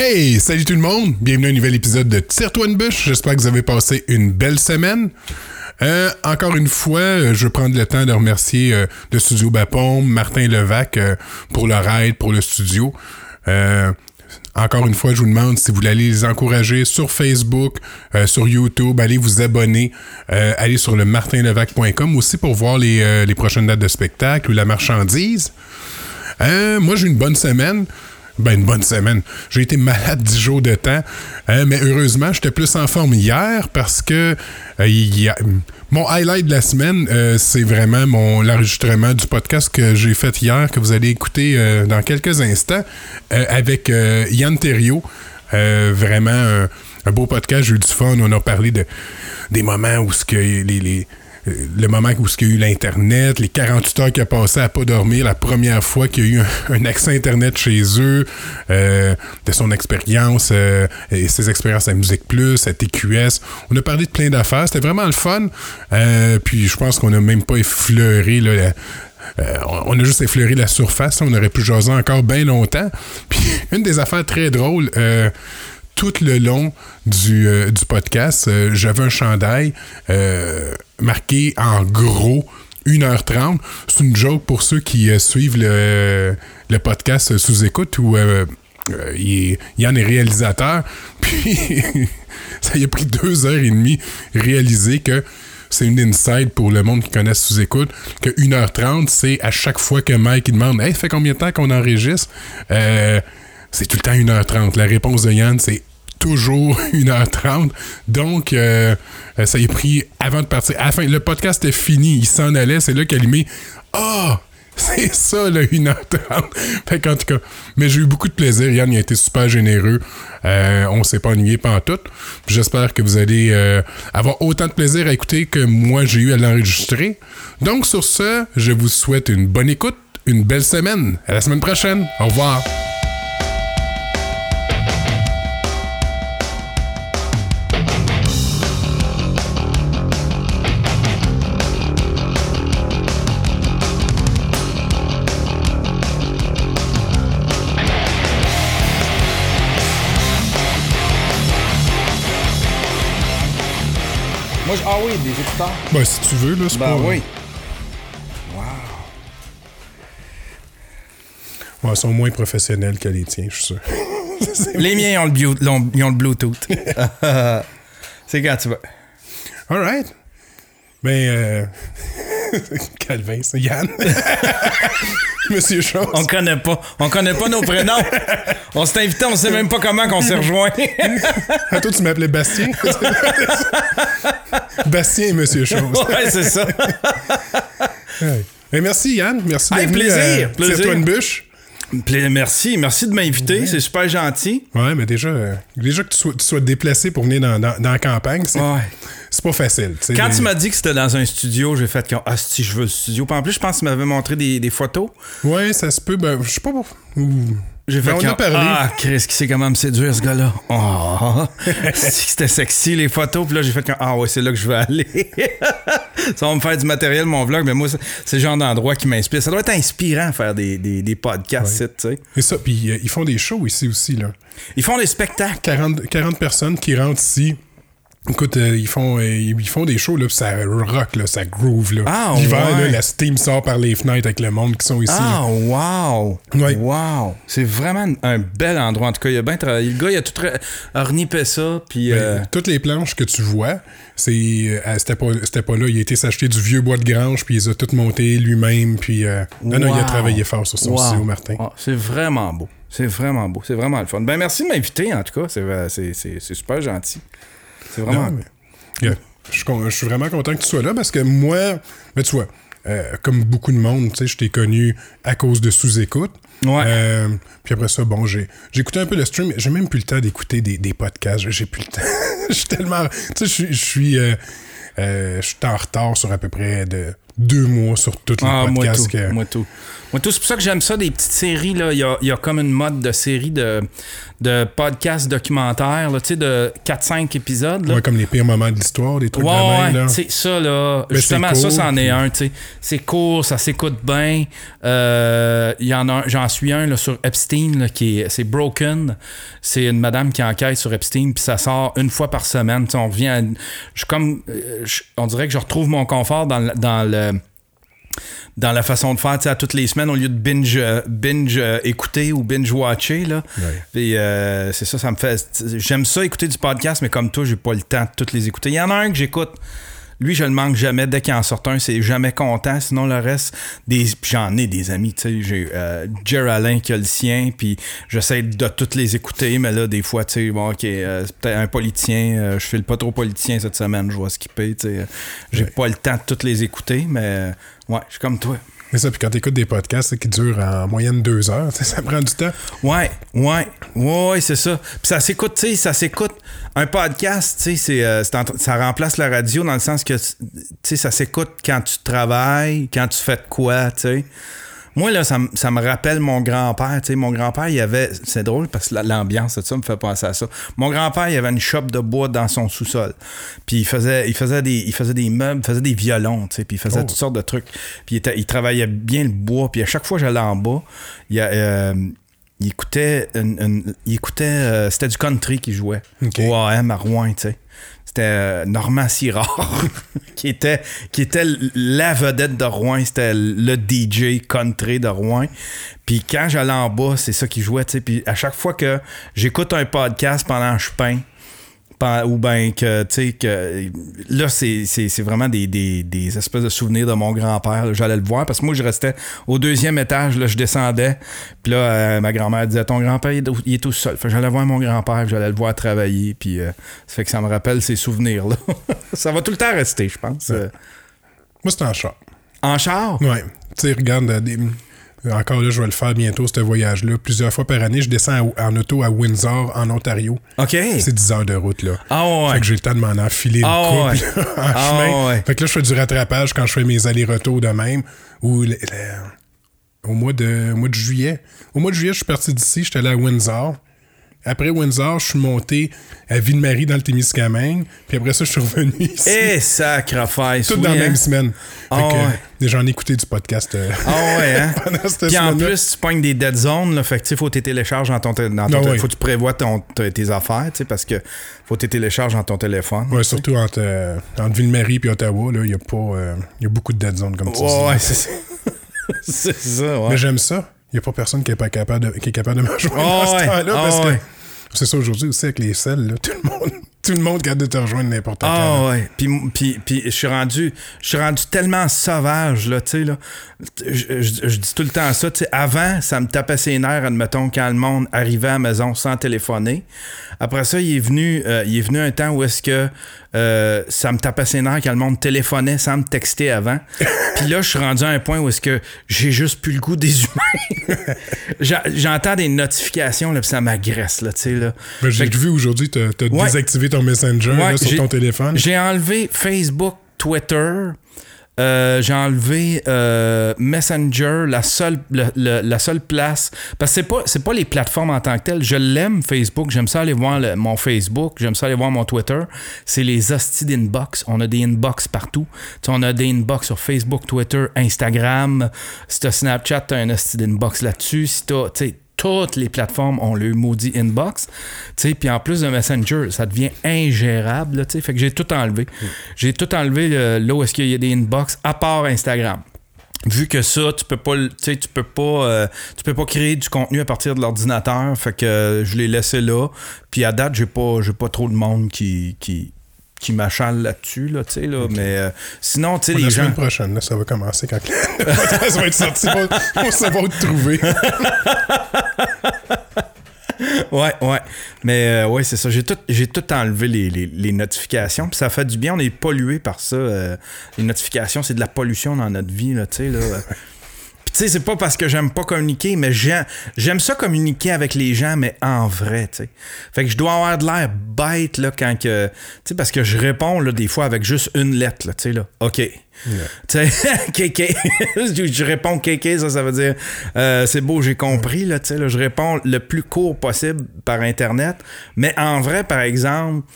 Hey, salut tout le monde! Bienvenue à un nouvel épisode de Tire-toi une bûche. J'espère que vous avez passé une belle semaine. Euh, encore une fois, euh, je veux prendre le temps de remercier euh, le studio Bapom, Martin Levac pour leur aide pour le studio. Encore une fois, je vous demande si vous voulez aller les encourager sur Facebook, sur YouTube, allez vous abonner, allez sur le martinlevac.com aussi pour voir les, les prochaines dates de spectacle ou la marchandise. Moi, j'ai une bonne semaine. Ben, une bonne semaine. J'ai été malade 10 jours de temps. Euh, mais heureusement, j'étais plus en forme hier parce que euh, mon highlight de la semaine, euh, c'est vraiment mon l'enregistrement du podcast que j'ai fait hier, que vous allez écouter euh, dans quelques instants, avec Yann Thériault. Vraiment un, beau podcast, j'ai eu du fun. On a parlé de, des moments où ce que les, le moment où il y a eu l'Internet, les 48 heures qu'il a passé à pas dormir, la première fois qu'il y a eu un, accès Internet chez eux, euh, de son expérience, euh, et ses expériences à Musique Plus, à TQS. On a parlé de plein d'affaires. C'était vraiment le fun. Euh, puis je pense qu'on n'a même pas effleuré là, la- euh, on a juste effleuré la surface. On aurait pu jaser encore bien longtemps. Puis une des affaires très drôles, euh, tout le long du, euh, du podcast, euh, j'avais un chandail euh, marqué en gros 1h30. C'est une joke pour ceux qui suivent le, le podcast sous écoute où il est- Yann est réalisateur. Puis ça y a pris deux heures et demie réaliser que c'est une inside pour le monde qui connaît sous-écoute, que 1h30, c'est à chaque fois que Mike il demande Hey, ça fait combien de temps qu'on enregistre C'est tout le temps 1h30. La réponse de Yann, c'est toujours 1h30. Donc, euh, euh, ça y a pris avant de partir. À la fin, le podcast est fini. Il s'en allait. C'est là allumé Ah c'est ça, le 1h30. Fait qu'en tout cas, mais j'ai eu beaucoup de plaisir. Yann il a été super généreux. Euh, on s'est pas ennuyé pendant tout. J'espère que vous allez euh, avoir autant de plaisir à écouter que moi j'ai eu à l'enregistrer. Donc sur ce, je vous souhaite une bonne écoute, une belle semaine. À la semaine prochaine. Au revoir. Des écouteurs. Ben, si tu veux, là, c'est Ben pas... oui. Ouais, ils sont moins professionnels que les tiens, je suis sûr. Les miens ont le, bio- ils ont le Bluetooth. C'est quand tu veux. All right. Ben, euh... Calvin, c'est Yann. Monsieur Chose. On connaît pas. On connaît pas nos prénoms. On s'est invité, on sait même pas comment qu'on s'est rejoint. Toi, tu m'appelais Bastien. Bastien et Monsieur Chose. ouais, c'est ça. Ouais. Merci, Yann. Merci Hey, plaisir, à plaisir. Tire-toi une bûche. Merci, merci de m'inviter. C'est super gentil. Ouais, mais déjà, euh, déjà que tu sois, tu sois déplacé pour venir dans, dans, dans la campagne, c'est Ouais. pas facile. Quand tu m'as dit que c'était dans un studio, j'ai fait comme Ah, si je veux le studio. Puis en plus, je pense que tu m'avais montré des, des photos. Ouais, ça se peut. Ben, je sais pas. Ouh. J'ai fait on a parlé. Ah, Chris, qui sait comment me séduire, ce gars-là? Oh, c'était sexy, les photos. Puis là, j'ai fait comme, ah ouais, c'est là que je veux aller. ça va me faire du matériel, mon vlog. Mais moi, c'est le genre d'endroit qui m'inspire. Ça doit être inspirant, faire des, des, des podcasts, tu sais. Et ça, puis euh, ils font des shows ici aussi, là. Ils font des spectacles. 40, 40 personnes qui rentrent ici. Écoute, euh, ils, font, euh, ils font des shows, là, puis ça rock, là, ça groove. Là. Ah, L'hiver, ouais. là, la steam sort par les fenêtres avec le monde qui sont ici. Ah, wow! Ouais. Wow! C'est vraiment un bel endroit. En tout cas, il a bien travaillé. Le gars, il a tout ornipé ça. Puis. Ben, euh, Toutes les planches que tu vois, c'est c'était pas, c'était pas là. Il a été s'acheter du vieux bois de grange, puis il les a toutes montées lui-même. Puis, non, non, il a travaillé fort sur son Wow. studio, Martin. Ah, c'est vraiment beau. C'est vraiment beau. C'est vraiment le fun. Ben, merci de m'inviter, en tout cas. C'est, c'est, c'est, c'est super gentil. C'est vraiment. Non, mais- Yeah. Je, suis con- je suis vraiment content que tu sois là parce que moi, mais tu vois, euh, comme beaucoup de monde, tu sais, je t'ai connu à cause de sous-écoute. Ouais. Euh, puis après ça, bon, j'ai écouté un peu le stream. J'ai même plus le temps d'écouter des, des podcasts. J'ai plus le temps. Je suis tellement. Tu sais, je suis- je suis. euh, je suis en retard sur à peu près de deux mois sur tous les Ah, moi podcasts. tout, que- moi tout. Tout. C'est pour ça que j'aime ça, des petites séries. Là. Il, y a, il y a comme une mode de série de, de podcasts documentaires, là, tu sais, de 4-5 épisodes. Là. Ouais, comme les pires moments de l'histoire, des trucs Ouais, de même. ouais, là. ça, là, Mais justement, ça, c'en est un. C'est court, ça s'écoute bien. Euh, Il y en a un, j'en suis un là, sur Epstein, là, qui est, c'est Broken. C'est une madame qui enquête sur Epstein, puis ça sort une fois par semaine. Tu sais, on revient à- je, comme, euh, je- on dirait que je retrouve mon confort dans, dans le dans la façon de faire, tu sais, à toutes les semaines, au lieu de binge, euh, binge euh, écouter ou binge watcher, là. Puis, euh, c'est ça, ça me fait. J'aime ça écouter du podcast, mais comme toi, j'ai pas le temps de toutes les écouter. Il y en a un que j'écoute. Lui, je le manque jamais. Dès qu'il en sort un, c'est jamais content. Sinon, le reste, des, j'en ai des amis. Tu sais, j'ai euh, Jer Alain qui a le sien, puis j'essaie de toutes les écouter, mais là, des fois, tu sais, bon, ok, euh, c'est peut-être un politicien. euh, je file pas trop politicien cette semaine, je vais skipper. Tu sais, j'ai Ouais. pas le temps de toutes les écouter, mais euh, ouais, je suis comme toi. Mais ça, puis quand t'écoutes des podcasts qui durent en moyenne deux heures, ça prend du temps. Ouais, ouais, ouais, c'est ça. Puis ça s'écoute, tu sais, ça s'écoute. Un podcast, tu sais, euh, ça remplace la radio dans le sens que, tu sais, ça s'écoute quand tu travailles, quand tu fais de quoi, tu sais. Moi, là, ça, me rappelle mon grand-père. Tu sais, mon grand-père, il avait. C'est drôle parce que la- l'ambiance, de ça me fait penser à ça. Mon grand-père, il avait une shop de bois dans son sous-sol. Puis il faisait, il faisait, des, il faisait des meubles, il faisait des violons, tu sais, puis il faisait Oh. toutes sortes de trucs. Puis il, était- il travaillait bien le bois. Puis à chaque fois que j'allais en bas, il, euh, il écoutait. une- une- il écoutait. euh, c'était du country qu'il jouait. Ok. Au AM à Rouen, tu sais. C'était euh, Normand Sirard qui était, qui était la vedette de Rouen. C'était le DJ country de Rouen. Puis quand j'allais en bas, c'est ça qu'il jouait. tu sais. Puis à chaque fois que j'écoute un podcast pendant que je peins, ou bien que, tu sais, que là, c'est, vraiment des, des, des espèces de souvenirs de mon grand-père. là. J'allais le voir parce que moi, je restais au deuxième étage, là, je descendais. Puis là, euh, ma grand-mère disait Ton grand-père, il est, il est tout seul. J'allais voir mon grand-père, j'allais le voir travailler. Puis euh, ça fait que ça me rappelle ces souvenirs-là. ça va tout le temps rester, je pense. euh. Moi, c'est en char. En char? Ouais. Tu sais, regarde, euh, des- encore là, je vais le faire bientôt, ce voyage-là. Plusieurs fois par année, je descends à- en auto à Windsor, en Ontario. OK. C'est 10 heures de route, là. Ah ouais. Fait que j'ai le temps de m'en enfiler une Ah couple ouais. là, en Ah chemin. ouais. Fait que là, je fais du rattrapage quand je fais mes allers-retours de même. Ou au, mois de, au mois de juillet. Au mois de juillet, je suis parti d'ici, j'étais allé à Windsor. Après Windsor, je suis monté à Ville-Marie dans le Témiscamingue. Puis après ça, je suis revenu ici. Eh, sacrifice. tout oui, dans la hein? même semaine. Fait Ah que ouais. euh, j'en ai écouté du podcast euh, Ah ouais, hein? pendant cette Puis en plus, tu pognes des dead zones, là, fait que tu sais, faut que tu télécharges dans ton dans ton Ah ouais. faut que tu prévois ton, tes affaires, tu sais, parce que faut que tu télécharges dans ton téléphone. Ouais, surtout entre, euh, entre Ville-Marie et Ottawa, là, il y a pas. euh, y a beaucoup de dead zones, comme tu Ouais, dis. ouais, c'est ça. c'est ça, ouais. Mais j'aime ça. Il n'y a pas personne qui est, pas capable de, qui est capable de me rejoindre Ah dans ce ouais, temps-là. parce ouais. C'est ça aujourd'hui aussi avec les selles. là, tout, le monde, tout le monde garde de te rejoindre n'importe quand. Ah ouais. Puis, puis, puis je suis rendu, je suis rendu tellement sauvage, là, tu sais, là. Je, je- je dis tout le temps ça, tu sais. Avant, ça me tapait ses nerfs, admettons, quand le monde arrivait à la maison sans téléphoner. Après ça, il est venu, euh, il est venu un temps où est-ce que euh, ça me tapait ses nerfs quand le monde téléphonait sans me texter avant. Puis là, je suis rendu à un point où est-ce que j'ai juste plus le goût des humains. J'en- J'entends des notifications, là, puis ça m'agresse, là, tu sais, là. Ben, J'ai vu aujourd'hui, tu as, Ouais. désactivé ton Messenger Ouais, là, sur ton téléphone. J'ai enlevé Facebook, Twitter. euh, j'ai enlevé euh, Messenger, la seule, le- le- la seule place. Parce que c'est pas, c'est pas les plateformes en tant que telles. Je l'aime, Facebook. J'aime ça aller voir le- mon Facebook. J'aime ça aller voir mon Twitter. C'est les hosties d'inbox. On a des inbox partout. Tu sais, on a des inbox sur Facebook, Twitter, Instagram. Si t'as Snapchat, t'as un hostie d'inbox là-dessus. Si t'as, tu sais, toutes les plateformes ont le maudit inbox. Puis en plus de Messenger, ça devient ingérable. là, fait que j'ai tout enlevé. J'ai tout enlevé le- là où est-ce qu'il y a des inbox, à part Instagram. Vu que ça, tu peux pas, tu peux pas, euh, tu peux pas créer du contenu à partir de l'ordinateur. Fait que euh, je l'ai laissé là. Puis à date, j'ai pas, j'ai pas trop de monde qui, qui, qui m'achale là-dessus, là, tu sais, là. Mais euh, sinon, tu sais, la les gens. semaine prochaine, là, ça va commencer quand le podcast va être sorti. On va savoir où te trouver. Ouais, ouais. Mais euh, ouais, c'est ça. J'ai tout, j'ai tout enlevé les, les- les notifications. Puis ça fait du bien. On est pollué par ça. euh, les notifications, c'est de la pollution dans notre vie, là, tu sais, là. Puis tu sais, c'est pas parce que j'aime pas communiquer, mais j'aime, ça communiquer avec les gens, mais en vrai, tu sais. Fait que je dois avoir de l'air bête, là, quand que... Tu sais, parce que je réponds, là, des fois, avec juste une lettre, là, tu sais, là. OK. Tu sais, KK. je je réponds KK, ça, ça veut dire euh, c'est beau, j'ai compris, là, tu sais, là, je réponds le plus court possible par Internet. Mais en vrai, par exemple,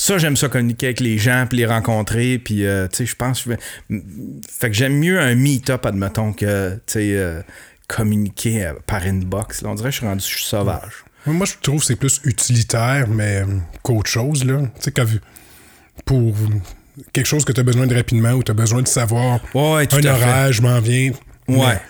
ça, j'aime ça communiquer avec les gens, puis les rencontrer, puis, euh, tu sais, je pense... Fait que j'aime mieux un meet-up, admettons, que, tu sais... euh, communiquer euh, par inbox. Là. On dirait que je suis rendu je suis sauvage. Moi, je trouve que c'est plus utilitaire, mais qu'autre chose, là. Tu sais, quand- pour quelque chose que tu as besoin de rapidement ou tu as besoin de savoir Ouais, un horaire, je m'en viens. Ouais. Mais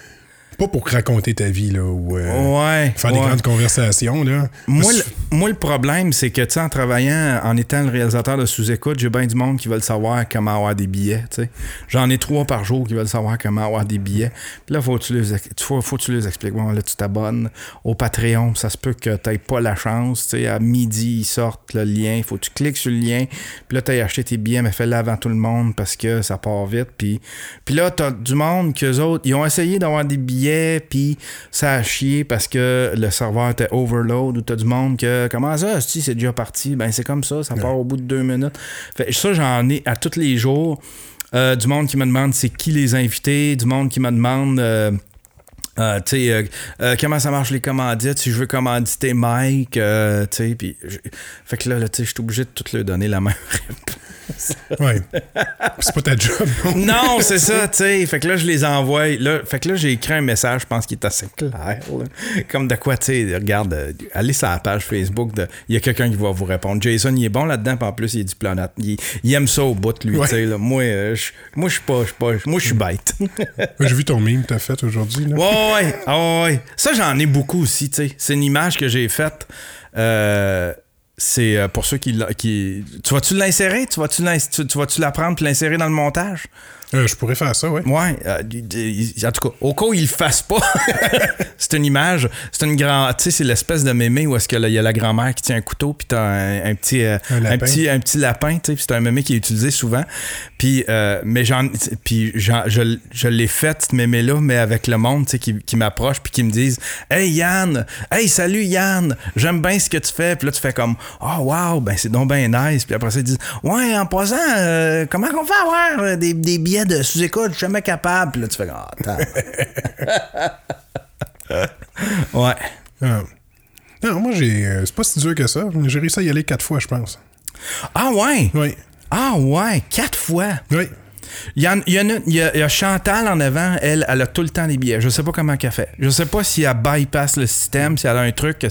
Pas pour raconter ta vie, là, ou euh, Ouais. faire des grandes conversations, là. Moi, le, moi, le problème, c'est que, tu sais, en travaillant, en étant le réalisateur de sous-écoute, j'ai bien du monde qui veulent savoir comment avoir des billets, tu sais. J'en ai trois par jour qui veulent savoir comment avoir des billets. Puis là, faut que tu les, faut, faut que tu les expliques. Bon, là, tu t'abonnes au Patreon. Ça se peut que tu pas la chance, tu sais. À midi, ils sortent le lien. Faut que tu cliques sur le lien. Puis là, tu as acheté tes billets, mais fais-le avant tout le monde parce que ça part vite. Puis, puis là, tu as du monde qu'eux autres, ils ont essayé d'avoir des billets, puis ça a chié parce que le serveur était overload ou t'as du monde que comment ça, si c'est déjà parti, ben c'est comme ça, ça part au bout de deux minutes. Ça, j'en ai à tous les jours. Euh, du monde qui me demande c'est qui les invités, du monde qui me demande euh, euh, tu sais, euh, euh, comment ça marche les commandites, si je veux commanditer Mike, tu sais, puis fait que là, là tu sais, je suis obligé de tout leur donner la même réponse. Ouais. c'est pas ta job, non? C'est ça, tu sais. Fait que là, je les envoie. Là, fait que là, j'ai écrit un message, je pense, qui est assez clair. là. Comme de quoi, tu sais, regarde, allez sur la page Facebook, de- il y a quelqu'un qui va vous répondre. Jason, il est bon là-dedans, puis en plus, il est diplomate. Il, il aime ça au bout, lui, Ouais. tu sais. Moi, je moi, je suis pas, je suis pas, moi, je suis bête. J'ai vu ton meme que t'as fait aujourd'hui, là. Ah ouais. Ça, j'en ai beaucoup aussi, tu sais. C'est une image que j'ai faite. Euh, c'est euh, pour ceux qui. Tu vas-tu l'insérer? Tu vas-tu l'ins- tu, tu l'insérer dans le montage? Euh, je pourrais faire ça, ouais. Ouais, euh, en tout cas, au cas où il le fasse pas, c'est une image, c'est une grande, tu sais, c'est l'espèce de mémé où est-ce que là, il y a la grand-mère qui tient un couteau puis t'as un, un petit, euh, Un petit, un petit lapin, tu sais, puis c'est un mémé qui est utilisé souvent. Puis, euh, mais j'en, puis j'en- je, je l'ai fait cette mémé là, mais avec le monde, tu sais, qui, qui m'approche puis qui me disent, hey Yann, hey salut Yann, j'aime bien ce que tu fais. Puis là tu fais comme, oh wow, ben c'est donc bien nice. Puis après ça ils disent, ouais en passant, comment qu'on fait avoir des, des billets de sous-écoute, je suis jamais capable. Puis là tu fais, ah ouais. Ah. Non, moi, j'ai. euh, c'est pas si dur que ça. J'ai réussi à y aller quatre fois, je pense. Ah ouais? Oui. Ah ouais, quatre fois? Oui. Il y, en- il y en a, il y a- il y a Chantal en avant, elle, elle a tout le temps des billets. Je sais pas comment qu'elle fait. Je sais pas si elle bypass le système, si elle a un truc,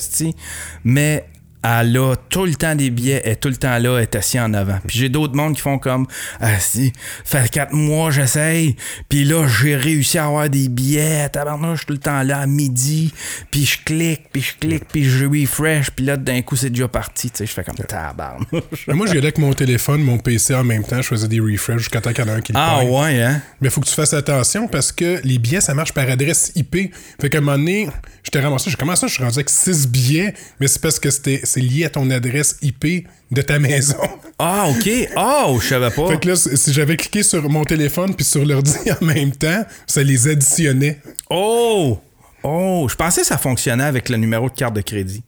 mais elle a tout le temps des billets, elle est tout le temps là, elle est assise en avant. Puis j'ai d'autres mondes qui font comme, ah si, fait quatre mois j'essaye, puis là j'ai réussi à avoir des billets, tabarnouche, je suis tout le temps là à midi, puis je clique, puis je clique, puis je refresh, puis là d'un coup c'est déjà parti, tu sais, je fais comme tabarnouche. Moi, j'y allais avec mon téléphone, mon PC en même temps. Je faisais des refresh jusqu'à temps qu'il y en a un qui le Ah ouais, hein? Mais faut que tu fasses attention parce que les billets, ça marche par adresse IP. Fait qu'à un moment donné, t'ai ramassé, j'ai commencé, je suis rendu avec 6 billets, mais c'est parce que c'était, c'est lié à ton adresse IP de ta maison. Ah, ok. Oh, je savais pas. Fait que là, si j'avais cliqué sur mon téléphone puis sur l'ordi en même temps, ça les additionnait. Oh! Oh, je pensais que ça fonctionnait avec le numéro de carte de crédit.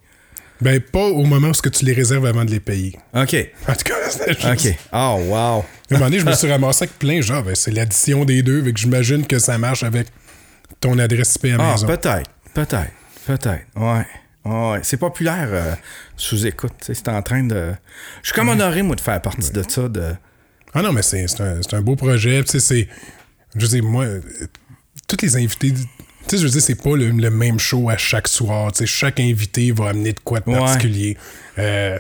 Ben, pas au moment où tu les réserves avant de les payer. OK. En tout cas, c'était juste- OK. Oh, wow. À un moment donné, je me suis ramassé avec plein genre, ben, c'est l'addition des deux, fait que j'imagine que ça marche avec ton adresse IP à Ah, maison. peut-être. Peut-être. Peut-être. Ouais. Ouais. C'est populaire euh, sous écoute. tu sais, C'est en train de. Je suis comme honoré, moi, de faire partie de ça. De... Ah non, mais c'est c'est un, c'est un beau projet. Tu sais, c'est. Je veux dire, moi, euh, tous les invités. Tu sais, je veux dire, c'est pas le, le même show à chaque soir. Tu sais, chaque invité va amener de quoi de Ouais. particulier. Euh,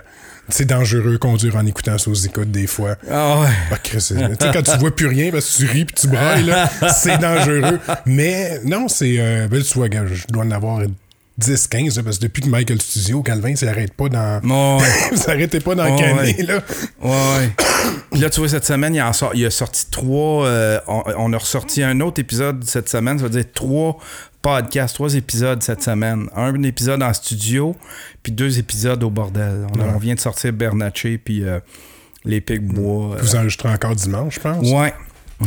c'est dangereux conduire en écoutant sous écoute des fois. Ah ouais. Ah, quand tu vois plus rien parce que tu ris puis tu brailles, là, c'est dangereux. Mais non, c'est. Euh, ben, tu vois, je dois en avoir 10, 15, là, parce que depuis que Michael Studio, Calvin, ça arrête pas dans. Ouais. ça arrêtait pas dans Ouais, canner, ouais. là. Ouais. Puis là, tu vois, cette semaine, il, en sort, il a sorti trois. euh, on, on a ressorti un autre épisode cette semaine. Ça veut dire trois podcasts, trois épisodes cette semaine. Un épisode en studio, puis deux épisodes au bordel. On, on vient de sortir Bernatchez, puis euh, les Pigbois. Vous enregistrez encore dimanche, je pense? Ouais.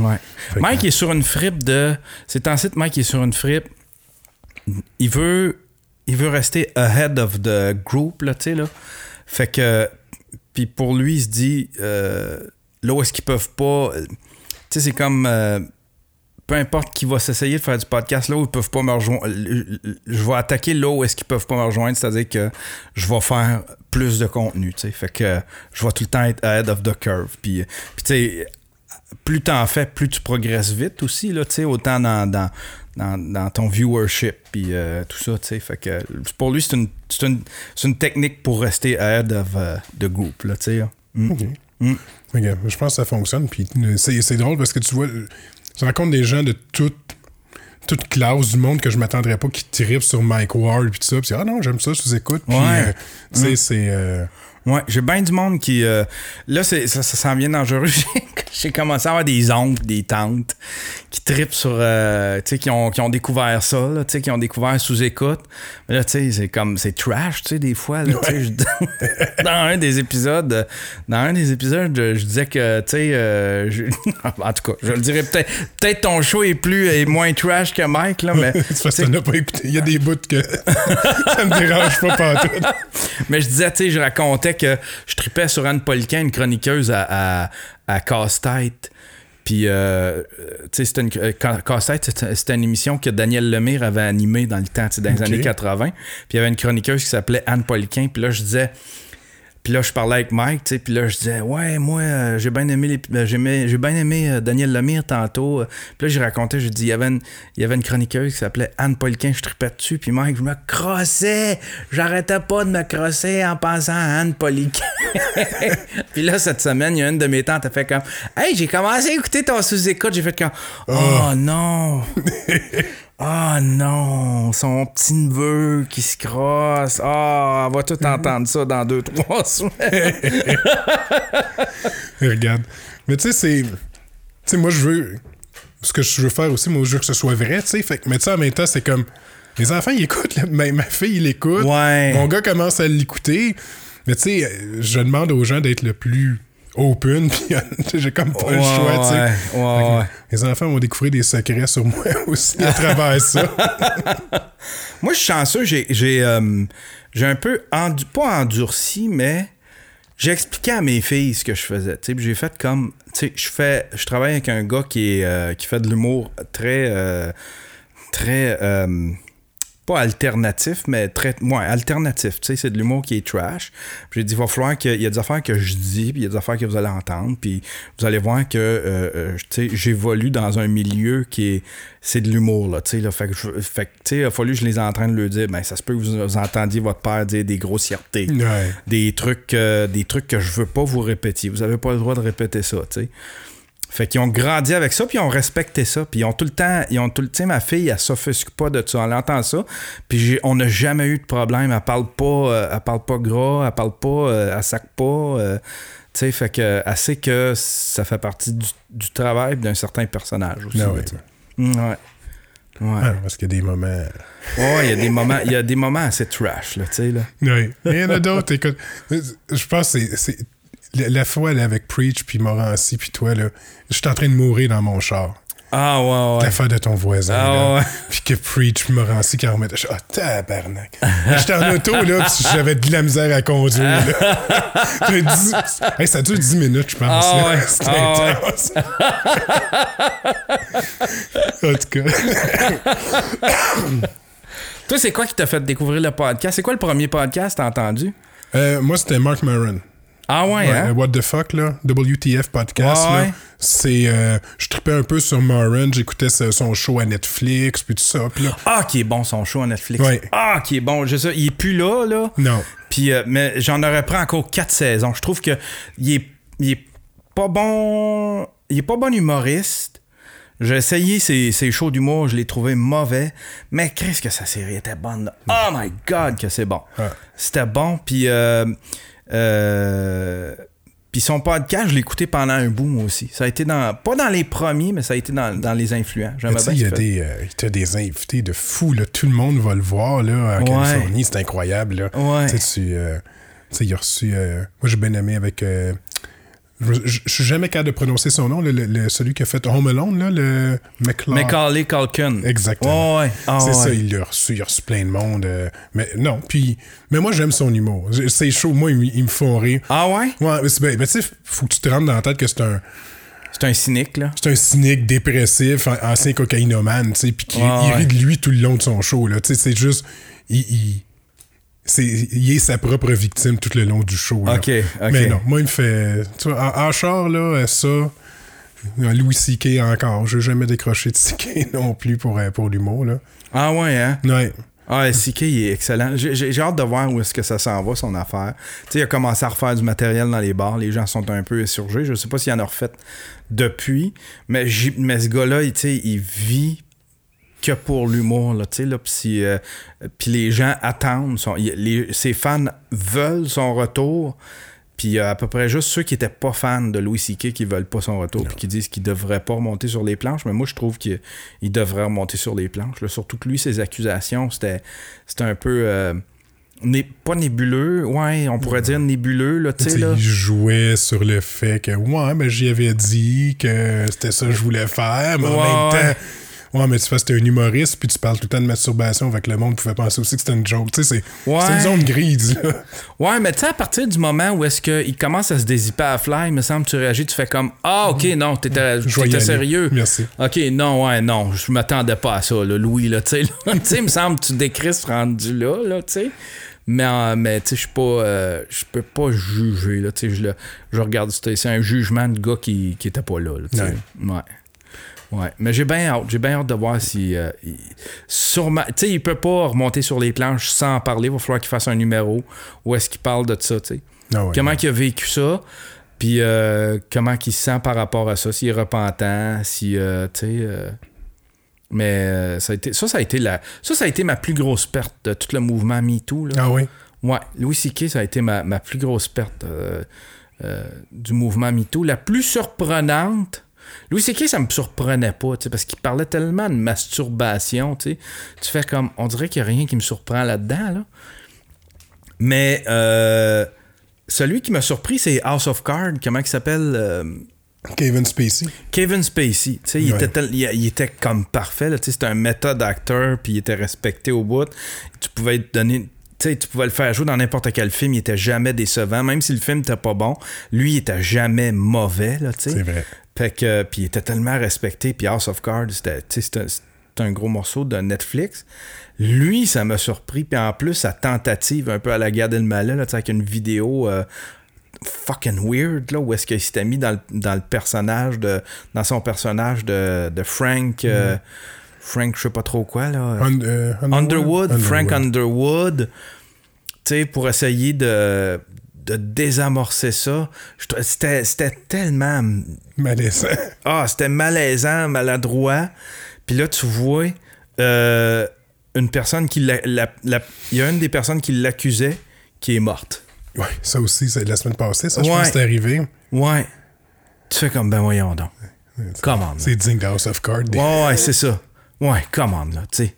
Ouais. Mike que- est sur une fripe de. C'est en site, Mike est sur une fripe. Il veut. Il veut rester ahead of the group, là, tu sais, là. Fait que. Puis pour lui, il se dit. euh, là où est-ce qu'ils peuvent pas. euh, Tu sais, c'est comme. Euh, peu importe qui va s'essayer de faire du podcast là où ils peuvent pas me rejoindre. Je vais attaquer là où est-ce qu'ils peuvent pas me rejoindre, c'est-à-dire que je vais faire plus de contenu, tu sais. Fait que je vais tout le temps être ahead of the curve. Puis, puis tu sais, plus t'en fais, plus tu progresses vite aussi, là, tu sais, autant dans, dans, dans, dans ton viewership, puis euh, tout ça, tu sais. Fait que pour lui, c'est une, c'est une, c'est une technique pour rester ahead of euh, the group, là, tu sais. là. Mm. OK. Mm. Ok, Je pense que ça fonctionne. Puis euh, c'est drôle parce que tu vois, tu rencontres des gens de toute, toute classe du monde que je m'attendrais pas qui trippent sur Mike Ward puis tout ça. Puis ah non, j'aime ça, je vous écoute. Puis, Ouais. euh, tu sais, c'est. euh, Ouais, j'ai bien du monde qui. euh, là, c'est, ça, ça s'en vient dangereux. J'ai- commencé à avoir des oncles, des tantes qui tripent sur. euh, tu sais, qui ont, qui ont découvert ça, là, tu sais, qui ont découvert sous-écoute. Mais là, tu sais, c'est comme. C'est trash, tu sais, des fois. Là, dans un des épisodes, dans un des épisodes, je, je disais que, tu sais. euh, en tout cas, je le dirais peut-être. Peut-être ton show est plus est moins trash que Mike, là, mais. c'est parce que pas écouté. Il y a des bouts que ça me dérange pas partout. Mais je disais, tu sais, je racontais que je tripais sur Anne Poliquin, une chroniqueuse à, à, à Casse-Tête. Puis, euh, tu sais, c'était une. euh, c'était- une émission que Daniel Lemire avait animée dans le temps, dans les années 80. Puis, il y avait une chroniqueuse qui s'appelait Anne Poliquin. Puis là, je disais. Puis là, je parlais avec Mike, tu sais, puis là, je disais, ouais, moi, euh, j'ai bien aimé, euh, j'aimais- j'ai bien aimé euh, Daniel Lemire tantôt. Puis là, j'ai raconté, j'ai dit, il y avait une, il y avait une chroniqueuse qui s'appelait Anne Poliquin, je tripais dessus, puis Mike, je me crossais, j'arrêtais pas de me crosser en pensant à Anne Poliquin. puis là, cette semaine, il y a une de mes tantes, elle fait comme, hey, j'ai commencé à écouter ton sous-écoute, j'ai fait comme, oh non. Ah non, son petit neveu qui se crosse. Ah, on va tout entendre ça dans deux, trois semaines. Regarde. Mais tu sais, c'est. Tu sais, moi, je veux. Ce que je veux faire aussi, moi, je veux que ce soit vrai, tu sais. Fait que, mais tu sais, en même temps, c'est comme. Les enfants, ils écoutent. là. Ma, ma fille, il l'écoute. Ouais. Mon gars commence à l'écouter. Mais tu sais, je demande aux gens d'être le plus open. Puis j'ai comme pas le choix, tu sais. Ouais, ouais. Les enfants vont découvrir des secrets sur moi aussi à travers ça. Moi, je suis chanceux, j'ai, j'ai, euh, j'ai un peu, endu- pas endurci, mais j'ai expliqué à mes filles ce que je faisais. tu sais, j'ai fait comme, tu sais, je fais, je travaille avec un gars qui, est, euh, qui fait de l'humour très, euh, très, euh, pas alternatif, mais très, ouais, alternatif. Tu sais, c'est de l'humour qui est trash. J'ai dit, il va falloir qu'il y a des affaires que je dis, puis il y a des affaires que vous allez entendre, puis vous allez voir que, euh, euh, tu sais, j'évolue dans un milieu qui est, c'est de l'humour, là, tu sais, là. Fait que, fait que, tu sais, il a fallu que je les entraîne de le dire, ben, ça se peut que vous, vous entendiez votre père dire des grossièretés Ouais. des trucs euh, des trucs que je veux pas vous répéter. Vous avez pas le droit de répéter ça, tu sais. Fait qu'ils ont grandi avec ça, puis ils ont respecté ça, puis ils ont tout le temps, ils ont tout le temps, ma fille, elle s'offusque pas de ça, elle entend ça, puis on n'a jamais eu de problème, elle parle pas, euh, elle parle pas gras, elle parle pas, euh, elle sac pas, euh, tu sais, fait que, elle sait que ça fait partie du, du travail d'un certain personnage aussi, Ah ouais. ouais. Ouais. Ah, parce qu'il y a des moments. Ouais, il y a des moments, il y a des moments assez trash, là, tu sais, là. Oui. Il y en a d'autres, écoute. Je pense que c'est. La, la fois là, avec Preach, puis Morancy, puis toi, là, je suis en train de mourir dans mon char. Ah, ouais, ouais. L'affaire de ton voisin. Ah, là. ouais. Puis que Preach, Morancy, qui en remettait. Je suis, ah, tabarnak. J'étais en auto, là, j'avais de la misère à conduire. là. Hey, ça dure 10 minutes, je pense. Ah, là. ouais. C'était Ah, ouais. intense. en tout cas. Toi, c'est quoi qui t'a fait découvrir le podcast? C'est quoi le premier podcast que t'as entendu? Euh, moi, c'était Mark Maron. Ah ouais, Ouais, hein? What the fuck, là? WTF podcast, Ouais, là. ouais. C'est. euh, je tripais un peu sur Maron, j'écoutais son show à Netflix, puis tout ça. Puis là. Ah, qui est bon son show à Netflix. Ouais. Ah, qui est bon. Je sais, il est plus là, là. Non. Puis, euh, mais j'en aurais pris encore quatre saisons. Je trouve que il est, il est pas bon. Il est pas bon humoriste. J'ai essayé ses, ses shows d'humour, je l'ai trouvé mauvais. Mais qu'est-ce que sa série était bonne. là. Oh my god, que c'est bon. C'était bon. Puis, euh, euh, puis son podcast, je l'ai écouté pendant un bout, moi aussi. Ça a été dans. Pas dans les premiers, mais ça a été dans, dans les influents. Mais J'aimais tu sais, bien il y a des, euh, des invités de fous, là. Tout le monde va le voir, là, en Ouais. Californie. C'est incroyable, là. Ouais. Tu sais, tu, euh, tu sais, il a reçu. moi, j'ai bien aimé avec. Je je- suis jamais capable de prononcer son nom, le- le- celui qui a fait Home Alone, là, le McLeod. Macaulay Culkin. Exactement. Ouais, ouais. Ah, c'est ouais. ça, il l'a reçu, il a reçu plein de monde. euh, mais non, puis. Mais moi, j'aime son humour. C'est chaud, moi, ils, me font rire. Ah ouais? Ouais, mais, c'est bien- mais tu sais, faut que tu te rendes dans la tête que c'est un, C'est un cynique, là. c'est un cynique dépressif, an- ancien cocaïnomane, tu sais, puis qui ouais. rit de lui tout le long de son show, là. Tu sais, c'est juste. Il, il, c'est, il est sa propre victime tout le long du show. là. Ok, ok. Mais non, moi, il me fait. Tu vois, en, en char, là, euh, ça. Louis C.K. encore. Je n'ai jamais décroché de C.K. non plus pour, euh, pour l'humour. Là. Ah ouais, hein? Ouais. Ah, CK, il est excellent. J'ai- J'ai j'ai hâte de voir où est-ce que ça s'en va, son affaire. Tu sais, il a commencé à refaire du matériel dans les bars. Les gens sont un peu insurgés. Je sais pas s'il en a refait depuis. Mais, mais ce gars-là, il vit que pour l'humour. Là, tu sais, là, puis euh, les gens attendent. son- les- ses fans veulent son retour. Puis il y a à peu près juste ceux qui étaient pas fans de Louis C.K. qui veulent pas son retour puis qui disent qu'il devrait pas remonter sur les planches. Mais moi, je trouve qu'il il devrait remonter sur les planches. là. Surtout que lui, ses accusations, c'était c'était un peu... euh, né- pas nébuleux, ouais, on pourrait dire nébuleux, là, tu Tu sais, sais, là. il jouait sur le fait que, ouais, mais j'y avais dit que c'était ça que je voulais faire, mais en même temps, ouais, mais tu fais, c'était un humoriste, puis tu parles tout le temps de masturbation, avec le monde pouvait penser aussi que c'était une joke. Tu sais, c'est Ouais. une zone grise, là. Ouais, mais tu sais, à partir du moment où est-ce qu'il commence à se dézipper à fly, il me semble que tu réagis, tu fais comme Ah, ok, non, t'étais aller. sérieux. Merci. Ok, non, ouais, non, je m'attendais pas à ça, là, Louis, là, tu sais. là. Tu sais, il me semble que tu décris ce rendu là, là, tu sais. Mais, euh, mais tu sais, je suis pas. euh, je peux pas juger, là, tu sais. Je, regarde, c'est un jugement de gars qui, qui était pas là, là, tu sais. Ouais. Ouais. Mais j'ai bien hâte. J'ai bien hâte de voir si. euh, il- sûrement. Tu sais, il peut pas remonter sur les planches sans en parler. Il va falloir qu'il fasse un numéro où est-ce qu'il parle de ça, tu sais. Ah ouais. Comment il a vécu ça, puis euh, comment il se sent par rapport à ça, s'il est repentant, si, euh, tu sais... euh, mais euh, ça, a été, ça, ça a été la, ça, ça a été ma plus grosse perte de tout le mouvement MeToo. Là. Ah oui? Ouais, Louis C.K., ça a été ma, ma plus grosse perte du mouvement MeToo. La plus surprenante, Louis C.K., ça me surprenait pas, tu sais, parce qu'il parlait tellement de masturbation, tu sais. Tu fais comme, on dirait qu'il n'y a rien qui me surprend là-dedans, là. Mais euh, celui qui m'a surpris, c'est House of Cards, comment il s'appelle euh, Kevin Spacey. Kevin Spacey, tu sais, il, Ouais. était tel- il, il était comme parfait, là, tu sais, c'était un méthode acteur, puis il était respecté au bout. Tu pouvais te donner, tu pouvais le faire jouer dans n'importe quel film, il était jamais décevant, même si le film était pas bon, lui, il était jamais mauvais. C'est vrai. Fait que, puis il était tellement respecté, puis House of Cards, c'était, un gros morceau de Netflix. Lui, ça m'a surpris, puis en plus, sa tentative un peu à la Gad Elmaleh, là, avec une vidéo euh, fucking weird, là, où est-ce qu'il s'était mis dans le, dans le personnage de, dans son personnage de, de Frank, euh, Frank, je sais pas trop quoi, là. Euh, Underwood, Frank Underwood, tu sais, pour essayer de, de désamorcer ça. Je C'était c'était tellement. Malaisant. Ah, c'était malaisant, maladroit. Puis là, tu vois euh, une personne qui. l'a- la- la- Il y a une des personnes qui l'accusait qui est morte. Ouais, ça aussi, c'est la semaine passée, ça, je Ouais. pense que c'est arrivé. Ouais. Tu fais comme, ben voyons donc. Commande. C'est digne de House of Cards. des- Ouais, ouais, c'est ça. Ouais, commande, là, tu sais.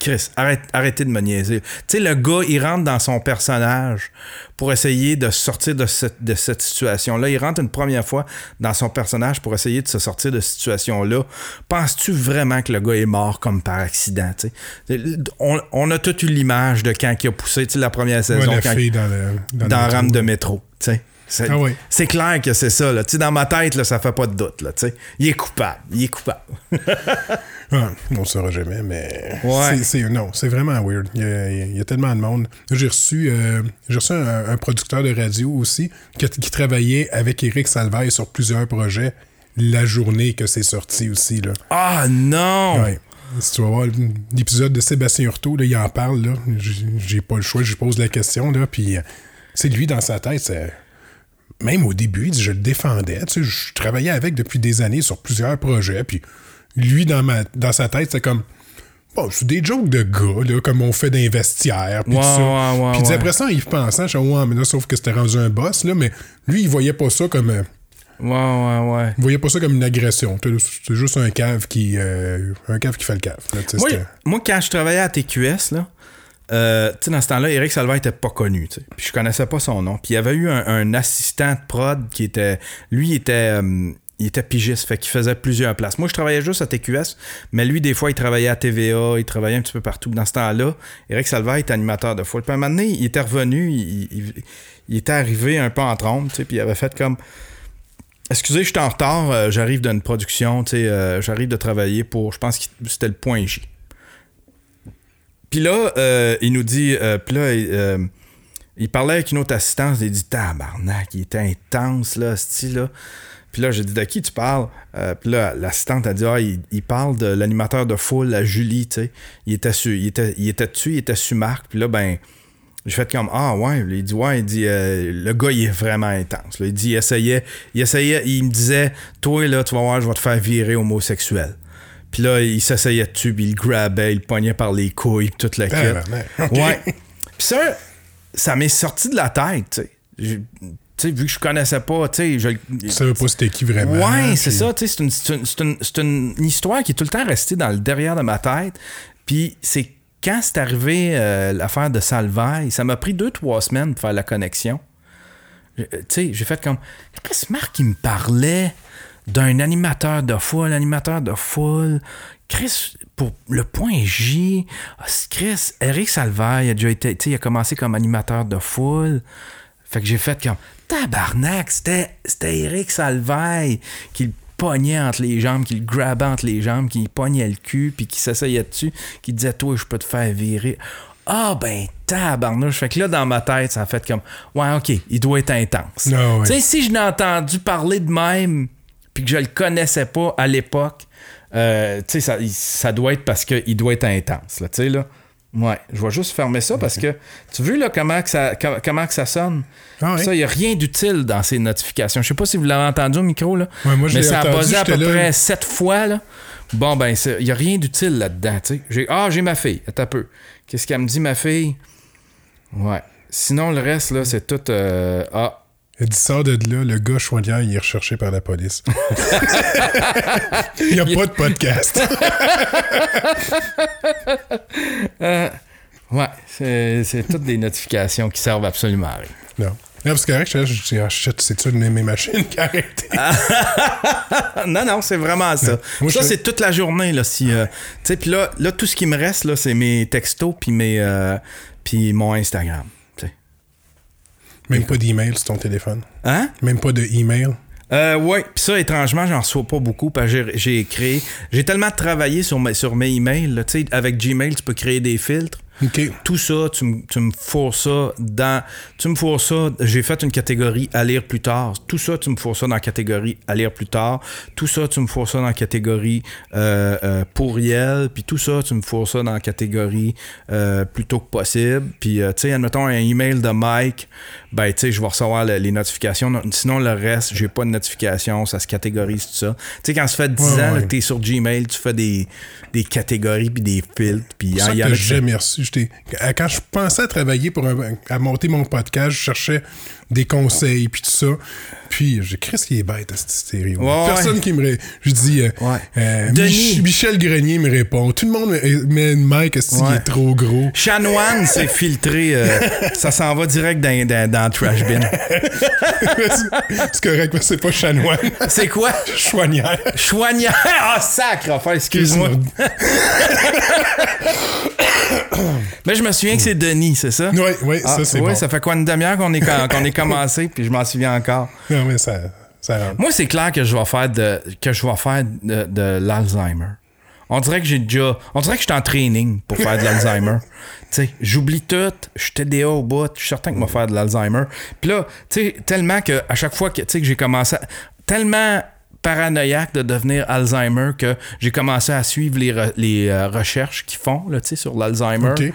Chris, arrête, arrêtez de me niaiser. Tu sais, le gars, il rentre dans son personnage pour essayer de sortir de cette, de cette situation-là. Il rentre une première fois dans son personnage pour essayer de se sortir de cette situation-là. Penses-tu vraiment que le gars est mort comme par accident? tu sais? On, on a toute eu l'image de quand il a poussé tu sais, la première Ouais, saison, la quand- fille dans le. dans le la métro. rame de métro. tu sais. C'est Ah c'est clair que c'est ça. Là. Dans ma tête, là, ça fait pas de doute. Là, il est coupable. Il est coupable. Ah, on ne saura jamais, mais. Ouais. non, c'est vraiment weird. Il y, a, il y a tellement de monde. J'ai reçu, euh, reçu un, un producteur de radio aussi qui, qui travaillait avec Eric Salvaille sur plusieurs projets la journée que c'est sorti aussi. Là. Ah non! Ouais. Si tu vas voir l'épisode de Sébastien Hurtaud, là, il en parle. Là. J'ai- pas le choix, je lui pose la question. Là, puis, euh, c'est lui, dans sa tête, c'est- même au début, je le défendais. Tu sais, je travaillais avec depuis des années sur plusieurs projets. Puis lui, dans, ma, dans sa tête, c'est comme. Bon, c'est des jokes de gars, là, comme on fait des vestiaires. Puis il dit, ouais. après ça, il pensant, je ouais, mais là, sauf que c'était rendu un boss, là, mais lui, il voyait pas ça comme. euh, Ouais, ouais, ouais. il voyait pas ça comme une agression. C'est juste un cave qui. euh, un cave qui fait le cave. là, Moi, moi, quand je travaillais à TQS, là, euh, dans ce temps-là, Eric Salva était pas connu. Puis je connaissais pas son nom. Puis il y avait eu un, assistant de prod qui était. Lui, il était. euh, il était pigiste, fait qu'il faisait plusieurs places. Moi, je travaillais juste à TQS, mais lui, des fois, il travaillait à TVA, il travaillait un petit peu partout. Dans ce temps-là, Eric Salva était animateur de foot. Puis à un moment donné, il était revenu, il, était arrivé un peu en trompe, puis il avait fait comme. Excusez, je suis en retard, euh, j'arrive d'une production, euh, j'arrive de travailler pour, je pense que c'était le point J. Puis là, euh, il nous dit, euh, là, euh, il parlait avec une autre assistante, il dit tabarnak, il était intense là, style là. Puis là, j'ai dit de qui tu parles? Euh, Puis là, l'assistante a dit ah, il, parle de l'animateur de foule, à Julie, tu sais. Il était su, il était, il était dessus, il était sur Marc. Puis là, ben, j'ai fait comme ah ouais. Il dit ouais, il dit le gars il est vraiment intense. là. Il dit il essayait, il essayait, il me disait toi là, tu vas voir, je vais te faire virer homosexuel. Puis là, il s'essayait dessus, puis il le grabait, il le pognait par les couilles, puis toute la quête. Ouais. Puis ça, ça m'est sorti de la tête, tu sais. J'ai- Tu sais, vu que je connaissais pas, tu sais, je savais pas c'était qui vraiment. Ouais, c'est puis- ça, tu sais, c'est une, c'est une- c'est une- c'est une histoire qui est tout le temps restée dans le derrière de ma tête. Puis c'est quand c'est arrivé euh, l'affaire de Salvaille, ça m'a pris deux, trois semaines pour faire la connexion. Tu sais, j'ai fait comme. Chris Marc, il me parlait d'un animateur de foule, animateur de foule. Chris, pour le point J, ah, Chris, Eric Salvaille a déjà été, tu sais, il a commencé comme animateur de foule. Fait que j'ai fait comme tabarnak, c'était Eric Salvaille qui le pognait entre les jambes, qui le grabait entre les jambes, qui le pognait le cul, puis qui s'essayait dessus, qui disait Toi, je peux te faire virer. Ah ben tabarnouche. Fait que là, dans ma tête, ça a fait comme Ouais, ok, il doit être intense. Ah ouais. Tu sais, si je n'ai entendu parler de même, puis que je le connaissais pas à l'époque, euh, tu sais, ça, ça doit être parce qu'il doit être intense, là, tu sais, là. Ouais, je vais juste fermer ça parce que tu veux là comment que ça, com- comment que ça sonne? Ah ouais? Ça, il n'y a rien d'utile dans ces notifications. Je sais pas si vous l'avez entendu au micro, là. Ouais, moi, mais ça a buzzé à peu là. près sept fois, là. Bon, ben, il n'y a rien d'utile là-dedans, tu sais. J'ai- Ah, j'ai ma fille. Attends un peu. Qu'est-ce qu'elle me dit, ma fille? Ouais. Sinon, le reste, là, c'est tout. euh, Ah, Il dit sort de là, le gars choignant, il est recherché par la police. il n'y a pas de podcast. ouais. C'est c'est toutes des notifications qui servent absolument à rien. non. Non, parce que correct, je je dis, ah, shit, c'est-tu une mes machines qui a arrêté? Non, non, c'est vraiment ça. Moi, ça, je- c'est toute la journée. Là, si, euh, tu sais, puis là, là, tout ce qui me reste, là, c'est mes textos puis mes, euh, puis mon Instagram. Même pas d'email sur ton téléphone. Hein? Même pas de email. Euh, ouais, puis ça, étrangement, j'en reçois pas beaucoup parce que j'ai- créé. J'ai tellement travaillé sur mes, sur mes emails. là, Tu sais, avec Gmail, tu peux créer des filtres. Tout ça, tu, me- tu me fourres ça dans. Tu me fourres ça. J'ai fait une catégorie à lire plus tard. Tout ça, tu me fourres ça dans la catégorie à lire plus tard. Tout ça, tu me fourres ça dans la catégorie euh, euh, pourriel. Puis tout ça, tu me fourres ça dans la catégorie euh, plus tôt que possible. Puis, tu sais, admettons un email de Mike, ben, tu sais, je vais recevoir le- les notifications. Non- Sinon, le reste, j'ai pas de notification. Ça se catégorise tout ça. Tu sais, quand ça fait 10 Ouais, ans ouais. que tu es sur Gmail, tu fais des, des catégories puis des filtres. Puis, hein, il y a jamais reçu. Quand je pensais à travailler pour à monter mon podcast, je cherchais des conseils puis tout ça. Puis j'ai Chris qui est bête à cette stéréo. Ouais, Personne ouais. qui me ré... Je dis euh, Ouais. euh. Mich- Michel Grenier me répond. Tout le monde me- met Mike est-ce qu'il est trop gros? Chanoine, c'est filtré. euh, ça s'en va direct dans, dans, trash bin. c'est correct, mais c'est pas chanoine. C'est quoi? Chouanière. Chouanière. Ah, sacre, enfin, excuse-moi. Mais je me souviens que c'est Denis, c'est ça? Oui, oui, Ah, ça c'est ouais, bon. ça fait quoi une demi-heure qu'on est, qu'on est commencé, puis je m'en souviens encore. Non, mais ça. Moi, c'est clair que je vais faire de, que je vais faire de, de l'Alzheimer. On dirait que j'ai déjà. On dirait que je suis en training pour faire de l'Alzheimer. tu sais, j'oublie tout, je suis TDA au bout, je suis certain que je vais faire de l'Alzheimer. Puis là, tu sais, tellement que à chaque fois que, que j'ai commencé à- Tellement paranoïaque de devenir Alzheimer que j'ai commencé à suivre les, re- les euh, recherches qu'ils font là, sur l'Alzheimer. Ok. Tu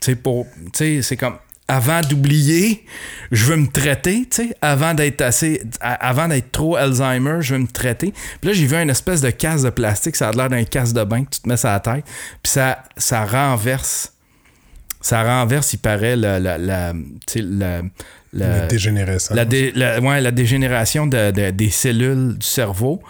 sais, pour. Tu sais, c'est comme. Avant d'oublier, je veux me traiter, tu sais, avant d'être assez. Avant d'être trop Alzheimer, je veux me traiter. Puis là, j'ai vu une espèce de casse de plastique, ça a l'air d'un casse de bain que tu te mets sur la tête. Puis ça, ça renverse. Ça renverse, il paraît, la. la, la la- la- La dégénérescence. la, dé- la- ouais, la dégénération de- de- des cellules du cerveau.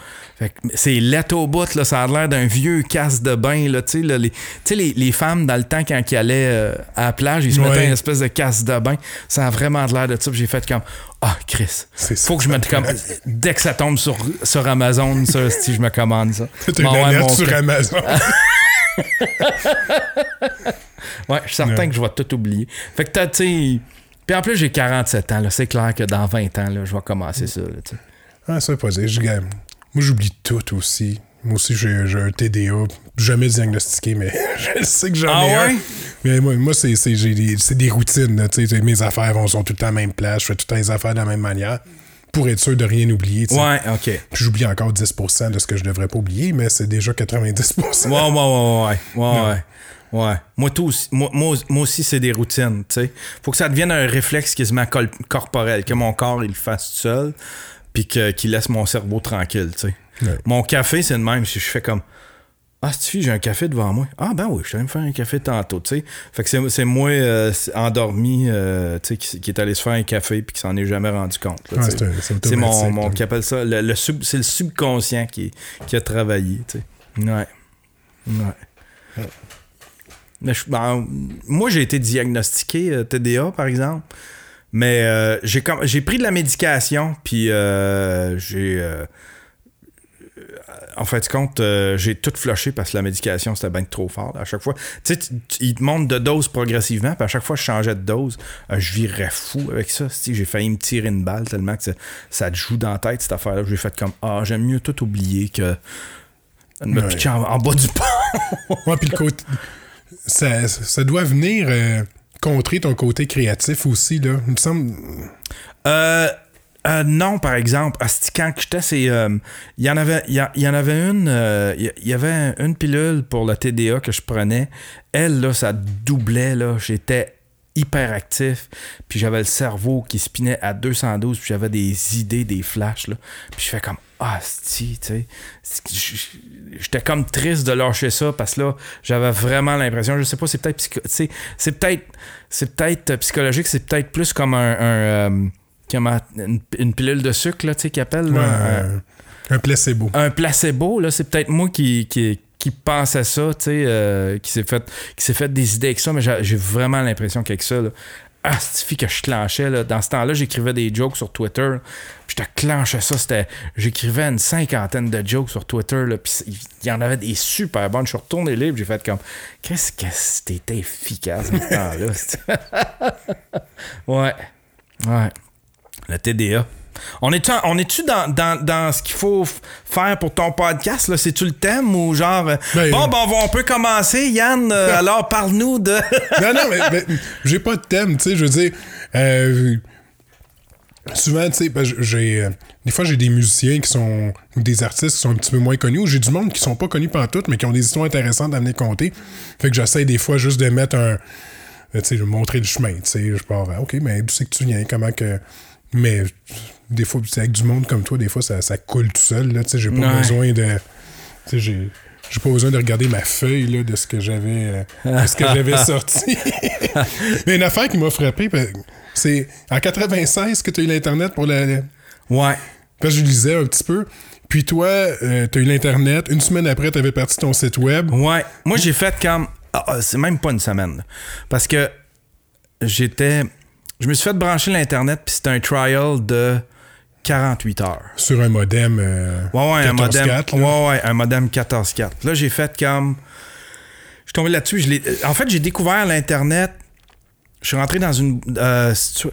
C'est lettre au bout, là, ça a l'air d'un vieux casse de bain. Là, tu sais, là, les, tu sais, les, les femmes, dans le temps, quand ils allaient euh, à la plage, ils se Ouais. mettaient une espèce de casse de bain. Ça a vraiment l'air de ça. J'ai fait comme Ah, Chris, C'est ça. faut que je mette comme. Dès que ça tombe sur, sur Amazon, ça, si je me commande ça. T'as une ouais, sur Amazon. Ouais, je suis certain Ouais. que je vais tout oublier. Fait que t'as, tu. Puis en plus, j'ai 47 ans. là. C'est clair que dans 20 ans, là, je vais commencer ça. là, tu sais. Ah, ça veut pas dire. Je gagne. Moi, j'oublie tout aussi. Moi aussi, j'ai un TDA. Jamais diagnostiqué, mais je sais que j'en Ah ai ouais? un. Mais moi, moi c'est, des, des routines. mes affaires vont, sont tout le temps à la même place. Je fais tout le temps les affaires de la même manière pour être sûr de rien oublier. tu sais. Ouais, ok. Puis j'oublie encore 10% de ce que je devrais pas oublier, mais c'est déjà 90%. Ouais, ouais, ouais, ouais, ouais, ouais. Ouais. Moi, tout aussi, moi, moi, moi aussi, c'est des routines, sais. Faut que ça devienne un réflexe quasiment corporel, que mon corps, il le fasse tout seul, puis que- qu'il laisse mon cerveau tranquille, tu sais. Ouais. Mon café, c'est le même. Si je fais comme, ah, si j'ai un café devant moi. Ah, ben oui, je suis allé me faire un café tantôt, tu sais. Fait que c'est, moi euh, endormi, euh, tu sais, qui, qui est allé se faire un café, puis qui s'en est jamais rendu compte, Ouais, c'est mon, mon qui appelle ça, le, le sub- c'est le subconscient qui, qui a travaillé, tu sais. Ouais. Ouais. Mais je- ben, moi, j'ai été diagnostiqué euh, TDA, par exemple. Mais euh, j'ai pris de la médication, puis euh, j'ai. euh, en fait, compte, euh, j'ai tout flushé parce que la médication, c'était bien trop fort. À chaque fois, tu sais, ils te montent de dose progressivement, puis à chaque fois, je changeais de dose. euh, je virais fou avec ça. J'ai failli me tirer une balle tellement que ça, te joue dans la tête, cette affaire-là. J'ai fait comme, ah, j'aime mieux tout oublier que de me Ouais. pitcher en, en bas du pont. Ouais, puis le côté. Ça, ça doit venir euh, contrer ton côté créatif aussi, là? Il me semble. Euh, euh, non, par exemple, quand j'étais, c'est. euh, Il y en avait, il y, en avait une. euh, il y avait une pilule pour le TDA que je prenais. Elle, là, ça doublait, là. J'étais hyper actif. Puis j'avais le cerveau qui spinait à 212. Puis j'avais des idées, des flashs, là. Puis je fais comme. Ah, tu sais. J'étais comme triste de lâcher ça parce que là, j'avais vraiment l'impression, je sais pas, c'est peut-être psycho- c'est peut-être c'est peut-être euh, psychologique, c'est peut-être plus comme un, un, euh, comment- une, une pilule de sucre là, tu sais qu'ils appellent Ouais, un- euh, un placebo. un placebo là, c'est peut-être moi qui, qui qui pensait ça, tu sais, euh, qui s'est fait qui s'est fait des idées avec ça, mais j'ai j'ai vraiment l'impression qu'avec ça là, ah, c'est que je clenchais là. Dans ce temps-là, j'écrivais des jokes sur Twitter. je te clenchais ça. C'était, j'écrivais une cinquantaine de jokes sur Twitter. Puis il y en avait des super bonnes. Je suis retourné libre. J'ai fait comme, qu'est-ce que c'était efficace à ce temps-là. ouais, ouais. Le TDA. On est-tu, on est-tu dans, dans, dans ce qu'il faut faire pour ton podcast? Là? C'est-tu le thème ou genre. euh, Ben, bon, euh, ben, on, peut commencer, Yann. euh, alors, parle-nous de. non, non, mais, mais j'ai pas de thème, tu sais, je veux dire. euh, souvent, tu sais, ben, j'ai. euh, des fois, j'ai des musiciens qui sont. ou des artistes qui sont un petit peu moins connus, ou j'ai du monde qui sont pas connus tout mais qui ont des histoires intéressantes à venir compter. Fait que j'essaie des fois juste de mettre un. Tu sais, de montrer le chemin, tu sais. Je pars, OK, mais d'où c'est que tu viens, comment que. Mais des fois, c'est avec du monde comme toi, des fois, ça, ça coule tout seul, là, tu sais, j'ai pas Ouais. besoin de. Tu sais, j'ai. J'ai pas besoin de regarder ma feuille là, de ce que j'avais euh, ce que j'avais sorti. Mais une affaire qui m'a frappé, ben, c'est en 96 que tu as eu l'Internet pour la. Ouais. Parce que je lisais un petit peu. Puis toi, euh, tu as eu l'Internet. Une semaine après, tu avais parti ton site web. Ouais. Moi, j'ai fait comme. ah, ah, c'est même pas une semaine. Parce que j'étais. Je me suis fait brancher l'Internet, puis c'était un trial de 48 heures. Sur un modem. euh, Ouais, ouais, un 14.4, modem. là. Ouais, ouais, un modem 14.4. Là, j'ai fait comme. Je suis tombé là-dessus. je l'ai- En fait, j'ai découvert l'Internet. Je suis rentré dans une. euh, situ-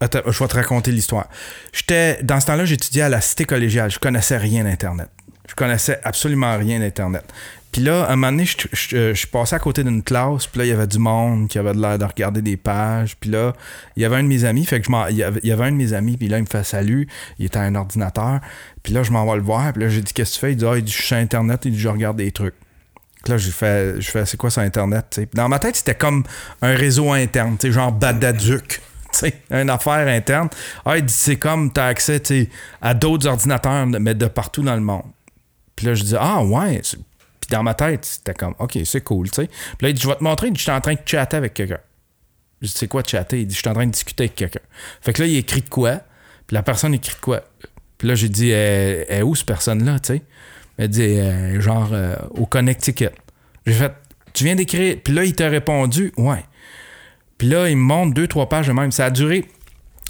Attends, je vais te raconter l'histoire. J'étais. Dans ce temps-là, j'étudiais à la cité collégiale. Je connaissais rien d'Internet. Je connaissais absolument rien d'Internet. Puis là, un moment donné, je, suis passé à côté d'une classe, puis là, il y avait du monde qui avait l'air de regarder des pages. Puis là, il y avait un de mes amis, fait que je m'en- il y avait, un de mes amis, puis là, il me fait salut. Il était à un ordinateur. Puis là, je m'en vais le voir, puis là, j'ai dit, qu'est-ce que tu fais? Il dit, ah, il je suis sur Internet, il dit, je regarde des trucs. Puis là, j'ai fait, je fais, c'est quoi sur Internet? tu sais? Puis Dans ma tête, c'était comme un réseau interne, genre Badaduc. tu sais, Une affaire interne. Ah, il dit, c'est comme, tu as accès à d'autres ordinateurs, mais de partout dans le monde. Puis là, je dis, ah, ouais. Puis dans ma tête, c'était comme, OK, c'est cool, tu sais. Puis là, il dit, je vais te montrer, je suis en train de chatter avec quelqu'un. Je dis, c'est quoi chatter? Il dit, je suis en train de discuter avec quelqu'un. Fait que là, il écrit de quoi? Puis la personne écrit quoi? Puis là, j'ai dit, elle elle est où cette personne-là, tu sais? Elle dit, genre, euh, au Connecticut. J'ai fait, tu viens d'écrire? Puis là, il t'a répondu, ouais. Puis là, il me montre deux, trois pages de même. Ça a duré,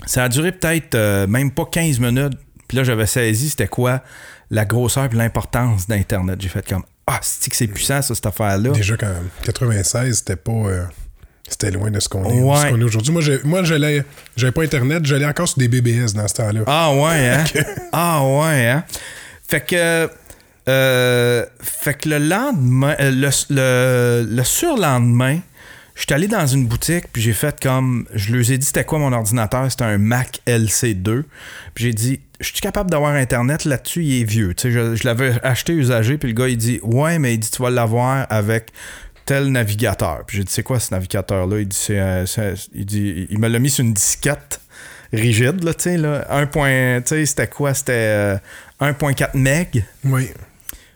ça a duré peut-être euh, même pas 15 minutes. Puis là, j'avais saisi c'était quoi la grosseur et l'importance d'Internet. J'ai fait comme, ah, c'est que c'est puissant, ça, cette affaire-là. Déjà qu'en 96, c'était pas. euh, c'était loin de ce qu'on est, Ouais. est aujourd'hui. Moi, moi j'allais. J'avais pas Internet, j'allais encore sur des BBS dans ce temps-là. Ah ouais, hein? Ah ouais, hein? Fait que Euh, fait que le lendemain, euh, le, le, le surlendemain, je suis allé dans une boutique, puis j'ai fait comme. Je leur ai dit c'était quoi mon ordinateur. C'était un Mac LC2. Puis j'ai dit, je suis capable d'avoir Internet là-dessus, il est vieux. Tu sais, je, je l'avais acheté usagé, puis le gars, il dit, ouais, mais il dit, tu vas l'avoir avec tel navigateur. Puis j'ai dit, c'est quoi ce navigateur-là? Il dit, c'est, euh, il dit, il me l'a mis sur une disquette rigide, là, tu sais, là. 1. point- Tu sais, c'était quoi? C'était euh, 1.4 meg. Oui.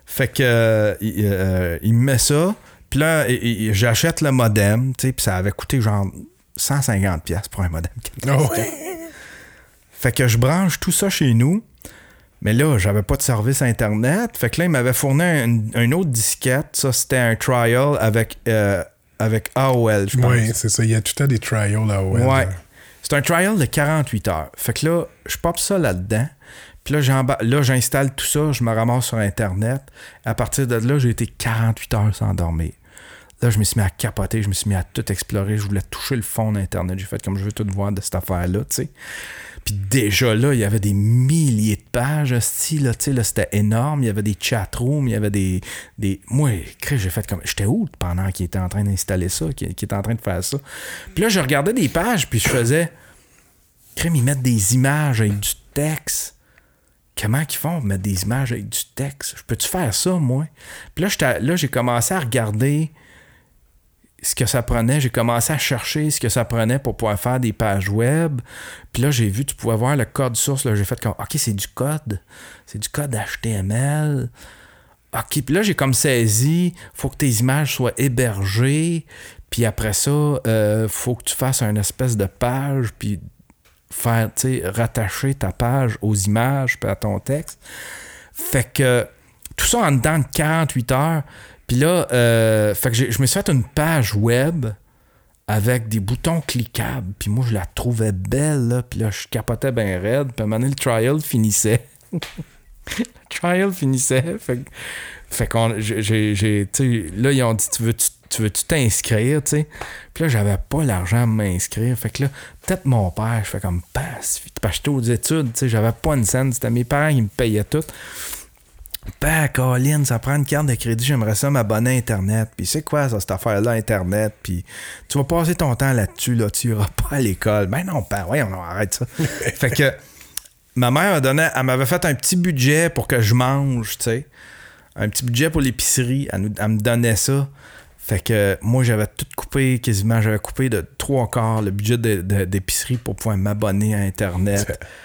Fait que euh, il, euh, il me met ça. Puis là, j'achète le modem, tu sais, puis ça avait coûté genre 150$ piastres pour un modem. Ouais. Fait que je branche tout ça chez nous. Mais là, j'avais pas de service Internet. Fait que là, il m'avait fourni un, un autre disquette. Ça, c'était un trial avec, euh, avec AOL, je pense. Oui, c'est ça. Il y a tout le temps des trials là ouais. Ouais. C'est un trial de 48 heures. Fait que là, je pop ça là-dedans. Puis là, j'installe tout ça, je me ramasse sur Internet. À partir de là, j'ai été 48 heures sans dormir. Là, je me suis mis à capoter, je me suis mis à tout explorer. Je voulais toucher le fond d'Internet. J'ai fait comme je veux tout voir de cette affaire-là, tu sais. Puis déjà là, il y avait des milliers de pages, hostie, là, tu sais, là, c'était énorme. Il y avait des chatrooms, il y avait des... des... Moi, j'ai fait comme... J'étais où pendant qu'il était en train d'installer ça, qu'il était en train de faire ça? Puis là, je regardais des pages, puis je faisais... Crème, ils mettent des images avec du texte. Comment qu'ils font mettre des images avec du texte? Je peux-tu faire ça, moi? Puis là, j'ai commencé à regarder ce que ça prenait. J'ai commencé à chercher ce que ça prenait pour pouvoir faire des pages web. Puis là, j'ai vu, tu pouvais voir le code source. Là, j'ai fait comme, OK, c'est du code. C'est du code HTML. OK, puis là, j'ai comme saisi, faut que tes images soient hébergées. Puis après ça, euh, faut que tu fasses une espèce de page, puis faire, tu sais, rattacher ta page aux images, puis à ton texte. Fait que tout ça en dedans de 48 heures. Puis là, euh, fait que je me suis fait une page web avec des boutons cliquables. Puis moi, je la trouvais belle, là. Puis là, je capotais bien raide. Puis à un moment donné, le trial finissait. le trial finissait. Fait, fait j'ai- là, ils ont dit, tu veux-tu tu veux-tu t'inscrire, tu? Puis là, j'avais pas l'argent à m'inscrire. Fait que là, peut-être mon père, je fais comme, passe, parce que j'étais aux études, j'avais pas une scène. C'était mes parents qui me payaient tout. Ben, Colin, ça prend une carte de crédit, j'aimerais ça m'abonner à Internet. Puis c'est quoi ça, cette affaire-là, Internet? Puis tu vas passer ton temps là-dessus, là, tu iras pas à l'école. Ben non, père, voyons, non, arrête ça. fait que ma mère donné, elle m'avait fait un petit budget pour que je mange, tu sais. Un petit budget pour l'épicerie, elle, nous- elle me donnait ça. Fait que moi, j'avais tout coupé, quasiment, j'avais coupé de trois quarts le budget d'épicerie pour pouvoir m'abonner à Internet.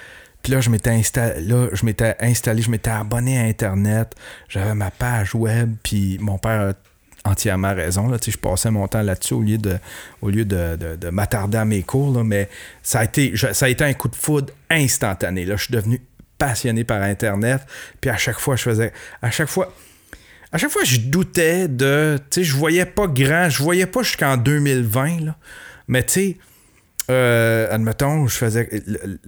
Puis là, je m'étais installé, je m'étais installé, je m'étais abonné à Internet, j'avais ma page web, puis mon père a entièrement raison. Là, je passais mon temps là-dessus au lieu de, de, de- de m'attarder à mes cours, là, mais ça a, été, ça a été un coup de foudre instantané. Là. Je suis devenu passionné par Internet, puis à chaque fois, je faisais... À chaque fois... À chaque fois, je doutais de. Tu sais, je voyais pas grand. Je voyais pas jusqu'en 2020, là. Mais tu sais, euh, admettons, je faisais. Tu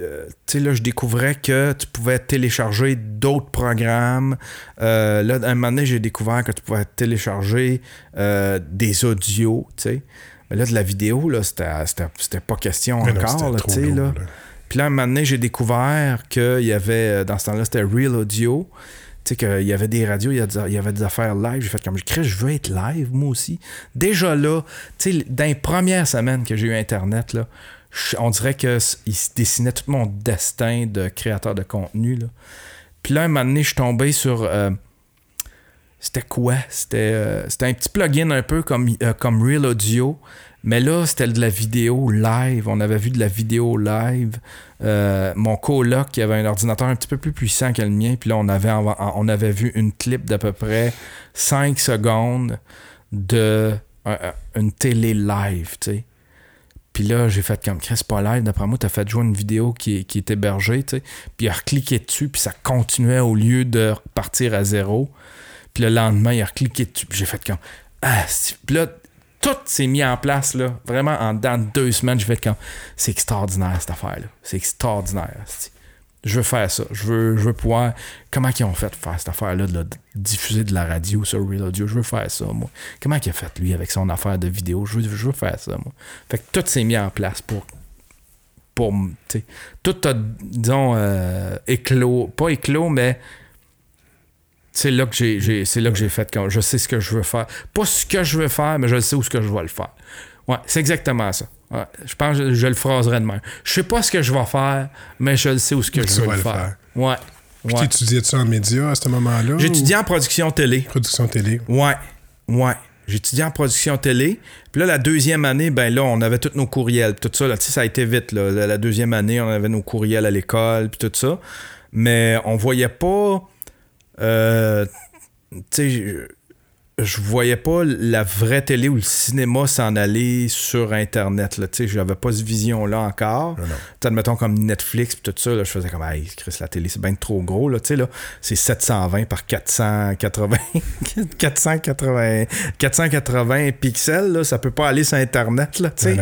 sais, là, je découvrais que tu pouvais télécharger d'autres programmes. Euh, là, à un moment donné, j'ai découvert que tu pouvais télécharger euh, des audios, tu sais. Mais là, de la vidéo, là, c'était pas question Mais encore, tu sais, là. Puis là, un moment donné, j'ai découvert qu'il y avait, dans ce temps-là, c'était Real Audio. Sais, qu'il y avait des radios, il y, avait des affaires live. J'ai fait comme, je crée, je veux être live, moi aussi. Déjà là, tu sais, dans les premières semaines que j'ai eu Internet, là, on dirait qu'il se dessinait tout mon destin de créateur de contenu. Là. Puis là, un moment donné, je suis tombé sur. euh, c'était quoi? C'était euh, c'était un petit plugin un peu comme, euh, comme Real Audio. Mais là, c'était de la vidéo live. On avait vu de la vidéo live. Euh, mon coloc qui avait un ordinateur un petit peu plus puissant que le mien. Puis là, on avait, vu une clip d'à peu près 5 secondes de une télé live, tu. Puis là, j'ai fait comme Chris, pas live. D'après moi, t'as fait jouer une vidéo qui, qui est hébergée, tu. Puis il a recliqué dessus, puis ça continuait au lieu de repartir à zéro. Puis le lendemain, il a recliqué dessus, puis j'ai fait comme Ah, puis là, tout s'est mis en place, là. Vraiment, en dedans de deux semaines, j'ai fait comme C'est extraordinaire, cette affaire-là. C'est extraordinaire. Je veux faire ça. Je veux, je veux pouvoir. Comment ils ont fait pour faire cette affaire-là, de, de diffuser de la radio sur Real Audio? Je veux faire ça, moi. Comment il a fait, lui, avec son affaire de vidéo? Je veux, je veux faire ça, moi. Fait que tout s'est mis en place pour. pour tout a, disons, euh, éclos. Pas éclos, mais c'est là que j'ai, j'ai- c'est là que j'ai fait quand je sais ce que je veux faire. Pas ce que je veux faire, mais je sais où ce que je vais le faire. Ouais, c'est exactement ça. Ouais, je pense que je, je le phraserai de même. Je sais pas ce que je vais faire, mais je le sais où ce que Tu je veux le le faire. faire. Ouais. Puis ouais. t'étudiais-tu en médias à ce moment-là? Ou étudié en production télé. Production télé. Ouais, ouais. Étudié en production télé. Puis là, la deuxième année, ben là, on avait tous nos courriels. Tout ça, là, tu sais, ça a été vite. Là. La deuxième année, on avait nos courriels à l'école, puis tout ça. Mais on voyait pas. Euh, tu sais, je, voyais pas la vraie télé ou le cinéma s'en aller sur Internet. Là. Tu sais, j'avais pas cette vision-là encore. Admettons comme Netflix puis tout ça, là, je faisais comme Hey, Chris, la télé, c'est bien trop gros, là, tu sais, là. C'est 720 par 480 480 480 pixels, là, ça peut pas aller sur Internet, là, tu sais.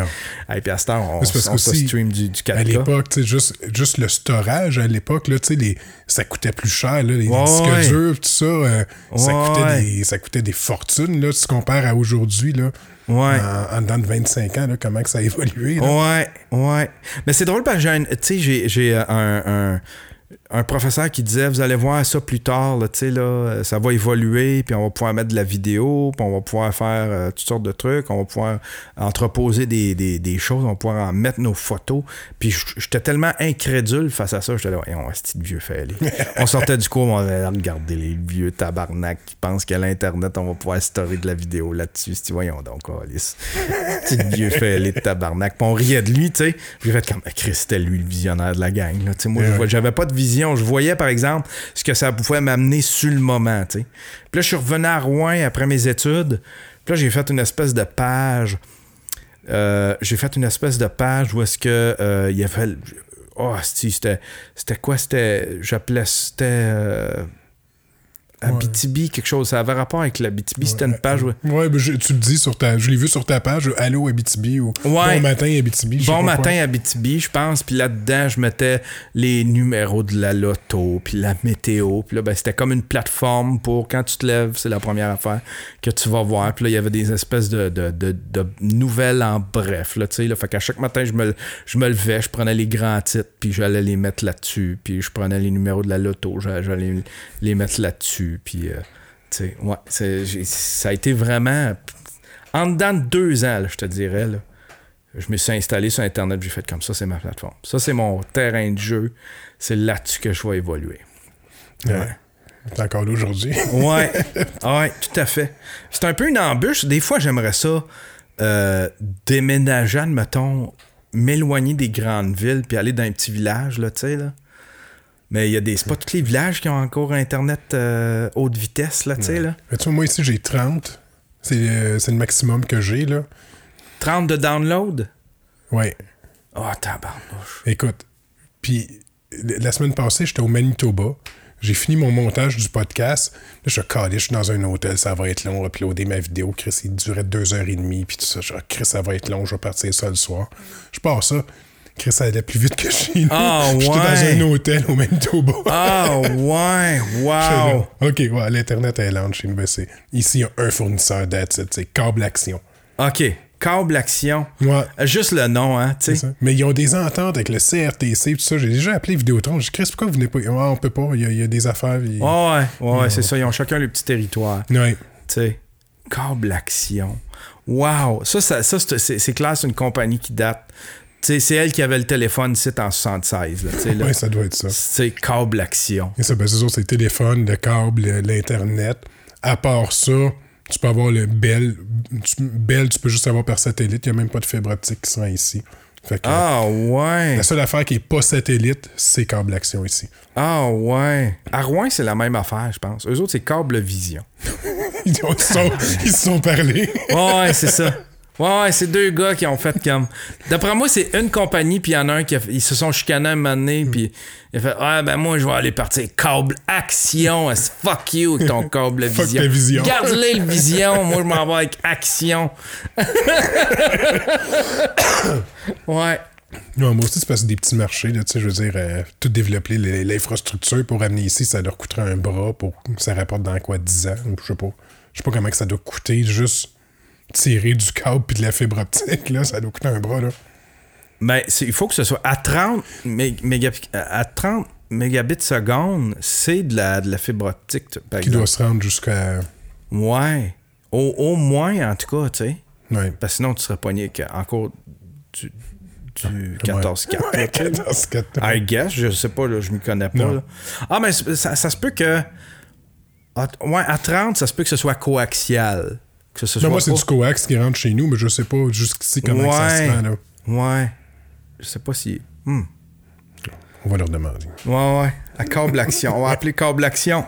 Hey, puis à ce temps, on, se stream du, du 4K. À l'époque, juste, juste le storage, à l'époque, là, les- ça coûtait plus cher, là, les Ouais, disques ouais. durs, tout ça, euh, ça, coûtait des, ça coûtait des fortunes, là, si tu compares à aujourd'hui, là, Ouais. en, en dedans de 25 ans, là, comment que ça a évolué, là. Ouais, ouais. Mais c'est drôle parce que j'ai un- tu sais, j'ai, j'ai euh, un, un, un professeur qui disait Vous allez voir ça plus tard, là, tu sais, là, ça va évoluer, puis on va pouvoir mettre de la vidéo, puis on va pouvoir faire euh, toutes sortes de trucs, on va pouvoir entreposer des, des, des choses, on va pouvoir en mettre nos photos. Puis j'étais tellement incrédule face à ça, j'étais là, on un petit vieux fait aller. on sortait du cours, on avait regardé les vieux tabarnak qui pensent qu'à l'Internet, on va pouvoir storer de la vidéo là-dessus. Si voyons donc, Alice. Petit vieux fêlé de tabarnak. Puis on riait de lui, tu sais. J'ai fait comme, Chris, c'était lui le visionnaire de la gang. Là. Tu sais, Moi, j'avais pas de vision. Je voyais, par exemple, ce que ça pouvait m'amener sur le moment. Puis là, je suis revenu à Rouen après mes études. Puis là, j'ai fait une espèce de page. Euh, j'ai fait une espèce de page où est-ce que euh, il y avait... Oh. C'était quoi? C'était... J'appelais... C'était... Euh, Abitibi, quelque chose. Ça avait rapport avec l'Abitibi. C'était une page... Ouais, ben, je- tu le dis sur ta. Je l'ai vu sur ta page, Allô Abitibi ou Ouais. Bon matin Abitibi. Bon matin. Abitibi, je pense. Puis là-dedans, je mettais les numéros de la loto, puis la météo. Puis là, ben, c'était comme une plateforme pour quand tu te lèves, c'est la première affaire que tu vas voir. Puis là, il y avait des espèces de, de, de- de nouvelles en bref. Là, tu sais, là. Fait qu'à chaque matin, je me, je me levais, je prenais les grands titres, puis j'allais les mettre là-dessus. Puis je prenais les numéros de la loto, j'a- j'allais les mettre là-dessus. Puis, euh, tu sais, ouais, ça a été vraiment... En dedans de deux ans, là, je te dirais, là je me suis installé sur Internet, j'ai fait comme ça, c'est ma plateforme. Ça, c'est mon terrain de jeu. C'est là-dessus que je vais évoluer. Ouais. C'est encore là aujourd'hui. Ouais, ouais, tout à fait. C'est un peu une embûche. Des fois, j'aimerais ça euh, déménager, admettons, m'éloigner des grandes villes puis aller dans un petit village, là, tu sais, là. Mais il y a des... C'est pas tous les villages qui ont encore Internet euh, haute vitesse, là, tu sais, là. Mais tu vois, moi ici, j'ai 30. C'est euh, c'est le maximum que j'ai, là. 30 de download? Ouais. Oh, tabarnouche. Écoute, puis la semaine passée, j'étais au Manitoba. J'ai fini mon montage du podcast. Là, je suis calé, je suis dans un hôtel, ça va être long, uploader ma vidéo. Chris, il durait deux heures et demie, puis tout ça. Je suis, ah, Chris, ça va être long, je vais partir ça le soir. Je pars ça. Chris, ça allait plus vite que chez nous. Ah, J'étais ouais. dans un hôtel au Manitoba. Ah, ouais, J'étais wow. OK, ouais, l'Internet est lent chez nous. ben, ici, il y a un fournisseur d'aide, c'est câble action. OK. Câble Action. Ouais. Juste le nom, hein, tu sais. Mais ils ont des ententes avec le CRTC, tout ça. J'ai déjà appelé Vidéotron. J'ai dit, Chris, pourquoi vous venez pas? Ah, on peut pas, il y a, il y a des affaires. il- Ouais, ouais, ouais, c'est ça. Ils ont chacun le petit territoire. Ouais. Tu sais. Câble Action. Wow. Ça, ça, ça, c'est clair, c'est une compagnie qui date. C'est elle qui avait le téléphone ici en 76. Là, tu sais, là. Ouais, ça doit être ça. C'est Câble Action. Et ça, ben, c'est sûr, c'est le téléphone, le câble, le- l'Internet. À part ça, tu peux avoir le Bell. Tu, Bell, tu peux juste avoir par satellite. Il n'y a même pas de fibre optique qui sera ici. Fait que, Ah, ouais. La seule affaire qui n'est pas satellite, c'est câble action ici. Ah, ouais. À Rouen, c'est la même affaire, je pense. Eux autres, c'est Câble Vision. Ils, se sont, ils se sont parlé. Ouais, c'est ça. Ouais, ouais, c'est deux gars qui ont fait comme. D'après moi, c'est une compagnie, puis il y en a un qui a ils se sont chicanés un moment donné, puis il a fait Ouais, ben moi, je vais aller partir câble action. Fuck you avec ton câble Fuck vision? ta vision. Garde-le le vision. moi, je m'en vais avec action. ouais. Non, moi aussi, c'est parce que des petits marchés, là, tu sais, je veux dire, euh, tout développer l'infrastructure pour amener ici, ça leur coûterait un bras pour que ça rapporte dans quoi, 10 ans, ou je sais pas. Je sais pas comment que ça doit coûter, juste tirer du câble puis de la fibre optique, là, ça doit coûter un bras, là. Ben, il faut que ce soit à 30 mé- mégapic- à 30 mégabits seconde, c'est de la, de la fibre optique, par Qui exemple. doit se rendre jusqu'à. Ouais. Au, au moins, en tout cas, tu sais. Ouais. Parce que sinon, tu serais pogné encore du, du 14-4. Ouais, là, tu sais. 14-4. I guess, je sais pas, là, je m'y connais pas. Là. Ah, mais ça, ça se peut que. à- ouais, à 30, ça se peut que ce soit coaxial. Que ce Non, soit moi, c'est pas- du coax qui rentre chez nous, mais je sais pas jusqu'ici comment que ça se Ouais. rend. Là. Ouais. Je sais pas si. Hmm. On va leur demander. Ouais, ouais. À câble action. On va appeler câble action.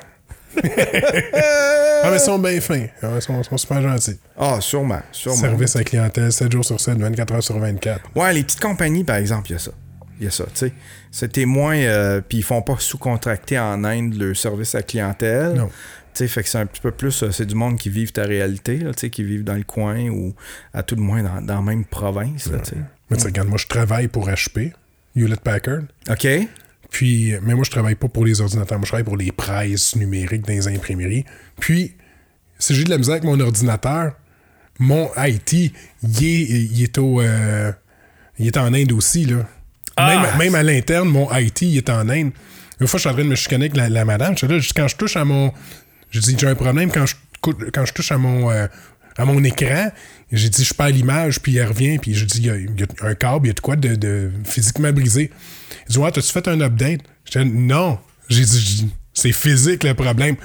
Ah, mais ils sont bien fins. Ah, Ils sont, sont super gentils. Ah, sûrement. sûrement. Service à clientèle, 7 jours sur 7, 24 heures sur 24. Ouais, les petites compagnies, par exemple, il y a ça. Il y a ça, tu sais. C'est témoin, euh, puis ils font pas sous-contracter en Inde le service à clientèle. Non. Sais, fait que c'est un petit peu plus, euh, c'est du monde qui vivent ta réalité, là, qui vivent dans le coin ou à tout le moins dans, dans la même province, là. Mais tu sais, regarde, moi, je travaille pour HP, Hewlett Packard. OK? Puis, mais moi, je travaille pas pour les ordinateurs. Moi, je travaille pour les prises numériques dans les imprimeries. Puis, si j'ai de la misère avec mon ordinateur, mon IT, il est, il est au. euh, il est en Inde aussi, là. Ah! Même, même à l'interne, mon IT, il est en Inde. Une fois, je suis en train de me chicaner avec la, la madame. Je suis là, quand je touche à mon. Je dis, j'ai un problème quand je, quand je touche à mon. euh, à mon écran, j'ai dit, je perds l'image, puis elle revient, puis je dis, il y, a, il y a un câble, il y a de quoi de, de physiquement brisé. Il dit, ouais, t'as-tu fait un update? Non. J'ai dit, j'ai dit, c'est physique le problème.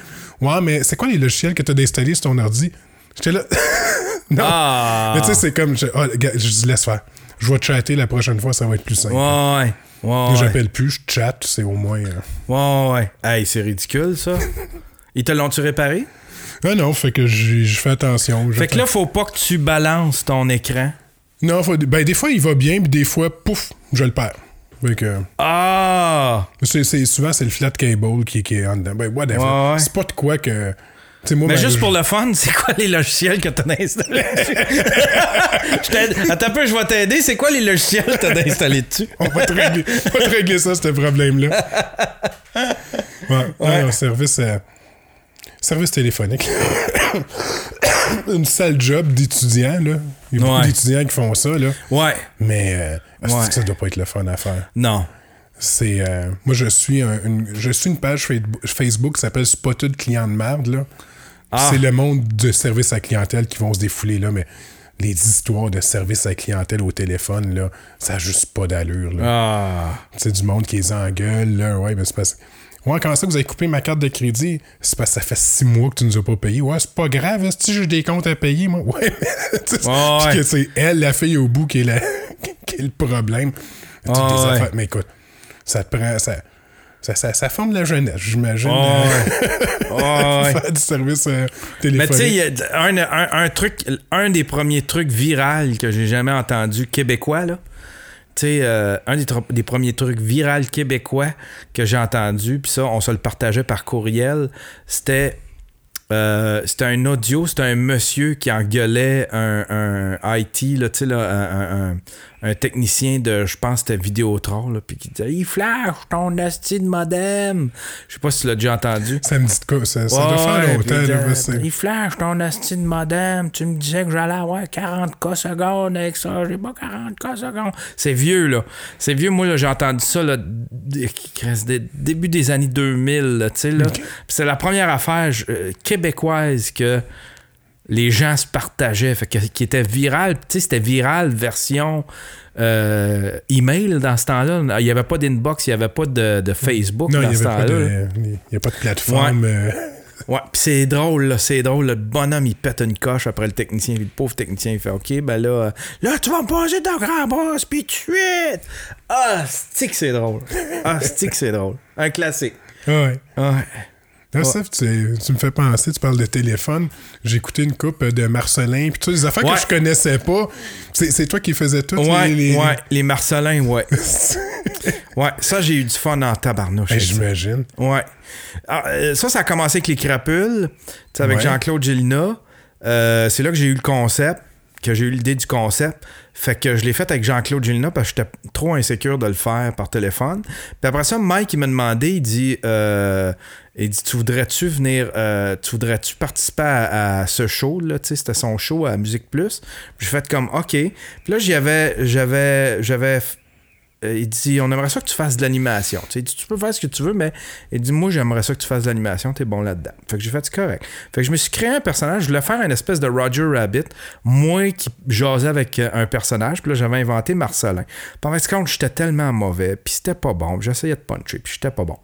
Ouais, mais c'est quoi les logiciels que t'as installés sur ton ordi? J'étais là, non. Ah! Mais tu sais, c'est comme, je, ah, je dis, laisse faire. Je vais chatter la prochaine fois, ça va être plus simple. Ouais, ouais. Ouais, J'appelle plus, je chatte, c'est au moins. euh, ouais, ouais. Hey, c'est ridicule, ça. Ils te l'ont-tu réparé? Ah non, fait que je fais attention. Fait que là, faut pas que tu balances ton écran. Non, faut- ben, des fois, il va bien, puis des fois, pouf, je le perds. Fait que, Ah! c'est, souvent, c'est le flat cable qui, qui est en dedans. Ben, whatever. Ouais, ouais. C'est pas de quoi que. moi, Mais ben, juste je- pour le fun, c'est quoi les logiciels que t'as installés Attends un peu, je vais t'aider. C'est quoi les logiciels que t'as installés dessus? On va te régler, on va te régler ça, ce problème-là. Ouais, non, non, service, euh, service téléphonique. Une sale job d'étudiants, là. Il y a beaucoup Ouais. d'étudiants qui font ça, là. Ouais. Mais euh, Ouais. ça doit pas être le fun à faire? Non. C'est. euh, moi, je suis, un- une, je suis une page Fa- Facebook qui s'appelle Spotted Client de merde, là. Ah. C'est le monde de service à clientèle qui vont se défouler, là, mais les histoires de service à clientèle au téléphone, là, ça n'a juste pas d'allure, là. Ah. C'est du monde qui les engueule, là. Ouais, mais c'est parce Ouais, comment ça, vous avez coupé ma carte de crédit? C'est parce que ça fait six mois que tu nous as pas payé. Ouais, c'est pas grave, si j'ai des comptes à payer, moi. Ouais, mais. Ouais, que c'est elle, la fille au bout, qui est, la- qui est le problème. Ouais, Mais écoute, ça te prend. Ça, ça, ça, ça forme la jeunesse, j'imagine. Ouais. euh, faire du service euh, Mais tu sais, téléphonique. un, un- un truc, un des premiers trucs virals que j'ai jamais entendu québécois, là. Tu sais, euh, un des, premiers trucs virals québécois que j'ai entendu, puis ça, on se le partageait par courriel, c'était. euh, c'était un audio, c'était un monsieur qui engueulait un, un IT, là, là, un- un technicien de, je pense, c'était Vidéotron, là, puis qui disait Il flash ton asti de modem. Je sais pas si tu l'as déjà entendu. Ça me dit de quoi? Ça, ça doit faire longtemps. que- il flash ton asti de modem. Tu me disais que j'allais avoir 40K secondes avec ça. J'ai pas 40K secondes. C'est vieux, là. C'est vieux. Moi, là, j'ai entendu ça, là, début des années 2000, là, tu sais, là. Puis c'est la première affaire je- euh, québécoise que les gens se partageaient, fait que- qui était viral. Tu sais, c'était viral version euh, email dans ce temps-là. Il n'y avait pas d'inbox, il n'y avait pas de, de Facebook Non, il dans n'y ce avait pas temps-là. de, il y a pas de plateforme. euh, Ouais, pis c'est drôle, là, c'est drôle. Le bonhomme, il pète une coche après le technicien. Puis le pauvre technicien, il fait OK, ben là, euh, là, tu vas me poser ta grand brosse, puis de suite. Ah, stick, c'est drôle? Ah, stick, c'est drôle? Un classique. ouais. Ouais. Ça, tu, tu me fais penser, tu parles de téléphone. J'ai écouté une coupe de Marcelin, puis tu sais, des affaires Ouais. que je connaissais pas. C'est c'est toi qui faisais tout. Ouais, les, les- ouais, les Marcelins, ouais. ouais, ça, j'ai eu du fun en tabarnouche. Ben. J'imagine. Ouais. Ah, euh, ça, ça a commencé avec les crapules, tu sais, avec. Jean-Claude Gélina. Euh, c'est là que j'ai eu le concept, que j'ai eu l'idée du concept. Fait que je l'ai fait avec Jean-Claude Gélina parce que j'étais trop insécure de le faire par téléphone. Puis après ça, Mike, il m'a demandé, il dit, euh, il dit, tu voudrais-tu venir, euh, tu voudrais-tu participer à, ce show, là, tu sais, c'était son show à Musique Plus? J'ai fait comme, OK. Puis là, j'y avais, j'avais, j'avais euh, il dit, on aimerait ça que tu fasses de l'animation. Tu, tu peux faire ce que tu veux, mais il dit, moi, j'aimerais ça que tu fasses de l'animation, t'es bon là-dedans. Fait que j'ai fait, correct. Fait que je me suis créé un personnage, je voulais faire une espèce de Roger Rabbit, moi qui jasais avec euh, un personnage, puis là, j'avais inventé Marcelin. Par contre, j'étais tellement mauvais, puis c'était pas bon, j'essayais de puncher, puis j'étais pas bon.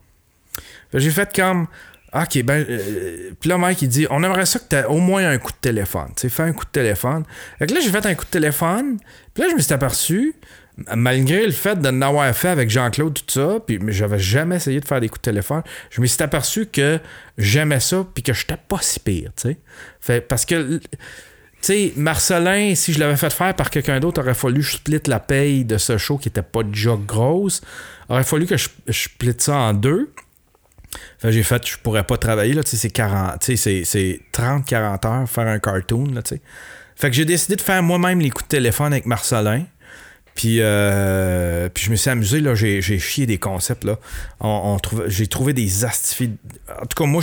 J'ai fait comme, OK, ben. euh, puis là, Mike, il dit on aimerait ça que tu au moins un coup de téléphone. Tu sais, fais un coup de téléphone. Fait que là, j'ai fait un coup de téléphone. Puis là, je me suis aperçu, malgré le fait de n'avoir fait avec Jean-Claude, tout ça, puis j'avais jamais essayé de faire des coups de téléphone, je me suis aperçu que j'aimais ça, puis que j'étais pas si pire, tu sais. Parce que. Tu sais, Marcelin, si je l'avais fait faire par quelqu'un d'autre, aurait fallu que je split la paye de ce show qui était pas déjà grosse. Aurait fallu que je, je split ça en deux. Fait j'ai fait, je pourrais pas travailler, là, c'est 40, tu sais, c'est- c'est 30-40 heures faire un cartoon, là, tu. Fait que j'ai décidé de faire moi-même les coups de téléphone avec Marcelin. Puis, euh, puis je me suis amusé, là, j'ai, chié des concepts, là. On, trouve- j'ai trouvé des astifies. En tout cas, moi,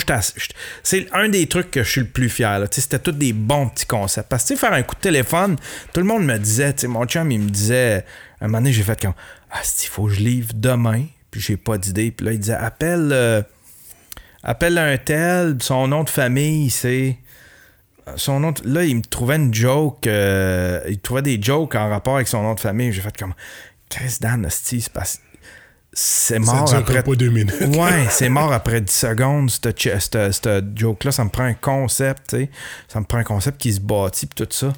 c'est un des trucs que je suis le plus fier, là. C'était tous des bons petits concepts. Parce que, faire un coup de téléphone, tout le monde me disait, tu mon chum, il me disait, un moment donné, j'ai fait comme, ah, il faut que je livre demain, puis j'ai pas d'idée. Puis là, il disait, appelle, euh, appelle un tel, son nom de famille, c'est son nom de- là il me trouvait une joke euh, il trouvait des jokes en rapport avec son nom de famille. J'ai fait comme Chris Dan c'est parce c'est mort après pas deux minutes. ouais c'est mort après 10 secondes cette joke là ça me prend un concept tu sais. Ça me prend un concept qui se bâtit pis tout ça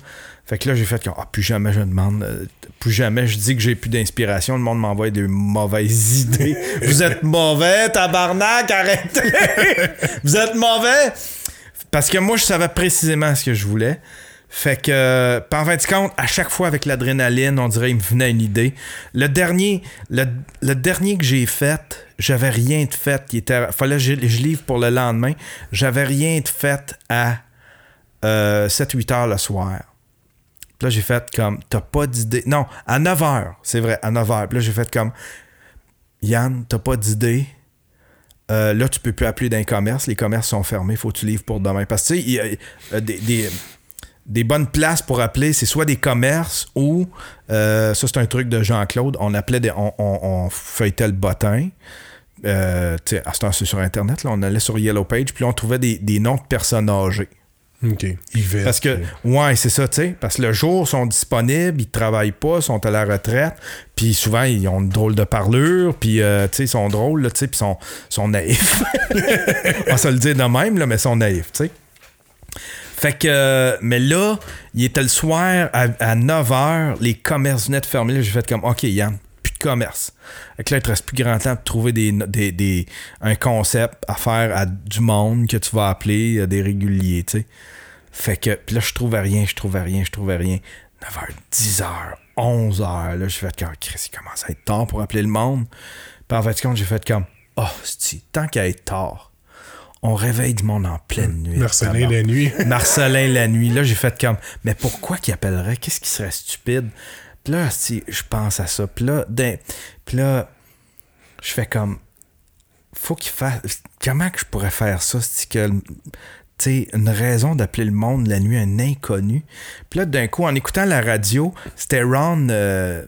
fait que là j'ai fait comme ah plus jamais je demande euh, plus jamais je dis que j'ai plus d'inspiration le monde m'envoie de mauvaises idées vous êtes mauvais tabarnak arrêtez vous êtes mauvais parce que moi, je savais précisément ce que je voulais. Fait que, euh, en fin de compte, à chaque fois avec l'adrénaline, on dirait il me venait une idée. Le dernier, le, le dernier que j'ai fait, j'avais rien de fait. Il était, fallait que je, livre pour le lendemain. J'avais rien de fait à euh, 7-8 heures le soir. Là, j'ai fait comme, t'as pas d'idée. Non, à 9 heures, c'est vrai, à 9 heures. Puis là, j'ai fait comme, Yann, t'as pas d'idée. Euh, là, tu peux plus appeler d'un commerce. Les commerces sont fermés. Faut que tu livres pour demain. Parce que, tu sais, il y a des, des- bonnes places pour appeler, c'est soit des commerces ou, euh, ça, c'est un truc de Jean-Claude. On appelait des, on, feuilletait le bottin. Euh, à ce temps, c'est sur Internet. Là, on allait sur Yellow Page, puis on trouvait des, des noms de personnes âgées. OK. Parce que, ouais, c'est ça, tu sais. Parce que le jour, ils sont disponibles, ils travaillent pas, ils sont à la retraite. Puis souvent, ils ont une drôle de parlure, puis, euh, tu sais, ils sont drôles, là, tu sais, puis ils sont, sont naïfs. On va se le dire de même, là, mais ils sont naïfs, tu sais. Fait que, euh, mais là, il était le soir à, 9h, les commerces venaient de fermer. J'ai fait comme, OK, Yann, plus de commerce. Fait que là, il te reste plus grand temps pour trouver des, des, des- un concept à faire à du monde que tu vas appeler euh, des réguliers, tu sais. Fait que, puis là, je trouvais rien, je trouvais rien, je trouvais rien. 9h, 10h, 11h, là, j'ai fait comme, Chris, il commence à être tard pour appeler le monde. Puis en fait, compte, j'ai fait comme, oh, c'est tant qu'à être tard, on réveille du monde en pleine nuit. Marcelin la nuit. Marcelin la nuit. Là, j'ai fait comme, mais pourquoi qu'il appellerait? Qu'est-ce qui serait stupide? Puis là, si je pense à ça. Puis là, puis là, je fais comme, faut qu'il fasse. Comment que je pourrais faire ça? C'est que, tu sais, une raison d'appeler le monde la nuit un inconnu. Puis là, d'un coup, en écoutant la radio, c'était Ron. euh,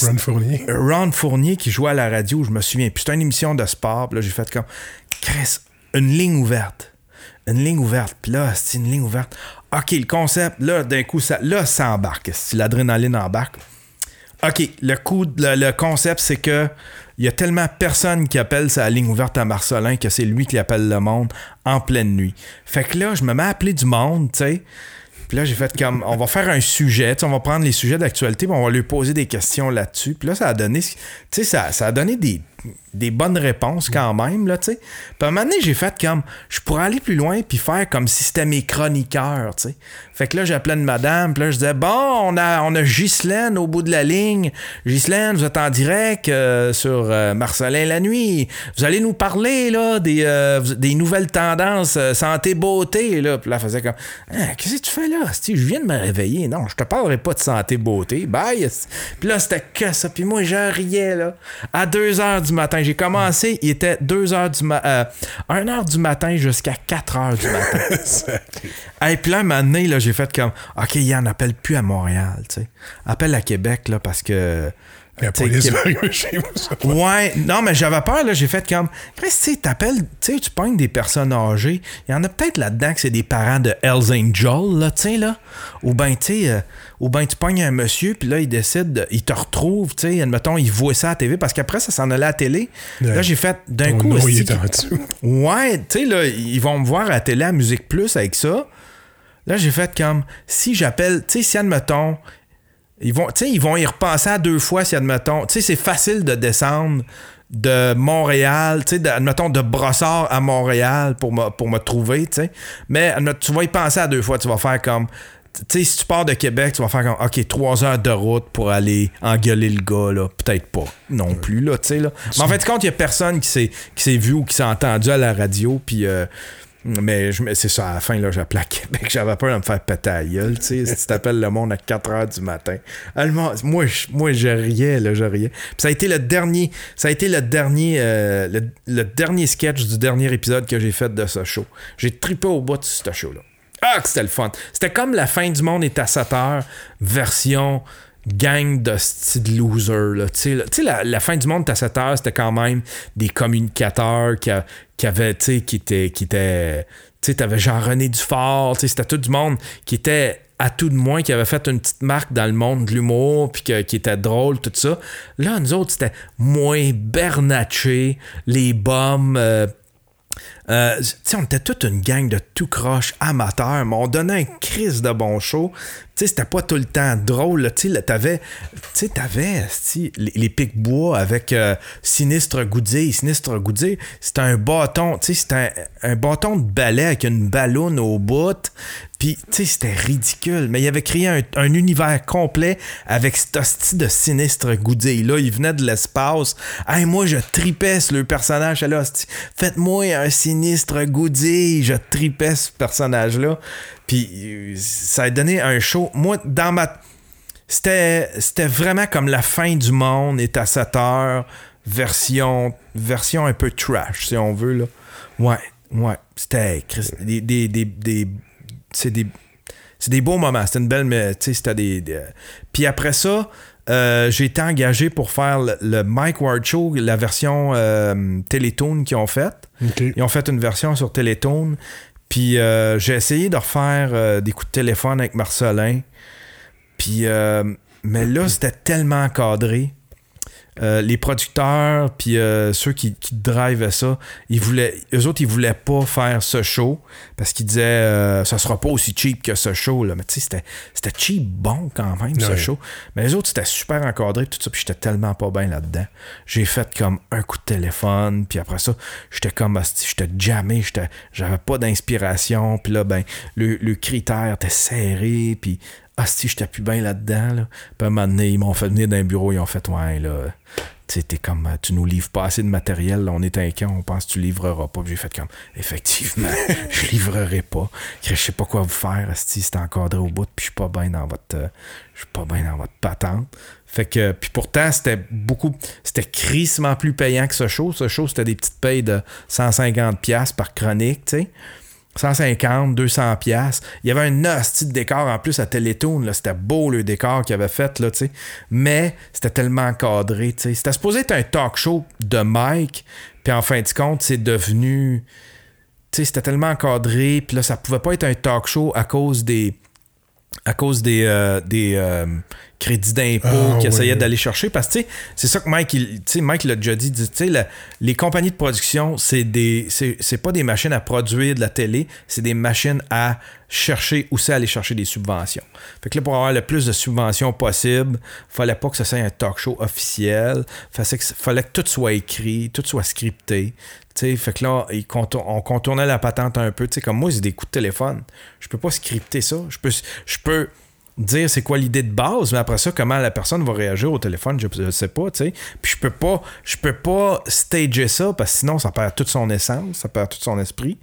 Ron Fournier. Ron Fournier qui jouait à la radio, je me souviens. Puis c'était une émission de sport. Puis là, j'ai fait comme Chris, une ligne ouverte. Une ligne ouverte. Puis là, c'est une ligne ouverte. OK, le concept, là, d'un coup, ça, là, ça embarque. Si l'adrénaline embarque. OK, le coup, le, concept, c'est que il y a tellement personne qui appelle sa ligne ouverte à Marcelin que c'est lui qui appelle le monde en pleine nuit. Fait que là, je me mets à appeler du monde, tu sais. Puis là, j'ai fait comme, on va faire un sujet, on va prendre les sujets d'actualité, on va lui poser des questions là-dessus. Puis là, ça a donné, tu sais, ça, ça a donné des, des bonnes réponses quand même, là, tu sais. Puis à un moment donné, j'ai fait comme, je pourrais aller plus loin puis faire comme si c'était mes chroniqueurs, tu sais. Fait que là, j'appelais une madame, puis là, je disais, bon, on a, on a Ghislaine au bout de la ligne. Ghislaine, vous êtes en direct euh, sur euh, Marcelin la nuit. Vous allez nous parler, là, des, euh, des nouvelles tendances santé-beauté, là. Puis là, elle faisait comme, Ah, qu'est-ce que tu fais là? Je viens de me réveiller. Non, je te parlerai pas de santé-beauté. Bye. Puis là, c'était que ça. Puis moi, je riais, là. À 2 heures du matin, j'ai commencé, il était 2 heures du matin, 1 heure du matin jusqu'à 4 heures du matin. Et puis là, un moment donné, là, j'ai fait comme OK, Yann, appelle plus à Montréal, tu sais. Appelle à Québec, là, parce que La police va arriver chez vous. Ouais, non, mais j'avais peur, là. J'ai fait comme. Chris, tu sais, t'appelles, tu sais, tu pognes des personnes âgées. Il y en a peut-être là-dedans que c'est des parents de Hells Angel, là, tu sais, là. Ou ben, tu sais, euh, ou ben, tu pognes un monsieur, puis là, il décide, de- il te retrouve, tu sais, admettons, il voit ça à la TV, parce qu'après, ça s'en allait à la télé. Ouais. Là, j'ai fait, d'un coup, nom, il esti, est en dessous. Ouais, tu sais, là, ils vont me voir à la télé à Musique Plus avec ça. Là, j'ai fait comme, si j'appelle, tu sais, si admettons, ils vont, ils vont y repenser à deux fois si admettons, tu sais, c'est facile de descendre de Montréal, tu sais, de- admettons, de Brossard à Montréal pour me, pour me trouver, tu sais. Mais tu vas y penser à deux fois, tu vas faire comme, tu sais, si tu pars de Québec, tu vas faire comme, OK, trois heures de route pour aller engueuler le gars, là. Peut-être pas non plus, là, tu sais, là. Mais en fait, compte, il y a personne qui s'est, qui s'est vu ou qui s'est entendu à la radio, puis... euh, mais c'est ça, à la fin, là, j'appelais à Québec. J'avais peur de me faire péter à gueule, tu sais. Si tu t'appelles le monde à 4 heures du matin. Ah, le monde- moi, je, moi, je riais, là, je riais. Puis ça a été le dernier, ça a été le dernier, euh, le, dernier sketch du dernier épisode que j'ai fait de ce show. J'ai trippé au bout de ce show-là. Ah, que c'était le fun. C'était comme la fin du monde est à 7 heures, version gang de style loser. Tu sais, la, la fin du monde à 7 heures, c'était quand même des communicateurs qui, a- qui avaient, tu sais, qui étaient, qui étaient, tu sais, t'avais Jean-René Dufort, tu sais, c'était tout du monde qui était à tout de moins, qui avait fait une petite marque dans le monde de l'humour, puis que- qui était drôle, tout ça. Là, nous autres, c'était moins bernaché, les bombes, euh, euh, on était toute une gang de tout croche amateurs, mais on donnait un crise de bon show. C'était pas tout le temps drôle. t'avais, esti, les, les pics-bois avec euh, Sinistre Goudier. Sinistre Goudier, c'était un bâton, c'était un, bâton de balai avec une ballonne au bout. Puis, c'était ridicule. Mais il avait créé un, un univers complet avec cet hostie de Sinistre Goudier. Là, il venait de l'espace. Hey, moi, je tripais le personnage. Faites-moi un Sinistre Goudier. Je tripais ce personnage-là. Puis, ça a donné un show. Moi, dans ma. C'était, c'était vraiment comme la fin du monde est à 7 heures, version, version un peu trash, si on veut. Là. Ouais, ouais. C'était des, des, c'est des, c'est des beaux moments. C'était une belle. mais, c'était des. des- Puis après ça, euh, j'ai été engagé pour faire le, le Mike Ward Show, la version euh, Télétoon qu'ils ont faite. Ils ont fait une version sur Télétoon. Puis euh, j'ai essayé de refaire euh, des coups de téléphone avec Marcelin. Puis, mais là, c'était tellement encadré. Euh, les producteurs, puis euh, ceux qui, qui drivaient ça, ils voulaient, eux autres, ils voulaient pas faire ce show parce qu'ils disaient euh, ça sera pas aussi cheap que ce show. Là. Mais tu sais, c'était, c'était cheap bon quand même, ce show. Mais les autres, c'était super encadré, tout ça, puis j'étais tellement pas bien là-dedans. J'ai fait comme un coup de téléphone, puis après ça, j'étais comme, asti, j'étais jammé, j'étais, j'avais pas d'inspiration, puis là, ben, le, le critère était serré, puis si j'étais plus bien là-dedans, là. Puis à un moment donné, ils m'ont fait venir d'un bureau, ils ont fait, ouais, là, t'es comme, tu nous livres pas assez de matériel, là, on est inquiet, on pense que tu livreras pas. J'ai fait comme, effectivement, je livrerai pas. Je sais pas quoi vous faire, si c'est encadré au bout, puis je suis pas bien dans votre, euh, je suis pas bien dans votre patente. Fait que, puis pourtant, c'était beaucoup, c'était crissement plus payant que ce show. Ce show, c'était des petites payes de 150$ piastres par chronique, tu sais. 150, 200 pièces. Il y avait un hostie de décor en plus à Télétoon. C'était beau le décor qu'il avait fait, là, tu sais. Mais c'était tellement encadré, tu sais. C'était supposé être un talk show de Mike. Puis en fin de compte, c'est devenu... Tu sais, c'était tellement encadré. Puis là, ça pouvait pas être un talk show à cause des... À cause des, euh, des euh, crédits d'impôt Ah, qu'il essayait oui. d'aller chercher. Parce que, c'est ça que Mike, il- Mike l'a déjà dit. dit, Tu sais, la- les compagnies de production, c'est des, c'est c'est pas des machines à produire de la télé, c'est des machines à chercher aussi à aller chercher des subventions. Fait que là, pour avoir le plus de subventions possible, fallait pas que ce soit un talk show officiel. Fallait que, fallait que tout soit écrit, tout soit scripté. Tu sais, fait que là, on contournait la patente un peu. Tu sais, comme moi, j'ai des coups de téléphone. Je peux pas scripter ça. Je peux, je peux dire c'est quoi l'idée de base, mais après ça, comment la personne va réagir au téléphone, je, je sais pas, tu sais. Puis je peux pas, je peux pas stager ça parce que sinon, ça perd toute son essence, ça perd tout son esprit.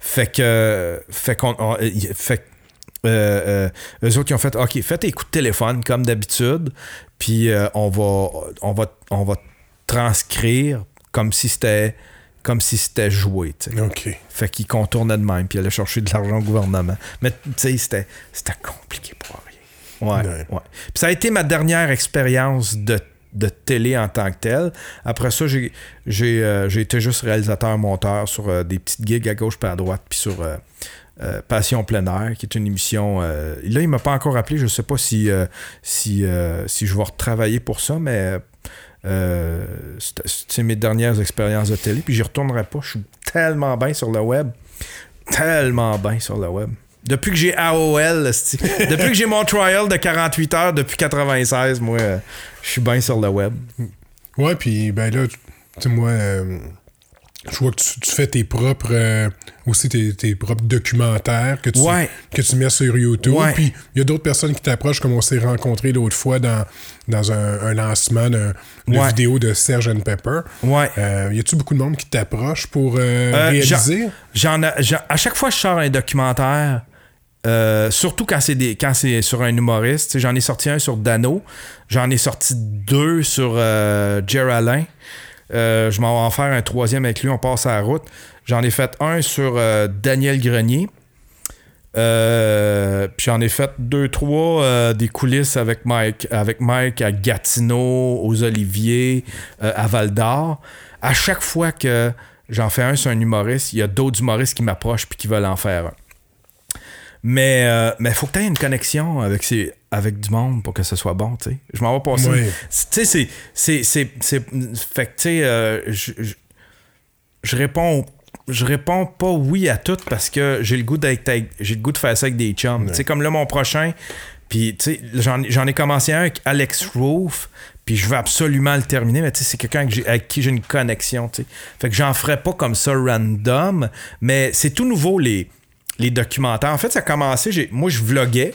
Fait que, fait qu'on, on- euh, fait euh, euh, eux autres qui ont fait OK, fais tes coups de téléphone comme d'habitude, puis euh, on va on va on va transcrire comme si c'était comme si c'était joué, tu sais. OK. Fait qu'ils contournaient de même, puis allaient chercher de l'argent au gouvernement. Mais tu sais, c'était, compliqué pour. Ouais, Ouais. Puis ça a été ma dernière expérience de de télé en tant que tel. Après ça, j'ai, j'ai, euh, j'ai été juste réalisateur-monteur sur euh, des petites gigs à gauche et à droite, puis sur euh, euh, Passion plein air, qui est une émission. là, il m'a pas encore appelé. Je sais pas si, si, si je vais retravailler pour ça, mais c'est, c'est mes dernières expériences de télé. Puis j'y retournerai pas. Je suis tellement bien sur le web. Tellement bien sur le web. Depuis que j'ai AOL, depuis que j'ai mon trial de 48 heures depuis 96, moi, je suis bien sur le web. Ouais, puis ben là, tu sais, moi, euh, je vois que tu, tu fais tes propres, euh, aussi tes, tes propres documentaires que tu, Ouais. que tu mets sur YouTube. Ouais. Puis il y a d'autres personnes qui t'approchent, comme on s'est rencontrés l'autre fois dans, dans un, un lancement de, Ouais. vidéo de Serge and Pepper. Ouais. Euh, y a-tu beaucoup de monde qui t'approche pour euh, réaliser? J'en- à chaque fois que je sors un documentaire, euh, surtout quand c'est des quand c'est sur un humoriste, j'en ai sorti un sur Dano, j'en ai sorti deux sur euh, Jer Alain. Euh, je m'en vais en faire un troisième avec lui, on passe à la route. J'en ai fait un sur euh, Daniel Grenier. Euh, puis j'en ai fait deux, trois des coulisses avec Mike, avec Mike à Gatineau, aux Oliviers, à Val d'Or. À chaque fois que j'en fais un sur un humoriste, il y a d'autres humoristes qui m'approchent puis qui veulent en faire un. Mais il mais faut que tu aies une connexion avec, ces, avec du monde pour que ce soit bon, tu sais. Je m'en vais passer. Oui. Tu sais, c'est- c'est. c'est- c'est- Fait que, tu sais, euh, je- je- je réponds je réponds pas oui à tout parce que j'ai le goût d'être j'ai le goût de faire ça avec des chums. Tu sais comme là mon prochain puis tu sais j'en j'en ai commencé un avec Alex Roof puis je veux absolument le terminer mais tu sais c'est quelqu'un avec, avec qui j'ai une connexion, tu sais. Fait que j'en ferai pas comme ça random, mais c'est tout nouveau les les documentaires. En fait, ça a commencé, moi je vloguais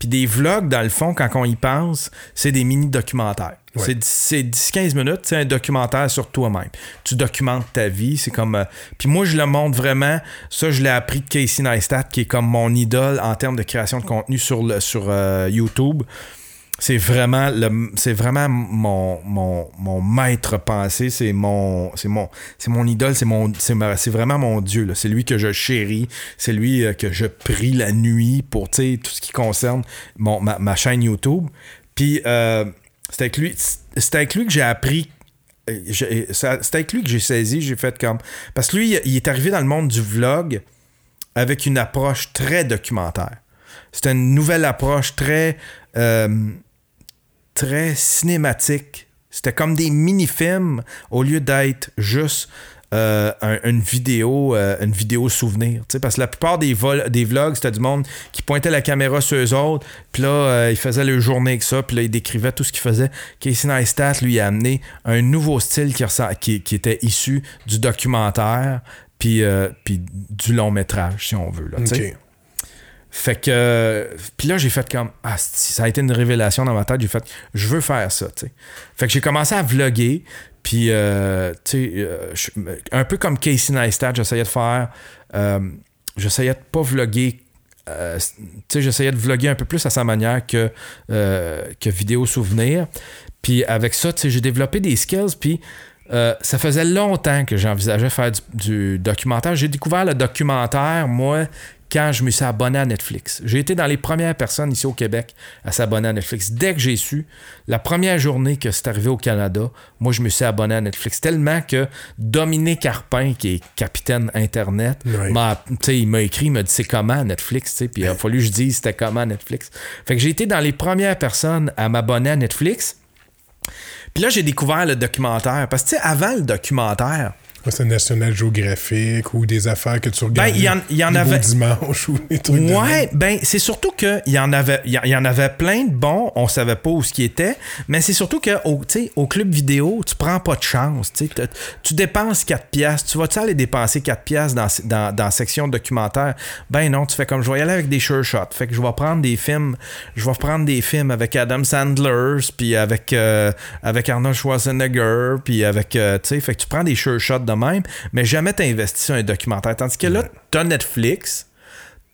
puis des vlogs, dans le fond, quand on y pense, c'est des mini-documentaires. Ouais. C'est 10-15 minutes, c'est un documentaire sur toi-même. Tu documentes ta vie, c'est comme... euh, Puis moi, je le montre vraiment. Ça, je l'ai appris de Casey Neistat, qui est comme mon idole en termes de création de contenu sur, le, sur euh, YouTube. C'est vraiment, mon, maître pensée, c'est mon, c'est mon, idole, c'est vraiment mon Dieu. C'est lui que je chéris, c'est lui euh, que je prie la nuit pour tout ce qui concerne mon, ma, chaîne YouTube. Puis euh, c'est avec lui, c'est avec que j'ai appris. euh, C'est avec lui que j'ai saisi, j'ai fait comme. Parce que lui, il est arrivé dans le monde du vlog avec une approche très documentaire. C'était une nouvelle approche très, très cinématique. C'était comme des mini-films au lieu d'être juste euh, un- une vidéo euh, vidéo souvenir. Parce que la plupart des, vlogs, c'était du monde qui pointait la caméra sur eux autres, puis là, euh, ils faisaient leur journée avec ça, puis là, ils décrivaient tout ce qu'ils faisaient. Casey Neistat, lui, a amené un nouveau style qui, qui, était issu du documentaire, puis, euh, puis du long métrage, si on veut. Là. Fait que. Puis là, j'ai fait comme. Ah, ça a été une révélation dans ma tête. J'ai fait. Je veux faire ça, tu sais. Fait que j'ai commencé à vlogger. Puis, euh, tu sais, euh, un peu comme Casey Neistat, j'essayais de faire. euh, j'essayais de pas vlogger. tu sais, j'essayais de vlogger un peu plus à sa manière que, que vidéo souvenir. Puis avec ça, tu sais, j'ai développé des skills. Puis. ça faisait longtemps que j'envisageais faire du documentaire. J'ai découvert le documentaire, moi, quand je me suis abonné à Netflix. J'ai été dans les premières personnes ici au Québec à s'abonner à Netflix. Dès que j'ai su, la première journée que c'est arrivé au Canada, moi, je me suis abonné à Netflix. Tellement que Dominique Carpin, qui est capitaine Internet, m'a, il m'a écrit, il m'a dit c'est comment Netflix, puis il a fallu que je dise c'était comment Netflix. Fait que j'ai été dans les premières personnes à m'abonner à Netflix. Puis là, j'ai découvert le documentaire. Parce que, tu sais, avant le documentaire, C'est National Geographic ou des affaires que tu regardes. Ben, il y en- il y en les beaux avait- dimanches ou des trucs de Ouais, ben c'est surtout qu'il y en avait il y, il y en avait plein de bons, on savait pas où ce qui était, mais c'est surtout que au, tu club vidéo, tu prends pas de chance, tu tu dépenses 4 pièces, tu vas-tu aller dépenser 4 pièces dans, dans, section documentaire? Ben non, tu fais comme je vais y aller avec des sure shots. Fait que je vais prendre des films, je vais prendre des films avec Adam Sandler, puis avec euh, avec Arnold Schwarzenegger, puis avec euh, tu sais, fait que tu prends des sure shots de même, mais jamais t'investis sur un documentaire tandis que là t'as Netflix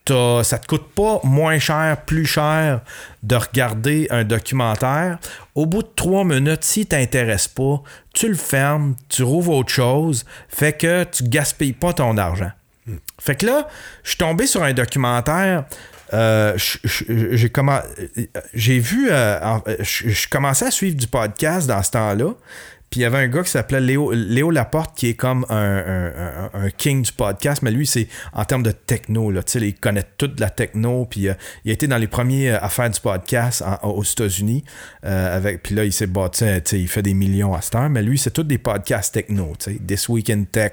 t'as- ça te coûte pas moins cher, plus cher de regarder un documentaire. Au bout de trois minutes, si t'intéresse pas, tu le fermes, tu rouvres autre chose, fait que tu gaspilles pas ton argent. Fait que là, je suis tombé sur un documentaire euh, j'ai comment j'ai vu euh, je commençais à suivre du podcast dans ce temps-là puis il y avait un gars qui s'appelait Léo, Léo Laporte qui est comme un, king du podcast, mais lui, c'est en termes de techno. Là, il connaît toute la techno. Puis euh, il a été dans les premiers à faire du podcast aux États-Unis. avec puis là, il s'est battu, il fait des millions à cette heure, mais lui, c'est tous des podcasts techno. This Week in Tech,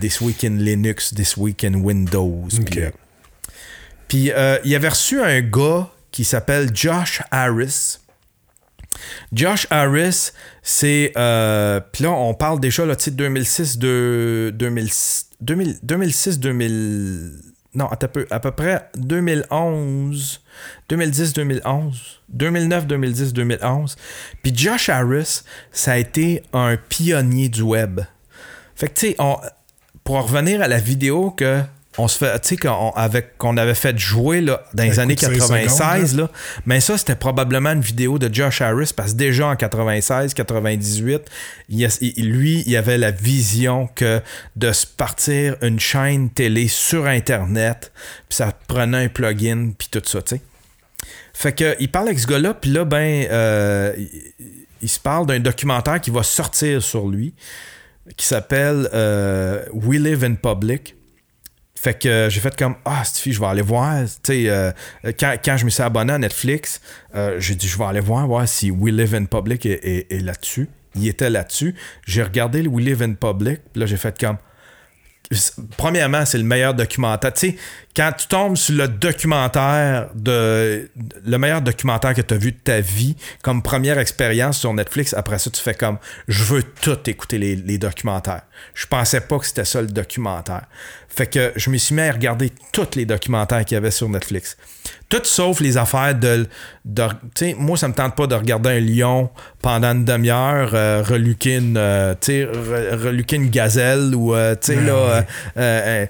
This Week in Linux, This Week in Windows. Puis euh, il avait reçu un gars qui s'appelle Josh Harris. Josh Harris, c'est. Euh, puis là, on parle déjà, là, tu 2006, de, 2006, 2000. Non, à peu, à peu près 2011, 2010, 2011, 2009, 2010, 2011. Puis Josh Harris, ça a été un pionnier du web. Fait que, tu sais, pour revenir à la vidéo que on se fait, tu sais, qu'on avait fait jouer là, dans les années 96, là, mais ça, c'était probablement une vidéo de Josh Harris, parce que déjà en 96, 98, lui, il avait la vision que de se partir une chaîne télé sur Internet, puis ça prenait un plugin, puis tout ça, tu sais. Fait que, il parle avec ce gars-là, puis là, ben, euh, il, se parle d'un documentaire qui va sortir sur lui, qui s'appelle euh, We Live in Public. Fait que euh, j'ai fait comme Ah, fille, je vais aller voir. Tu sais, euh, quand, quand, je me suis abonné à Netflix, euh, j'ai dit Je vais aller voir, voir si We Live in Public est, là-dessus. Il était là-dessus. J'ai regardé le We Live in Public. Puis là, j'ai fait comme Premièrement, c'est le meilleur documentaire. Tu sais, quand tu tombes sur le documentaire de. Le meilleur documentaire que tu as vu de ta vie comme première expérience sur Netflix, après ça, tu fais comme Je veux tout écouter les, les documentaires. Je pensais pas que c'était ça le documentaire. Fait que je me suis mis à regarder tous les documentaires qu'il y avait sur Netflix. Tout sauf les affaires de. de moi, ça me tente pas de regarder un lion pendant une demi-heure, euh, reluquer, une, euh, une gazelle ou euh, là, euh,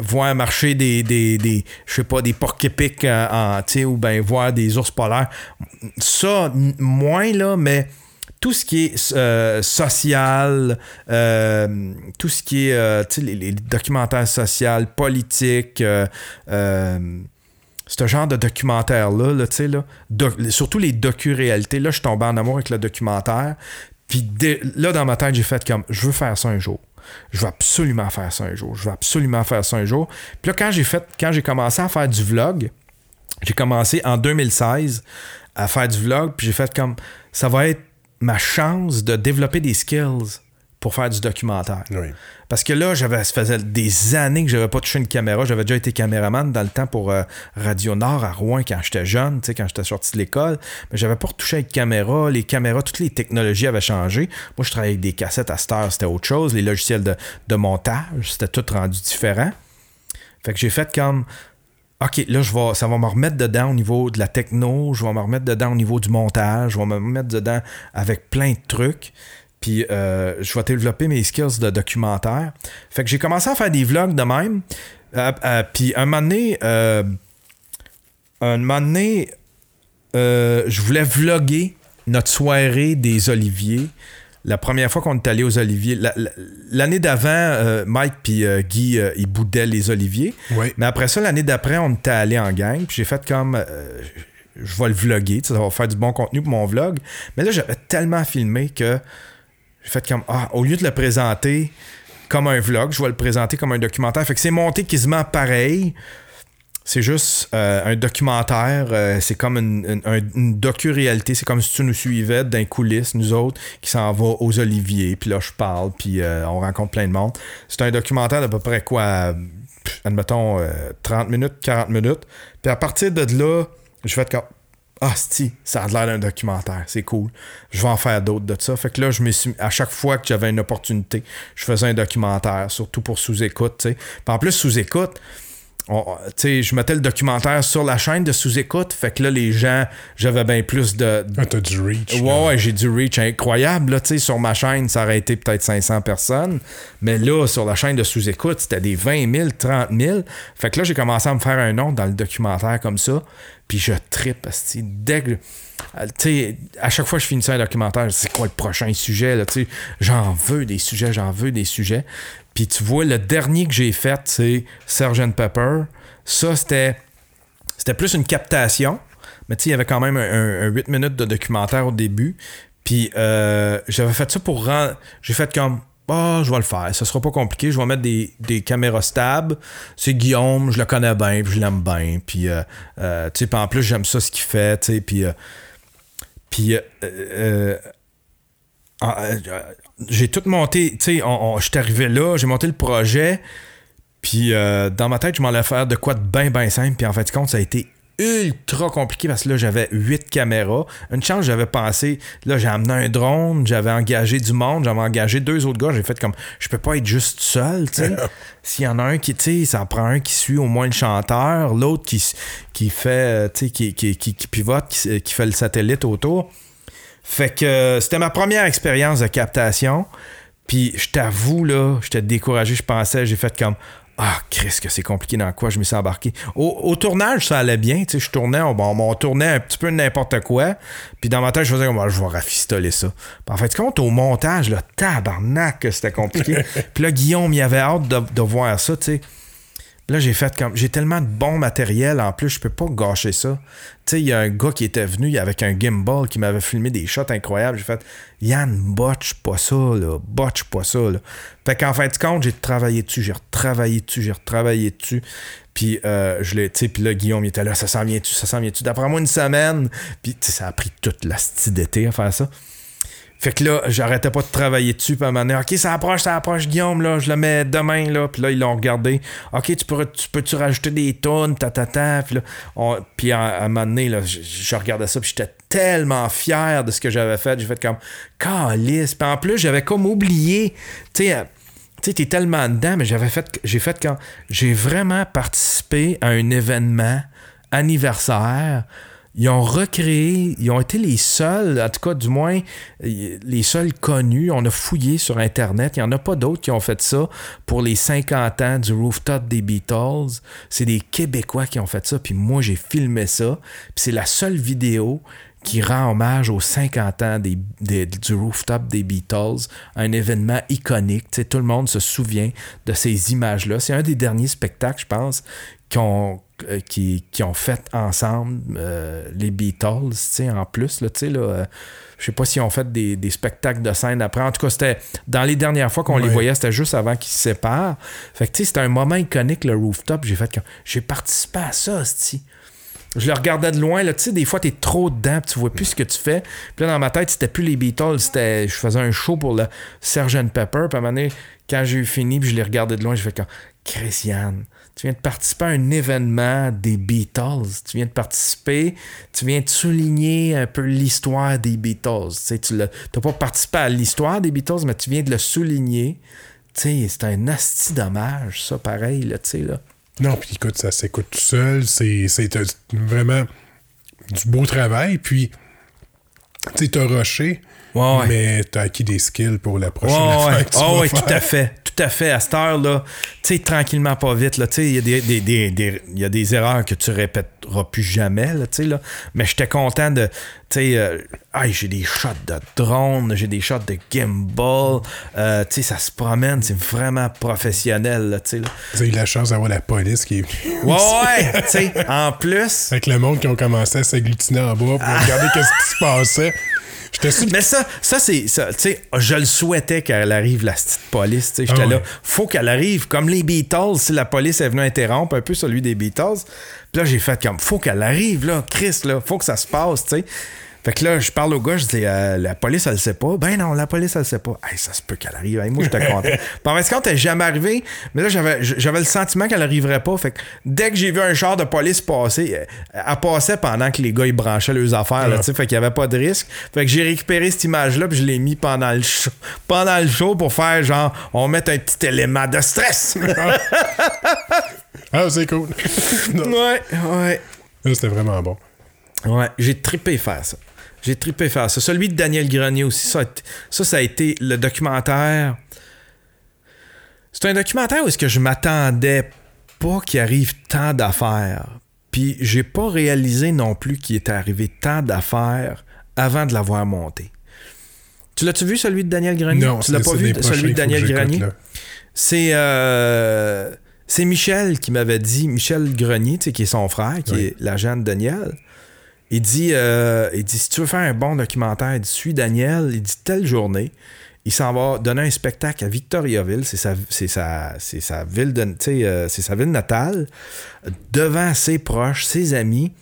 voir marcher des, des, des je sais pas, des porc-épics en, ou ben voir des ours polaires. Ça, moins là, mais tout ce qui est euh, social, euh, tout ce qui est euh, les, documentaires sociaux, politiques, ce genre de documentaire-là, là, là, surtout les docu-réalités. Là, je suis tombé en amour avec le documentaire. Puis là, dans ma tête, j'ai fait comme je veux faire ça un jour. Je veux absolument faire ça un jour. Je veux absolument faire ça un jour. Puis là, quand j'ai quand j'ai commencé à faire du vlog, j'ai commencé en 2016 à faire du vlog, puis j'ai fait comme ça va être ma chance de développer des skills pour faire du documentaire. Parce que là, j'avais, ça faisait des années que j'avais pas touché une caméra. J'avais déjà été caméraman dans le temps pour euh, Radio Nord à Rouen quand j'étais jeune, quand j'étais sorti de l'école. Mais j'avais pas retouché avec caméra. Les caméras, toutes les technologies avaient changé. Moi, je travaillais avec des cassettes à Star, c'était autre chose. Les logiciels de, de montage, c'était tout rendu différent. Fait que j'ai fait comme OK, là, je vais, ça va me remettre dedans au niveau de la techno, je vais me remettre dedans au niveau du montage, je vais me remettre dedans avec plein de trucs. Puis euh, je vais développer mes skills de documentaire. Fait que j'ai commencé à faire des vlogs de même. Euh, euh, puis un moment donné, un moment donné, je voulais vlogger notre soirée des Oliviers la première fois qu'on est allé aux Oliviers, l'année d'avant, euh, Mike puis euh, Guy, euh, ils boudaient les Oliviers. Mais après ça, l'année d'après, on était allé en gang. Puis j'ai fait comme. je vais le vlogger, ça va faire du bon contenu pour mon vlog. Mais là, j'avais tellement filmé que j'ai fait comme. Ah, au lieu de le présenter comme un vlog, je vais le présenter comme un documentaire. Fait que c'est monté quasiment pareil. C'est juste euh, un documentaire, euh, c'est comme une, docu-réalité, c'est comme si tu nous suivais d'un coulisses, nous autres, qui s'en va aux Oliviers, puis là je parle, puis euh, on rencontre plein de monde. C'est un documentaire d'à peu près quoi, admettons, 30 minutes, 40 minutes. Puis à partir de là, je fais comme ah, si, ça a l'air d'un documentaire, c'est cool. Je vais en faire d'autres de ça. Fait que là, je me suis, à chaque fois que j'avais une opportunité, je faisais un documentaire, surtout pour sous-écoute, tu sais. en plus, sous-écoute, je mettais le documentaire sur la chaîne de sous-écoute, fait que là, les gens, j'avais bien plus de. Ah, t'as du reach. Ouais, ouais, j'ai du reach incroyable. Là, sur ma chaîne, ça aurait été peut-être 500 personnes, mais là, sur la chaîne de sous-écoute, c'était des 20 000, 30 000. Fait que là, j'ai commencé à me faire un nom dans le documentaire comme ça, puis je tripe, dès que. à chaque fois que je finissais un documentaire, c'est quoi le prochain sujet? Là, j'en veux des sujets, j'en veux des sujets. Puis tu vois, le dernier que j'ai fait, c'est Sgt. Pepper. Ça, c'était. C'était plus une captation. Mais tu sais, il y avait quand même un, 8 minutes de documentaire au début. Puis euh, j'avais fait ça pour rendre. J'ai fait comme. Ah, je vais le faire. Ça sera pas compliqué. Je vais mettre des, caméras stables. C'est Guillaume, je le connais bien, je l'aime bien. Puis, euh, euh, tu sais, en plus, j'aime ça ce qu'il fait, tu sais. Puis, puis j'ai tout monté. Tu sais, je suis arrivé là, j'ai monté le projet. Puis, dans ma tête, je m'en allais faire de quoi de bien, bien simple. Puis, en fait, compte, ça a été ultra compliqué parce que là, j'avais huit caméras. Une chance, j'avais pensé, là, j'ai amené un drone, j'avais engagé du monde, j'avais engagé deux autres gars. J'ai fait comme, je peux pas être juste seul, tu sais. S'il y en a un qui, tu sais, ça prend un qui suit au moins le chanteur, l'autre qui, qui fait, euh, tu sais, qui, qui, qui, pivote, qui, qui fait le satellite autour. Fait que c'était ma première expérience de captation. Puis je t'avoue, là, j'étais découragé, je pensais, j'ai fait comme ah, Chris, que c'est compliqué dans quoi je me suis embarqué. Au, tournage, ça allait bien. Tu sais, je tournais, on, tournait un petit peu n'importe quoi. Puis dans ma tête, je faisais comme, ah, je vais rafistoler ça. en fait, compte, au montage, là, tabarnak, c'était compliqué. puis là, Guillaume, il avait hâte de, de voir ça, tu sais. Là, j'ai fait comme. J'ai tellement de bon matériel en plus, je peux pas gâcher ça. Tu sais, il y a un gars qui était venu avec un gimbal qui m'avait filmé des shots incroyables. J'ai fait Yann, botch pas ça, là. Botch pas ça, là. Fait qu'en fin de compte, j'ai travaillé dessus, j'ai retravaillé dessus, j'ai retravaillé dessus. Puis euh, je l'ai, tu puis là, Guillaume, il était là, ça s'en vient-tu, ça s'en vient-tu? D'après moi, une semaine. Puis, ça a pris toute la d'été à faire ça. Fait que là, j'arrêtais pas de travailler dessus. Puis à un moment donné, OK, ça approche, ça approche, Guillaume, là, je le mets demain, là. Puis là, ils l'ont regardé. OK, tu, tu peux-tu rajouter des tonnes, ta, ta. Puis là, puis à, un moment donné, je, regardais ça, puis j'étais tellement fier de ce que j'avais fait. J'ai fait comme, calice. Puis en plus, j'avais comme oublié, tu sais, tu sais, tellement dedans, mais j'avais fait, j'ai fait quand j'ai vraiment participé à un événement anniversaire ils ont recréé, ils ont été les seuls, en tout cas du moins les seuls connus. On a fouillé sur Internet. Il n'y en a pas d'autres qui ont fait ça pour les 50 ans du rooftop des Beatles. C'est des Québécois qui ont fait ça. Puis moi, j'ai filmé ça. Puis c'est la seule vidéo qui rend hommage aux 50 ans du rooftop des Beatles, un événement iconique. tout le monde se souvient de ces images-là. C'est un des derniers spectacles, je pense, qu'on euh, qui, ont fait ensemble euh, les Beatles, en plus, là, tu sais, là, euh, je sais pas s'ils ont fait des, spectacles de scène après. En tout cas, c'était dans les dernières fois qu'on les voyait, c'était juste avant qu'ils se séparent. Fait que, tu sais, c'était un moment iconique, le rooftop. J'ai fait j'ai participé à ça, je le regardais de loin, là, tu sais, des fois, t'es trop dedans, tu vois plus ce que tu fais. Puis là, dans ma tête, c'était plus les Beatles, c'était, je faisais un show pour le Sgt. Pepper. Puis à un moment donné, quand j'ai eu fini, puis je les regardais de loin, j'ai fait comme, Christiane, tu viens de participer à un événement des Beatles. Tu viens de participer, tu viens de souligner un peu l'histoire des Beatles. Tu n'as pas participé à l'histoire des Beatles, mais tu viens de le souligner. C'est un asti dommage, ça, pareil, là, tu sais, là. Non, puis écoute, ça s'écoute tout seul. C'est vraiment du beau travail. Puis, tu sais, t'as rushé, ouais, mais t'as acquis des skills pour la prochaine ouais, fois. oui, tout à fait tout à fait à cette heure-là. Tu sais, tranquillement, pas vite. Il y, a des, des, y a des erreurs que tu répéteras plus jamais. Là, là. Mais j'étais content de. Tu sais, euh, j'ai des shots de drone, j'ai des shots de gimbal. Euh, tu sais, ça se promène, c'est vraiment professionnel. Là, là. Vous avez eu la chance d'avoir la police qui est Ouais, ouais, tu sais, en plus. Avec le monde qui ont commencé à s'agglutiner en bas pour regarder qu'est-ce qui se passait. Mais ça, ça c'est. Tu sais, je le souhaitais qu'elle arrive, la petite police. J'étais ah là. Faut qu'elle arrive. Comme les Beatles, si la police est venue interrompre un peu celui des Beatles. Puis là, j'ai fait comme. Faut qu'elle arrive, là. Chris, là. Faut que ça se passe, tu sais. Fait que là, je parle au gars, je dis, euh, la police, elle le sait pas. Ben non, la police, elle le sait pas. Hey, ça se peut qu'elle arrive. Hey, moi, j'étais content. Par contre, elle n'est jamais arrivée. Mais là, j'avais, j'avais le sentiment qu'elle arriverait pas. Fait que dès que j'ai vu un char de police passer, elle passait pendant que les gars, ils branchaient leurs affaires, là, Fait qu'il y avait pas de risque. Fait que j'ai récupéré cette image-là, puis je l'ai mis pendant le show, pendant le show pour faire genre, on met un petit élément de stress. ah, c'est cool. ouais, ouais. C'était vraiment bon. Ouais, j'ai trippé faire ça. J'ai trippé faire ça. Celui de Daniel Grenier aussi, ça, ça, a été le documentaire. C'est un documentaire où est-ce que je m'attendais pas qu'il arrive tant d'affaires. Puis j'ai pas réalisé non plus qu'il était arrivé tant d'affaires avant de l'avoir monté. Tu l'as-tu vu celui de Daniel Grenier? Non, tu l'as pas vu celui de Daniel Grenier? C'est euh, C'est Michel qui m'avait dit, Michel Grenier, tu sais, qui est son frère, qui Oui. est l'agent de Daniel. Il dit, euh, il dit, si tu veux faire un bon documentaire, il dit, suis Daniel, il dit, telle journée, il s'en va donner un spectacle à Victoriaville, c'est sa, sa, sa ville de, euh, c'est sa ville natale, devant ses proches, ses amis.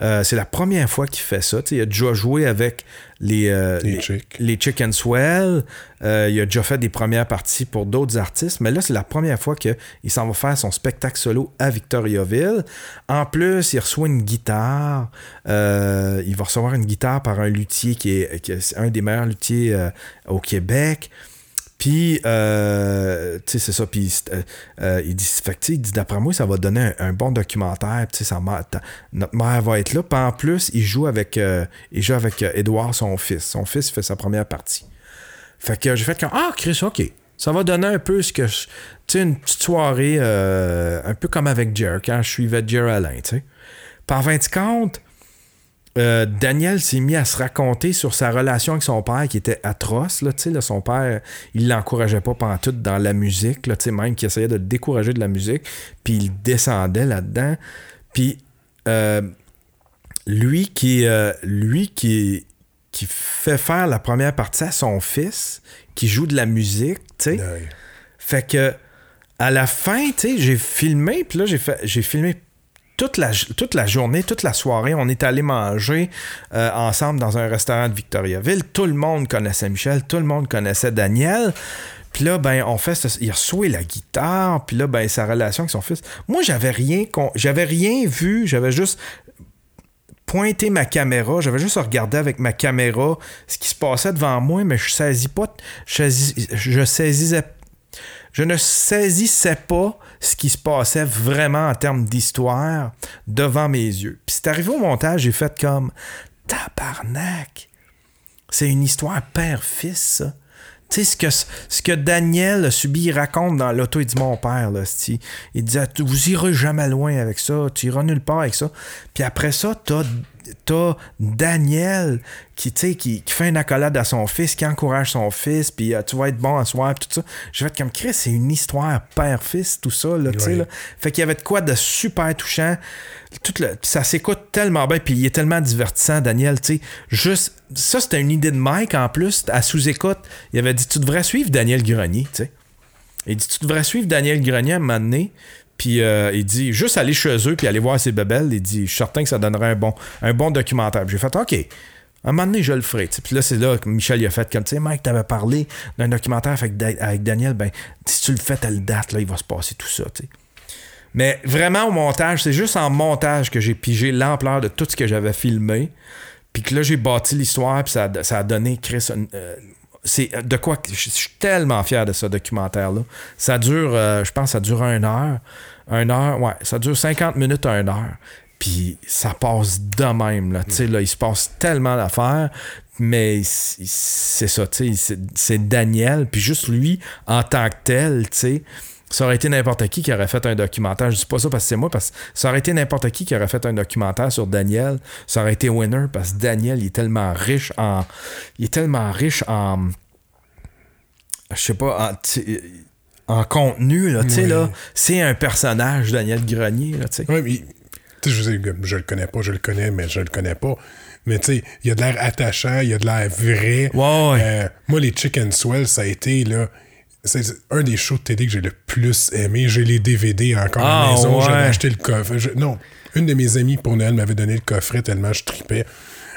Euh, c'est la première fois qu'il fait ça. Il a déjà joué avec les, euh, Les Chicks. les Chicken Swell. Euh, il a déjà fait des premières parties pour d'autres artistes, mais là, c'est la première fois qu'il s'en va faire son spectacle solo à Victoriaville. En plus, il reçoit une guitare. Il va recevoir une guitare par un luthier qui est, qui est un des meilleurs luthiers au Québec. Puis, euh, tu sais, c'est ça. Puis, euh, euh, il dit, fait que, il dit, d'après moi, ça va donner un, bon documentaire. Puis, sa mère- notre mère va être là. Puis, en plus, il joue avec, euh, il joue avec euh, Édouard, son fils. Son fils fait sa première partie. Fait que j'ai fait comme, ah, Chris, OK. Ça va donner un peu ce que je. Tu sais, une petite soirée, euh, un peu comme avec Jer, quand je suivais Jer Alain, tu sais. Par 20 compte, euh, Daniel s'est mis à se raconter sur sa relation avec son père qui était atroce. Là, son père, il l'encourageait pas pendant tout dans la musique, là, même qu'il essayait de le décourager de la musique, puis il descendait là-dedans. Puis euh, lui qui, euh, lui qui, qui fait faire la première partie à son fils, qui joue de la musique, tu sais. Fait que à la fin, tu sais, j'ai filmé, puis là, j'ai fait j'ai filmé toute la, toute la journée, toute la soirée. On est allé manger euh, ensemble dans un restaurant de Victoriaville. Tout le monde connaissait Michel, tout le monde connaissait Daniel. Puis là, ben, on fait ce- il la guitare, puis là, ben, sa relation avec son fils. Moi, j'avais rien, j'avais rien vu, j'avais juste pointé ma caméra, j'avais juste regardé avec ma caméra ce qui se passait devant moi, mais je saisis pas, je, saisis- je ne saisissais pas ce qui se passait vraiment en termes d'histoire devant mes yeux. Puis c'est arrivé au montage, j'ai fait comme tabarnak. C'est une histoire père-fils, ça. Tu sais, ce que, ce que Daniel a subi, il raconte dans l'auto, il dit Mon père, là, il disait Vous irez jamais loin avec ça, tu iras nulle part avec ça. Puis après ça, t'as t'as Daniel qui, qui, qui fait une accolade à son fils, qui encourage son fils, puis euh, tu vas être bon à soir, tout ça. Je vais être comme Chris, c'est une histoire père-fils, tout ça, là, Oui. là. Fait qu'il y avait de quoi de super touchant. Tout le, ça s'écoute tellement bien, puis il est tellement divertissant, Daniel, tu sais. Juste, ça, c'était une idée de Mike en plus, à sous-écoute. Il avait dit Tu devrais suivre Daniel Grenier, sais. Il dit Tu devrais suivre Daniel Grenier à un moment donné. Puis euh, il dit juste aller chez eux puis aller voir ses bebelles. Il dit Je suis certain que ça donnerait un bon, un bon documentaire. J'ai fait OK. À un moment donné, je le ferai. Puis là, c'est là que Michel il a fait comme tu sais, Mike, t'avais parlé d'un documentaire avec, Da- avec Daniel. Ben, si tu le fais telle date, là, il va se passer tout ça. Mais vraiment, au montage, c'est juste en montage que j'ai pigé l'ampleur de tout ce que j'avais filmé. Puis que là, j'ai bâti l'histoire, puis ça, a- ça a donné Chris. euh, c'est de quoi je suis tellement fier de ce documentaire-là. Ça dure, euh, je pense, ça dure une heure. Une heure, ouais, ça dure 50 minutes à une heure. Puis ça passe de même, là. Sais, là, il se passe tellement d'affaires, mais c'est ça, tu sais, c'est Daniel, puis juste lui, en tant que tel, tu sais. Ça aurait été n'importe qui qui aurait fait un documentaire. Je dis pas ça parce que c'est moi, parce que ça aurait été n'importe qui qui aurait fait un documentaire sur Daniel. Ça aurait été winner parce que Daniel, il est tellement riche en. Il est tellement riche en. Je sais pas, en, en contenu, là. Tu sais, là, c'est un personnage, Daniel Grenier, là, tu sais. Ouais, mais, tu sais, je, je le connais pas, je le connais, mais je le connais pas. Mais tu sais, il y a de l'air attachant, il y a de l'air vrai. Ouais, ouais. Euh, moi, les Chicken Swell, ça a été, là, c'est un des shows de télé que j'ai le plus aimé. J'ai les DVD encore à Ah, la maison. ouais. J'avais acheté le coffre. Je- non, une de mes amies pour Noël m'avait donné le coffret tellement je tripais.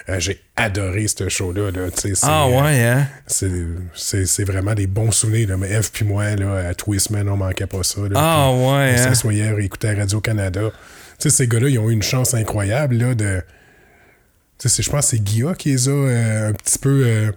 Euh, j'ai adoré ce show-là. Là, Ah ouais, hein? c'est, vraiment des bons souvenirs. Là. Mais Eve puis moi, là, à Twistman, on manquait pas ça. Là. Ah Puis ouais, On hein? s'assoyait à écouter Radio-Canada. Tu sais, ces gars-là, ils ont eu une chance incroyable là, de. Tu sais, c'est- je pense que c'est Guilla qui les a euh, un petit peu. euh,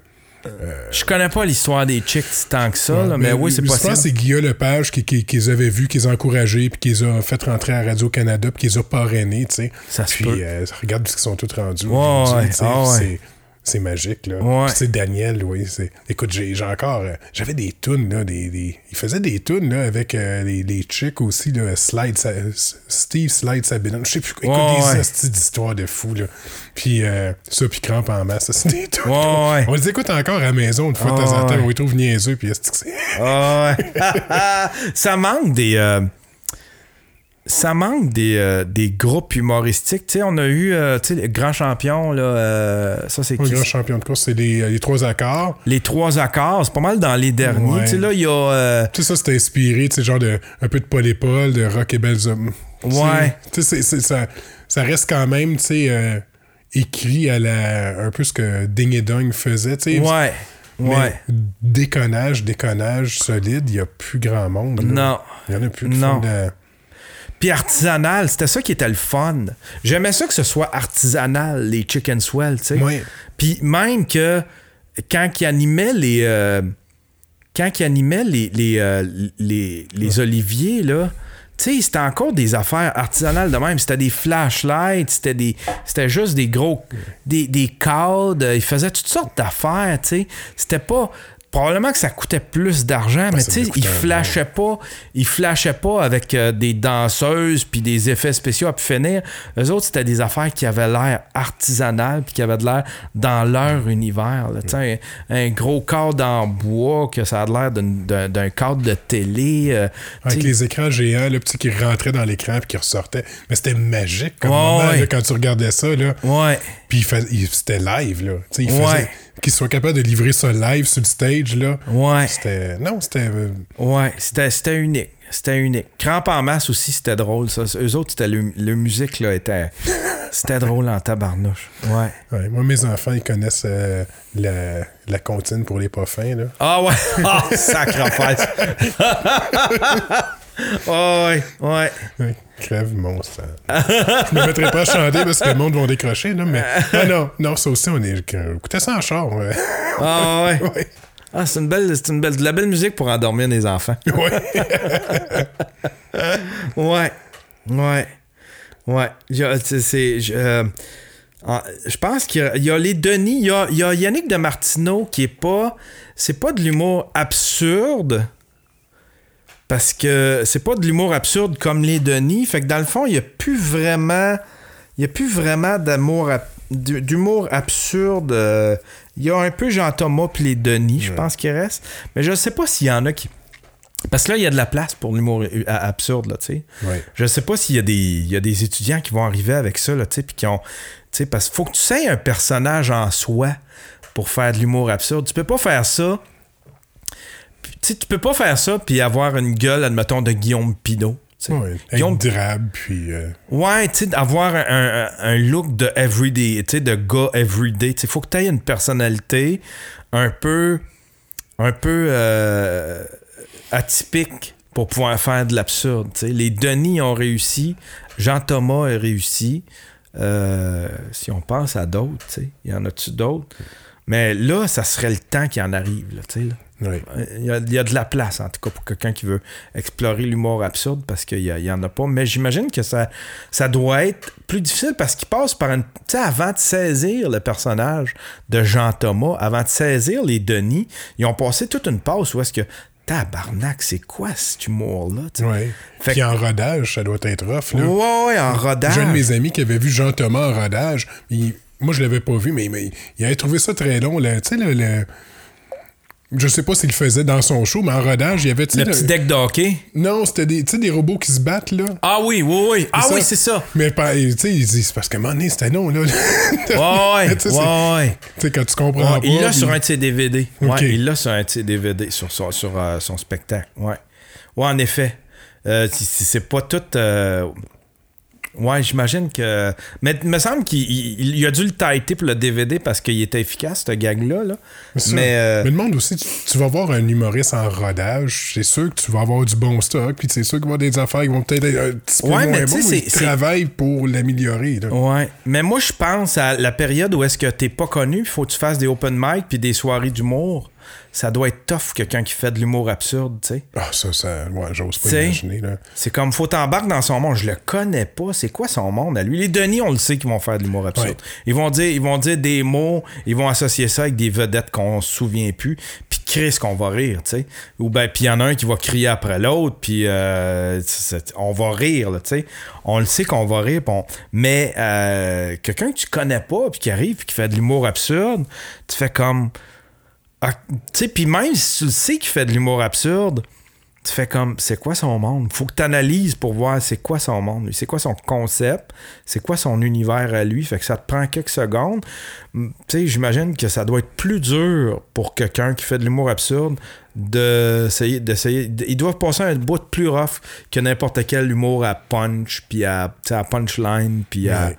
Je connais pas l'histoire des chicks tant que ça, là, mais, oui, c'est je possible. pense que c'est Guilla Lepage qui, qui, qui les avait vus, qui les a encouragés, puis qui les a fait rentrer à Radio-Canada, puis qui les a parrainés, tu sais. Ça se Puis, peut. euh, regarde où ils sont tous rendus. Ouais, ouais, ah ouais. C'est- magique, là. Ouais. Puis, Daniel, oui. c'est- Écoute, j'ai encore. euh, J'avais des tunes, là. Des, des- Il faisait des tunes, là, avec euh, les, les chicks aussi, là. Slide, Sa- Steve Slide Sabine. Je sais plus. Écoute, Ouais, des ouais. hosties d'histoires de fou, là. Puis euh, ça, puis crampe en masse, ça, c'est des tunes. Ouais, ouais. On les écoute encore à la maison, une fois de temps en temps. On les trouve niaiseux, puis est-ce que c'est. Ouais. ça manque des. Euh, ça manque des, euh, des groupes humoristiques. Tu sais, on a eu, euh, tu sais, le grand champion, là, euh, ça c'est Le qui? grand champion de course, c'est les, les trois accords. Les trois accords, c'est pas mal dans les derniers. Ouais. Tu sais, là, il y a... euh, Tu sais, ça, c'était inspiré, genre de, un peu de Paul et Paul, de Rock et Belles Hommes. Ouais. Tu sais, c'est- c'est- ça, ça reste quand même, tu sais, euh, écrit à la, un peu ce que Ding et Dong faisait, tu sais. ouais, Mais ouais. déconnage, déconnage solide, il n'y a plus grand monde. là. Non. Il n'y en a plus de Non. fond de... Puis artisanal, c'était ça qui était le fun. J'aimais ça que ce soit artisanal, les Chicken Swell, tu sais. Ouais. Puis même que quand ils animaient les. euh, quand ils animaient les, les, euh, les, les oliviers, là. Tu sais, c'était encore des affaires artisanales de même. C'était des flashlights, c'était des. C'était juste des gros. Des, des cadres. Ils faisaient toutes sortes d'affaires, tu sais. C'était pas. Probablement que ça coûtait plus d'argent, mais tu sais, un flashaient pas. Ils flashaient pas avec euh, des danseuses puis des effets spéciaux à pu finir. Eux autres, c'était des affaires qui avaient l'air artisanales puis qui avaient de l'air dans leur univers. là. Un, un gros cadre en bois, que ça a l'air d'un cadre de télé. euh, Avec les écrans géants, le petit qui rentrait dans l'écran puis qui ressortait. Mais c'était magique comme Ouais, moment, ouais. là, quand tu regardais ça. Là. Ouais. Puis il il- c'était live, là. Il faisait- Ouais. Qu'il soit capable de livrer ça live sur le stage, là. Ouais. C'était... Non, c'était... euh, Ouais, c'était, c'était unique. C'était unique. Cramp en masse aussi, c'était drôle. Ça. Eux autres, c'était le, le musique, là, était. C'était drôle en tabarnouche. Ouais. ouais, moi, mes enfants, ils connaissent euh, la, la comptine pour les pas fins, là. Ah ouais! Ah, sacrifice! Ah ouais, ouais. Ouais, crève mon sang. Je me mettrai pas à chanter parce que le monde va décrocher, là, mais... Non, non, non, ça aussi, on est... Écoutez ça en char, ouais. Ah ouais. ouais. Ah, c'est une belle, c'est une belle, de la belle musique pour endormir les enfants. Ouais. Ouais. Ouais. Ouais. Je, c'est- je, euh, ah, je pense qu'il y a, il y a les Denis, il y a, il y a Yannick de Martineau qui est pas. C'est pas de l'humour absurde. Parce que c'est pas de l'humour absurde comme les Denis. Fait que dans le fond, il n'y a plus vraiment. Il y a plus vraiment d'amour d'humour absurde. euh, Il y a un peu Jean-Thomas puis les Denis, je pense qu'il reste. Mais je sais pas s'il y en a qui. Parce que là, il y a de la place pour l'humour absurde, là, tu sais. Ouais. Je sais pas s'il y, a des- il y a des étudiants qui vont arriver avec ça, là, tu sais, puis qui ont. Tu sais, parce qu'il faut que tu sais un personnage en soi pour faire de l'humour absurde. Tu peux pas faire ça. Sais, tu peux pas faire ça puis avoir une gueule, admettons, de Guillaume Pinot. Ouais. Guillaume drabe, puis... euh, Ouais, tu sais, avoir un, un- un look de everyday, tu sais, de gars everyday. Tu sais, faut que tu aies une personnalité un peu, un peu euh, atypique pour pouvoir faire de l'absurde. tu sais. Les Denis ont réussi, Jean-Thomas a réussi. Euh, si on pense à d'autres, tu sais, il y en a-tu d'autres? Mais là, ça serait le temps qu'il en arrive, là, tu sais. là. Il y, a, il y a de la place, en tout cas, pour quelqu'un qui veut explorer l'humour absurde, parce qu'il n'y en a pas. Mais j'imagine que ça, ça doit être plus difficile parce qu'il passe par une. Tu sais, avant de saisir le personnage de Jean Thomas, avant de saisir les Denis, ils ont passé toute une passe où est-ce que. Tabarnak, c'est quoi cet humour-là? Fait Puis en rodage, ça doit être rough, là. Ouais, ouais, en rodage. J'ai un de mes amis qui avait vu Jean-Thomas en rodage. Il- moi, je l'avais pas vu, mais, mais il avait trouvé ça très long. Tu sais, le, le- Je sais pas s'il le faisait dans son show, mais en rodage, il y avait... Le petit deck de hockey? Non, c'était des, des robots qui se battent, là. Ah oui, oui, oui. Ah ça. oui, c'est ça. Mais tu sais, il dit, c'est parce moment donné, c'était long, là. Ouais, ouais, Tu sais, quand tu comprends Ouais, pas... il l'a puis- sur un de ses DVD. Ouais, il l'a sur un de ses DVD, sur, son- sur, euh, son spectacle. Ouais, ouais en effet. Euh, c'est pas tout. euh, Ouais, j'imagine que. Mais il me semble qu'il il- il a dû le tighter pour le DVD parce qu'il était efficace, ce gag-là. Là. Mais. euh, Mais monde aussi, tu, tu vas voir un humoriste en rodage, c'est sûr que tu vas avoir du bon stock, puis c'est sûr qu'il va y avoir des affaires qui vont peut-être être un petit peu Ouais, moins mais bons, mais pour l'améliorer. Ouais. Mais moi, je pense à la période où est-ce que t'es pas connu, il faut que tu fasses des open mic puis des soirées d'humour. Ça doit être tough, quelqu'un qui fait de l'humour absurde, tu sais. Ah, ça, ça, ouais, j'ose pas T'sais, imaginer, là. C'est comme faut t'embarquer dans son monde. Je le connais pas. C'est quoi son monde à lui? Les Denis, on le sait qu'ils vont faire de l'humour absurde. Ouais. Ils vont dire, ils vont dire des mots, ils vont associer ça avec des vedettes qu'on se souvient plus. Puis Chris qu'on va rire, tu sais. Ou ben, puis il y en a un qui va crier après l'autre, puis euh, on va rire, tu sais. On le sait qu'on va rire, on- mais euh, quelqu'un que tu connais pas, puis qui arrive, puis qui fait de l'humour absurde, tu fais comme. Ah, tu sais, puis même si tu le sais qu'il fait de l'humour absurde, tu fais comme, c'est quoi son monde? Faut que tu analyses pour voir c'est quoi son monde, c'est quoi son concept, c'est quoi son univers à lui? Fait que ça te prend quelques secondes. Tu sais, j'imagine que ça doit être plus dur pour quelqu'un qui fait de l'humour absurde d'essayer d'essayer ils doivent passer un bout de plus rough que n'importe quel humour à punch puis à, à punchline puis à,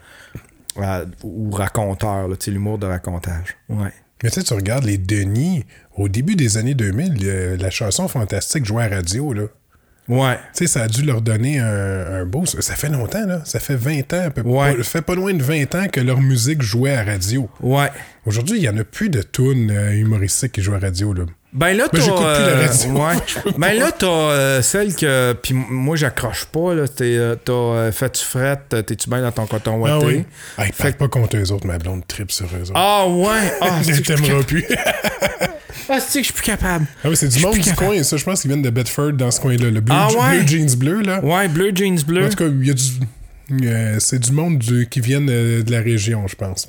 ou raconteur tu sais l'humour de racontage ouais mais tu sais tu regardes les Denis au début des années 2000 la chanson fantastique jouait à radio là Ouais. Tu sais, ça a dû leur donner un, beau. Ça fait longtemps, là. Ça fait 20 ans, peu ouais. Ça fait pas loin de 20 ans que leur musique jouait à radio. Ouais. Aujourd'hui, il y en a plus de tunes euh, humoristiques qui jouent à radio, là. Ben là, t'as. Euh, ouais. ben là, t'as euh, celle que. Puis moi, j'accroche pas, là. T'as euh, Fais-tu frette, t'es-tu bien dans ton coton ouaté? Ah oui. fait... pas contre eux autres, ma blonde trip sur eux autres. Ah ouais? Ah, Je t'aimeras plus. ah, c'est que je suis plus capable? Ah oui, c'est du monde du coin, ça. Je pense qu'ils viennent de Bedford dans ce coin-là. Le bleu, ah, ouais? bleu jeans bleu, là. Ouais, bleu jeans bleu. En tout cas, il y a du. Euh, c'est du monde qui vient de la région, je pense.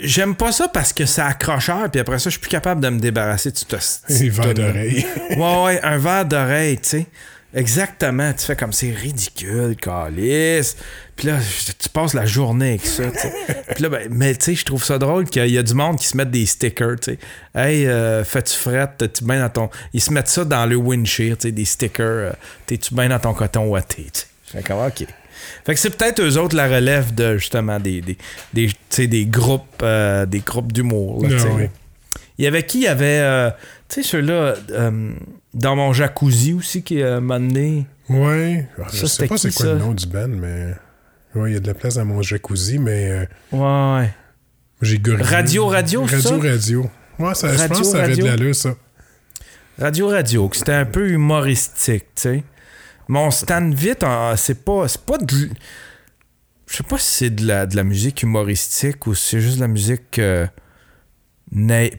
J'aime pas ça parce que c'est accrocheur, puis après ça, je suis plus capable de me débarrasser de tout ça. Un verre d'oreille. ouais, ouais, un verre d'oreille, tu sais. Exactement. Tu fais comme c'est ridicule, calice. Puis là, tu passes la journée avec ça, Puis là, ben, mais tu sais, je trouve ça drôle qu'il y a du monde qui se met des stickers, tu sais. Hey, euh, fais-tu frette, tu bien dans ton. Ils se mettent ça dans le windshield, tu sais, des stickers. Euh, T'es-tu bien dans ton coton ouaté, tu sais. OK. Fait que c'est peut-être eux autres la relève de justement des, des, des, des groupes euh, des groupes d'humour. Il y avait qui? Il y avait euh, tu sais ceux-là euh, dans mon jacuzzi aussi qui m'a donné. Ouais. Je sais pas c'est quoi le nom du band, mais. Ouais, il y a de la place dans mon jacuzzi, mais. Ouais. J'ai Radio Radio, Radio ça? Radio. Ouais, ça, je pense que ça avait de l'allure, ça. Radio Radio, c'était un peu humoristique, tu sais. Mon stand vite, c'est pas, pas de. Je sais pas si c'est de la, de la musique humoristique ou si c'est juste de la musique. Euh,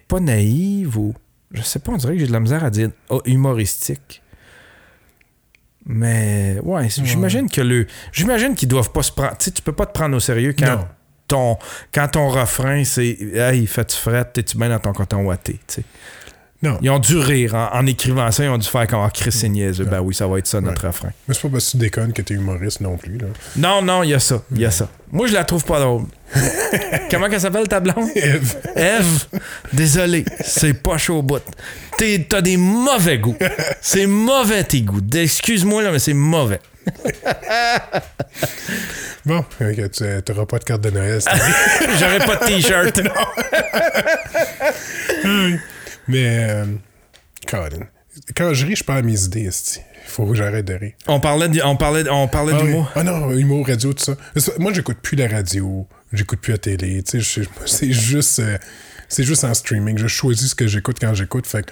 pas naïve ou. Je sais pas, on dirait que j'ai de la misère à dire oh, humoristique. Mais ouais, j'imagine que le. J'imagine qu'ils doivent pas se prendre. Tu sais, tu peux pas te prendre au sérieux quand ton. Quand ton refrain c'est Hey, fais-tu fret, t'es-tu bien dans ton coton ouaté, tu sais? Ils ont dû rire. En, écrivant ça, ils ont dû faire comme ah, Chris c'est. Ben oui, ça va être ça notre refrain. Mais c'est pas parce que tu déconnes que t'es humoriste non plus. Là. Non, non, il y a ça. Il y a ça. Moi, je la trouve pas drôle. Comment qu'elle s'appelle ta blonde? Eve. Eve, désolé, c'est pas chaud au bout. T'as des mauvais goûts. C'est mauvais tes goûts. Excuse-moi, là, mais c'est mauvais. bon, tu n'auras pas de carte de Noël. J'aurais pas de t-shirt. Mais, euh, quand je ris, je perds mes idées. Il faut que j'arrête de rire. On parlait, on parlait, on parlait ah d'humour? Ah non, humour, radio, tout ça. Moi, j'écoute plus la radio. J'écoute plus la télé. C'est juste, euh, c'est juste en streaming. Je choisis ce que j'écoute quand j'écoute. Fait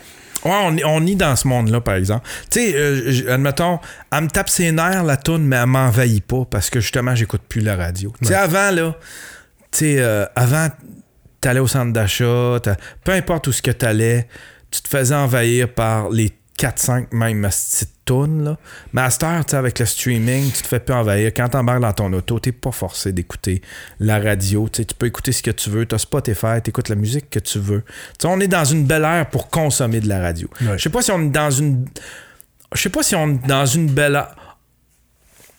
Ouais, on, on est dans ce monde-là, par exemple. Tu sais, euh, admettons, elle me tape ses nerfs, la toune, mais elle m'envahit pas parce que justement, j'écoute plus la radio. Tu sais, avant, là, tu sais, euh, avant, t'allais au centre d'achat, peu importe où ce que t'allais, tu te faisais envahir par les 4-5 même petites tunes. Là. Cette heure, avec le streaming, tu te fais plus envahir. Quand t'embarques dans ton auto, t'es pas forcé d'écouter la radio. tu peux écouter ce que tu veux. T'as Spotify, t'écoutes la musique que tu veux. sais, on est dans une belle ère pour consommer de la radio. Je sais pas si on est dans une... Je sais pas si on est dans une belle ère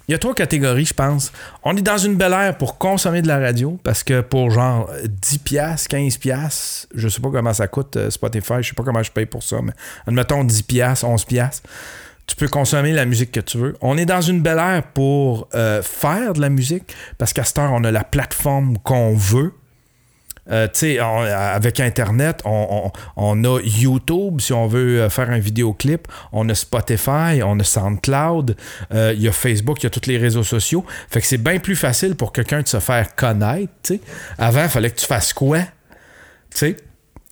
il y a trois catégories, je pense. On est dans une belle ère pour consommer de la radio parce que pour genre 10 pièces, 15 pièces, je sais pas comment ça coûte euh, Spotify, je sais pas comment je paye pour ça, mais admettons 10 pièces, 11 pièces, tu peux consommer la musique que tu veux. On est dans une belle ère pour euh, faire de la musique parce qu'à cette heure, on a la plateforme qu'on veut. Euh, avec Internet, on, a YouTube si on veut euh, faire un vidéoclip, on a Spotify, on a SoundCloud, euh, il y a Facebook, il y a tous les réseaux sociaux. Fait que c'est bien plus facile pour quelqu'un de se faire connaître. sais. Avant, il fallait que tu fasses quoi? Tu sais,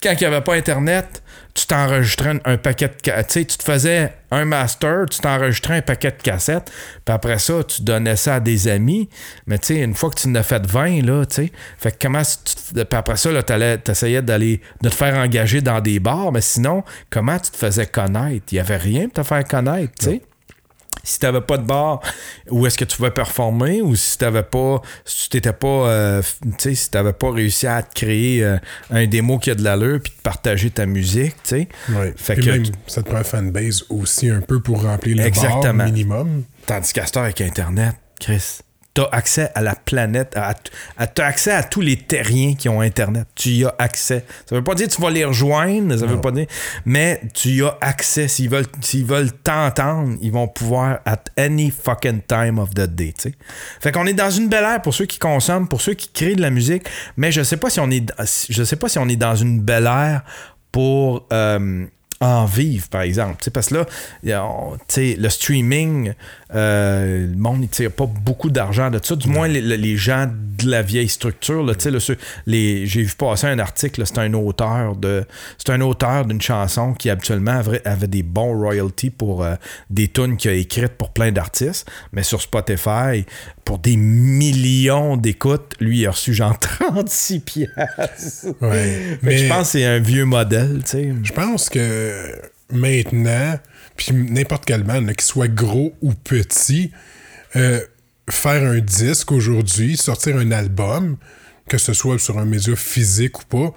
quand il n'y avait pas Internet, tu t'enregistrais un, paquet de. Tu sais, tu te faisais un master, tu t'enregistrais un paquet de cassettes, puis après ça, tu donnais ça à des amis. Mais tu sais, une fois que tu en as fait 20, là, tu sais, fait que comment. puis après ça, tu essayais d'aller. de te faire engager dans des bars, mais sinon, comment tu te faisais connaître? Il n'y avait rien pour te faire connaître, tu sais. Si t'avais pas de bar, où est-ce que tu pouvais performer, ou si t'avais pas, si tu t'étais pas, euh, tu sais, si t'avais pas réussi à te créer euh, un démo qui a de l'allure, puis de partager ta musique, tu sais? Ouais. Fait Puis que même, ça te prend un fanbase aussi un peu pour remplir le bar minimum. Tandis qu'à avec Internet, Chris, t'as accès à la planète, à, à- t'as accès à tous les terriens qui ont Internet. Tu y as accès. Ça veut pas dire que tu vas les rejoindre, ça veut pas dire, mais tu y as accès. S'ils veulent, s'ils veulent t'entendre, ils vont pouvoir at any fucking time of the day, tu sais. Fait qu'on est dans une belle ère pour ceux qui consomment, pour ceux qui créent de la musique, mais je sais pas si on est, je sais pas si on est dans une belle ère pour euh, en vivre, par exemple. Tu sais, parce que là, on- tu sais, le streaming, euh, le monde ne tire pas beaucoup d'argent de ça. Du moins, les, les gens de la vieille structure, là, là, les- j'ai vu passer un article, c'est un auteur de c'est un auteur d'une chanson qui habituellement avait, avait des bons royalties pour euh, des tunes qu'il a écrites pour plein d'artistes, mais sur Spotify, pour des millions d'écoutes, lui, il a reçu genre 36 piastres. Ouais. Que je pense que c'est un vieux modèle, tu sais. Je pense que maintenant, puis n'importe quel band, qu'il soit gros ou petit, euh, faire un disque aujourd'hui, sortir un album, que ce soit sur un média physique ou pas,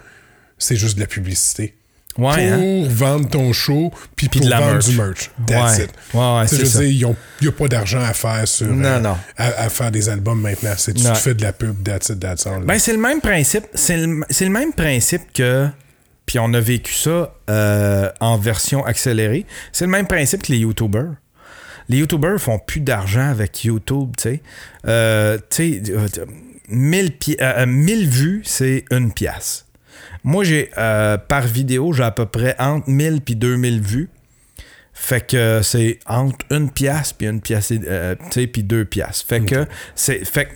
c'est juste de la publicité. Ouais, pour hein? vendre ton show, puis pour de la vendre merch. du merch. That's Ouais. it. Ouais, c'est je ça. dire, il n'y a pas d'argent à faire sur Non, euh, non. À, à faire des albums maintenant. C'est tu te fais de la pub, that's it, that's all. Ben, c'est le même principe. C'est le, c'est le même principe que. Puis on a vécu ça euh, en version accélérée. C'est le même principe que les YouTubers. Les YouTubers font plus d'argent avec YouTube, tu sais. Euh, tu sais, euh, 1000, pi- euh, 1000 vues, c'est une pièce. Moi, j'ai par vidéo, j'ai à peu près entre 1000 puis 2000 vues. Fait que c'est entre une pièce puis une pièce, et- euh, tu sais, puis deux pièces. Fait que c'est, fait que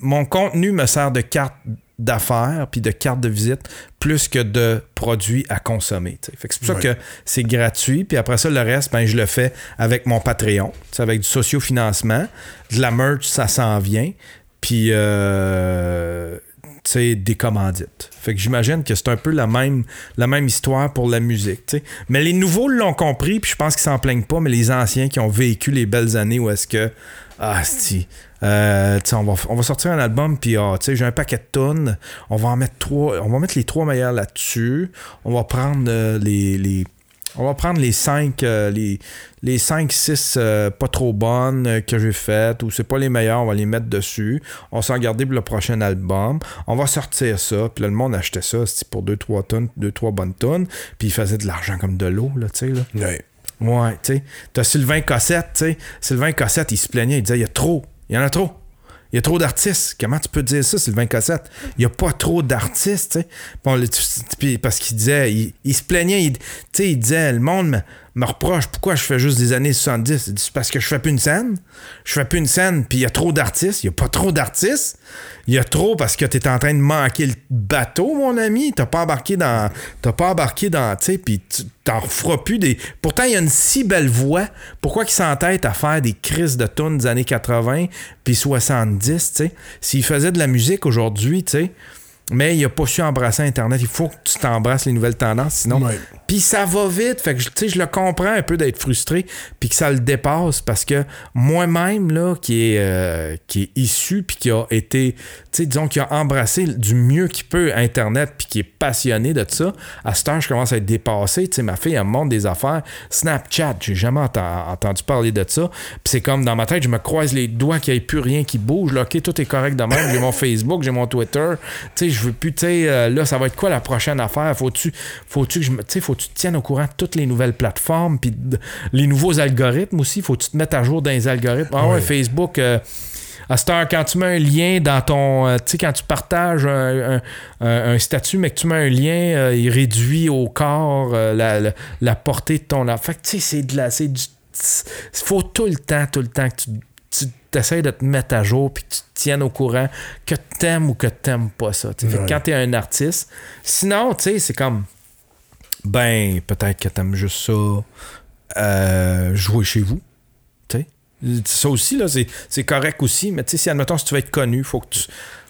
mon contenu me sert de carte d'affaires puis de carte de visite plus que de produits à consommer. Fait que c'est pour ça que c'est gratuit. Puis après ça, le reste, ben, je le fais avec mon Patreon, avec du sociofinancement. De la merch, ça s'en vient. Puis, euh, des commandites. Fait que j'imagine que c'est un peu la même, la même histoire pour la musique. Mais les nouveaux l'ont compris, puis je pense qu'ils s'en plaignent pas, mais les anciens qui ont vécu les belles années où est-ce que. Ah, si. Euh, on, va, on va sortir un album, puis ah, j'ai un paquet de tonnes. On va en mettre trois. On va mettre les trois meilleurs là-dessus. On va prendre euh, les. les on va prendre les 5 les, les 5 6 pas trop bonnes euh, que j'ai faites ou c'est pas les meilleures, on va les mettre dessus. On va s'en garder pour le prochain album. On va sortir ça, puis là le monde achetait ça, pour 2 3 tonnes, 2 3 bonnes tonnes, puis il faisait de l'argent comme de l'eau là, tu sais là. Ouais. Ouais, tu sais. T'as Sylvain Cossette, tu sais. Sylvain Cossette, il se plaignait, il disait il y a trop, il y en a trop. Il y a trop d'artistes. Comment tu peux dire ça, Sylvain Cossette? Il n'y a pas trop d'artistes. Bon, parce qu'il disait, il, il se plaignait, il disait, le monde me, reproche pourquoi je fais juste des années 70. Il dit, C'est parce que je fais plus une scène. Je fais plus une scène, puis il y a trop d'artistes. Il n'y a pas trop d'artistes. Il y a trop parce que tu es en train de manquer le bateau, mon ami. T'as pas embarqué dans. T'as pas embarqué dans. Tu sais, puis t'en referas plus des. Pourtant, il y a une si belle voix. Pourquoi qu'il s'entête à faire des crises de tunes des années 80 puis 70, tu sais? S'il faisait de la musique aujourd'hui, tu sais. Mais il a pas su embrasser Internet. Il faut que tu t'embrasses les nouvelles tendances, sinon. Puis ça va vite. Fait que, tu sais, je le comprends un peu d'être frustré, puis que ça le dépasse parce que moi-même, là, qui est, euh, est issu, puis qui a été, tu sais, disons, qui a embrassé du mieux qu'il peut Internet, puis qui est passionné de ça, à cette heure, je commence à être dépassé. Tu sais, ma fille, elle me montre des affaires. Snapchat, j'ai jamais enten- entendu parler de ça. Puis c'est comme dans ma tête, je me croise les doigts qu'il n'y ait plus rien qui bouge. Là, OK, tout est correct de même. J'ai mon Facebook, j'ai mon Twitter. Tu sais, je veux plus, tu sais, euh, là, ça va être quoi la prochaine affaire? Faut-tu, faut-tu que je me, tu sais, faut-tu te tiennes au courant de toutes les nouvelles plateformes, puis les nouveaux algorithmes aussi? Faut-tu te mettre à jour dans les algorithmes? Ah ouais, Ouais. Facebook. euh, à cette heure, quand tu mets un lien dans ton. euh, tu sais, quand tu partages un, un- un- un statut, mais que tu mets un lien, euh, il réduit au corps euh, la, la- la portée de ton. Fait que, tu sais, c'est de la. Il faut tout le temps, tout le temps que tu. tu essaies de te mettre à jour puis que tu te tiennes au courant que t'aimes ou que t'aimes pas ça. tu. Fait que Ouais. quand t'es un artiste, sinon, tu sais, c'est comme ben, peut-être que t'aimes juste ça euh, jouer chez vous. Tu sais. Ça aussi, là, c'est, correct aussi, mais tu sais, si si tu veux être connu, faut que tu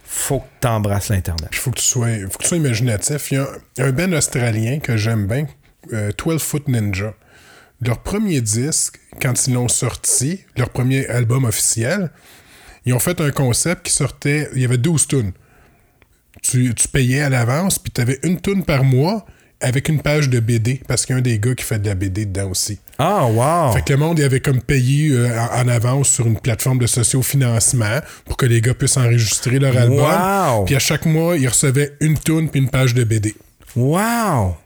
faut que t'embrasses l'Internet. Puis faut que tu sois, faut que tu sois imaginatif. Il y a un, un band australien que j'aime bien, euh, 12 Foot Ninja. Leur premier disque, quand ils l'ont sorti, leur premier album officiel, ils ont fait un concept qui sortait. Il y avait 12 tunes. Tu, tu payais à l'avance, puis tu avais une tune par mois avec une page de BD, parce qu'il y a un des gars qui fait de la BD dedans aussi. Ah, wow! Fait que le monde il avait comme payé euh, en, en avance sur une plateforme de sociofinancement pour que les gars puissent enregistrer leur album. Wow! Puis à chaque mois, ils recevaient une tune puis une page de BD. Wow!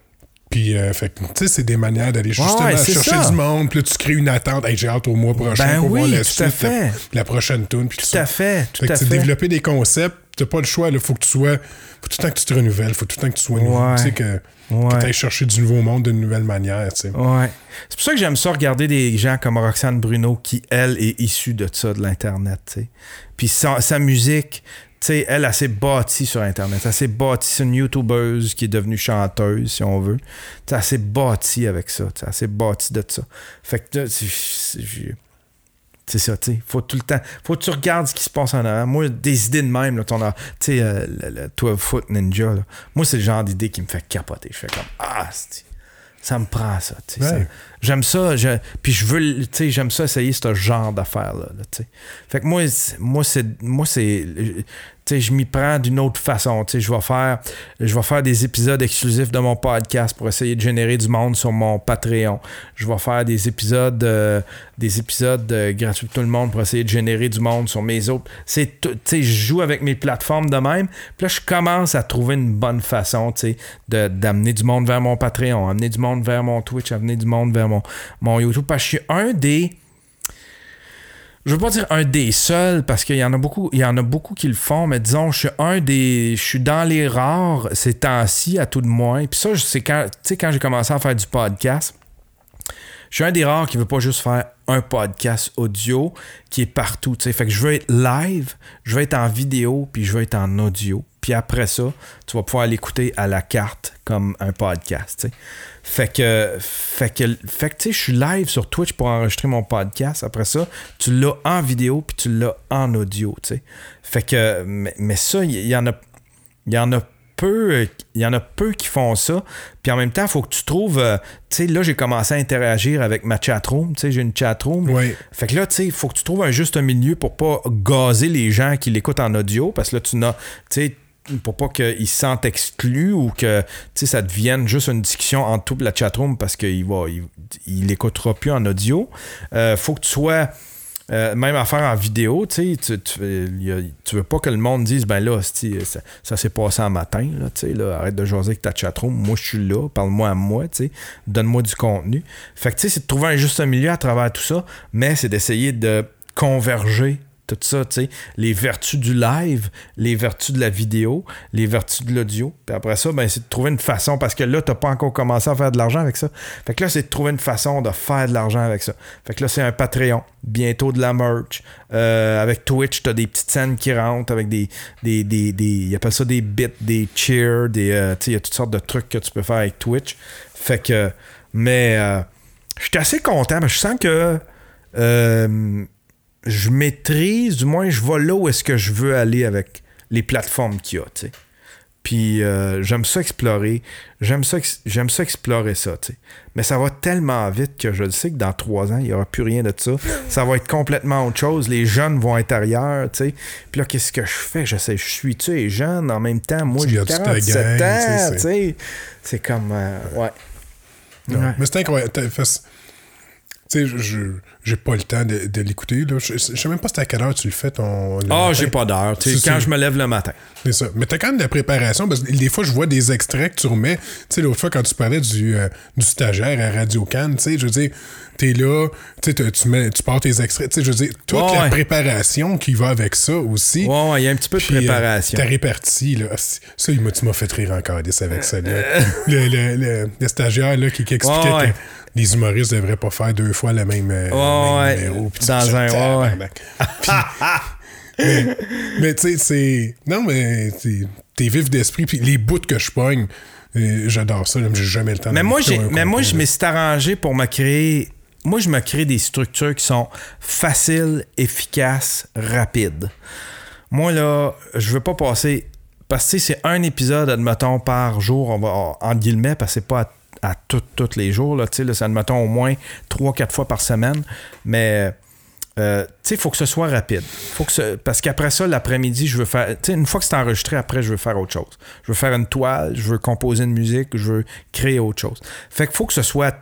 Puis, euh, fait tu sais, c'est des manières d'aller justement ouais, c'est chercher ça. du monde. Puis là, tu crées une attente. Hey, j'ai hâte au mois prochain Ben pour voir oui, la tout suite, à la- fait. La, prochaine tune. Puis tout, Tout ça. à fait, tout Fait que à fait. développer des concepts, t'as pas le choix. Il faut que tu sois. faut tout le temps que tu te renouvelles. faut tout le temps que tu sois nouveau. Ouais. Tu sais, que, Ouais. tu ailles chercher du nouveau monde d'une nouvelle manière. Tu sais. Ouais. C'est pour ça que j'aime ça regarder des gens comme Roxane Bruno qui, elle, est issue de ça, de l'Internet. tu sais. Puis sa, sa musique, tu sais, elle, elle s'est bâtie sur Internet. Elle s'est bâtie. C'est une YouTubeuse qui est devenue chanteuse, si on veut. Tu sais, elle s'est bâtie avec ça. tu sais, Elle s'est bâtie de ça. Fait que là, c'est- ça, tu sais. Faut tout le temps. Faut que tu regardes ce qui se passe en avant. Moi, des idées de même, là, ton, tu sais, euh, le, le 12 Foot Ninja, là. Moi, c'est le genre d'idée qui me fait capoter. Je fais comme, ah, c'est- ça me prend ça, tu sais. Ouais. J'aime ça, je- puis je veux, tu sais, j'aime ça essayer ce genre d'affaires-là, là, tu sais. Fait que moi, c'est- moi, c'est, moi, c'est, je m'y prends d'une autre façon. Je vais faire, faire des épisodes exclusifs de mon podcast pour essayer de générer du monde sur mon Patreon. Je vais faire des épisodes, euh, des épisodes euh, gratuits pour tout le monde pour essayer de générer du monde sur mes autres. C'est, je joue avec mes plateformes de même. Puis là, je commence à trouver une bonne façon, d'amener du monde vers mon Patreon, amener du monde vers mon Twitch, amener du monde vers mon, mon YouTube. Parce que je suis un des. Je veux pas dire un des seuls parce qu'il y en a beaucoup, il y en a beaucoup qui le font, mais disons, je suis un des, je suis dans les rares ces temps-ci à tout de moins. Puis ça, c'est quand, tu sais, quand j'ai commencé à faire du podcast, je suis un des rares qui veut pas juste faire un podcast audio qui est partout. Fait que je veux être live, je veux être en vidéo, puis je veux être en audio. Puis après ça, tu vas pouvoir l'écouter à la carte comme un podcast. Fait que, fait que, fait que tu sais, je suis live sur Twitch pour enregistrer mon podcast. Après ça, tu l'as en vidéo, puis tu l'as en audio. tu sais. Fait que, mais, mais ça, il y, y en a, il y en a peu, il y en a peu qui font ça. Puis en même temps, il faut que tu trouves. euh, tu sais, là, j'ai commencé à interagir avec ma chatroom. Tu sais, j'ai une chatroom. Ouais. Fait que là, tu sais, il faut que tu trouves un juste milieu pour pas gazer les gens qui l'écoutent en audio. Parce que là, tu n'as. Tu sais, pour pas qu'ils se sentent exclus ou que ça devienne juste une discussion entre tout la chatroom parce qu'il va il, plus en audio. Euh, faut que tu sois euh, même affaire en vidéo, tu tu, tu, veux pas que le monde dise ben là, ça, ça s'est passé en matin, là, là, arrête de jaser avec ta chatroom, moi je suis là, parle-moi à moi, donne-moi du contenu. Fait que c'est de trouver un juste milieu à travers tout ça, mais c'est d'essayer de converger tout ça, tu sais, les vertus du live, les vertus de la vidéo, les vertus de l'audio. Puis après ça, ben, c'est de trouver une façon, parce que là, t'as pas encore commencé à faire de l'argent avec ça. Fait que là, c'est de trouver une façon de faire de l'argent avec ça. Fait que là, c'est un Patreon, bientôt de la merch. Euh, avec Twitch, t'as des petites scènes qui rentrent avec des, des, des, des ils appellent ça des bits, des cheers, des, euh, tu sais, il y a toutes sortes de trucs que tu peux faire avec Twitch. Fait que, mais, euh, je suis assez content, mais je sens que, je maîtrise, du moins je vais là où est-ce que je veux aller avec les plateformes qu'il y a, tu sais. Puis euh, j'aime ça explorer, j'aime ça, ex- j'aime ça explorer ça, tu sais. Mais ça va tellement vite que je le sais que dans trois ans, il n'y aura plus rien de ça. Ça va être complètement autre chose. Les jeunes vont être ailleurs, tu sais. Puis là, qu'est-ce que je fais? Je sais, je suis-tu les jeunes en même temps? Moi, j'ai gardes-tu ta 47 gang, tu sais, ans, c'est- tu sais. C'est comme, euh, ouais. Non. Ouais. Mais c'est incroyable. Tu sais, je- je j'ai pas le temps de, de l'écouter. là. Je, je sais même pas c'est à quelle heure tu le fais ton. le Ah, matin. j'ai pas d'heure. C'est quand je me lève le matin. C'est ça. Mais t'as quand même de la préparation, parce que des fois, je vois des extraits que tu remets. Tu sais, l'autre fois, quand tu parlais du, euh, du stagiaire à Radio Cannes, tu sais, je veux dire, t'es là, tu t'as- mets, tu pars tes extraits, tu sais, je veux dire, toute Ouais, la préparation qui va avec ça aussi. Ouais, ouais, il y a un petit peu de Puis, euh, préparation. ta répartie, là, c'est- ça, il m'a- tu m'as fait rire encore avec ça. Là. Le, le, stagiaire là, qui, qui expliquait Ouais, ouais. que les humoristes ne devraient pas faire deux fois le même, euh, Ouais, numéro. Puis Dans un- ouais. Puis- mais mais tu sais, c'est. Non, mais t'es- vif d'esprit. Puis les bouts que je pogne, euh, j'adore ça. J'ai jamais le temps Mais moi, j'ai, mais moi, je me suis arrangé pour me créer. Moi, je me crée des structures qui sont faciles, efficaces, rapides. Moi, là, je veux pas passer. Parce que c'est un épisode, admettons, par jour, on va, entre guillemets, parce que c'est pas à tous les jours. Là, là, ça au moins 3-4 fois par semaine. Mais euh, il faut que ce soit rapide. Faut que parce qu'après ça, l'après-midi, je veux faire. Une fois que c'est enregistré, après, je veux faire autre chose. Je veux faire une toile, je veux composer une musique, je veux créer autre chose. Fait qu'il faut que ce soit.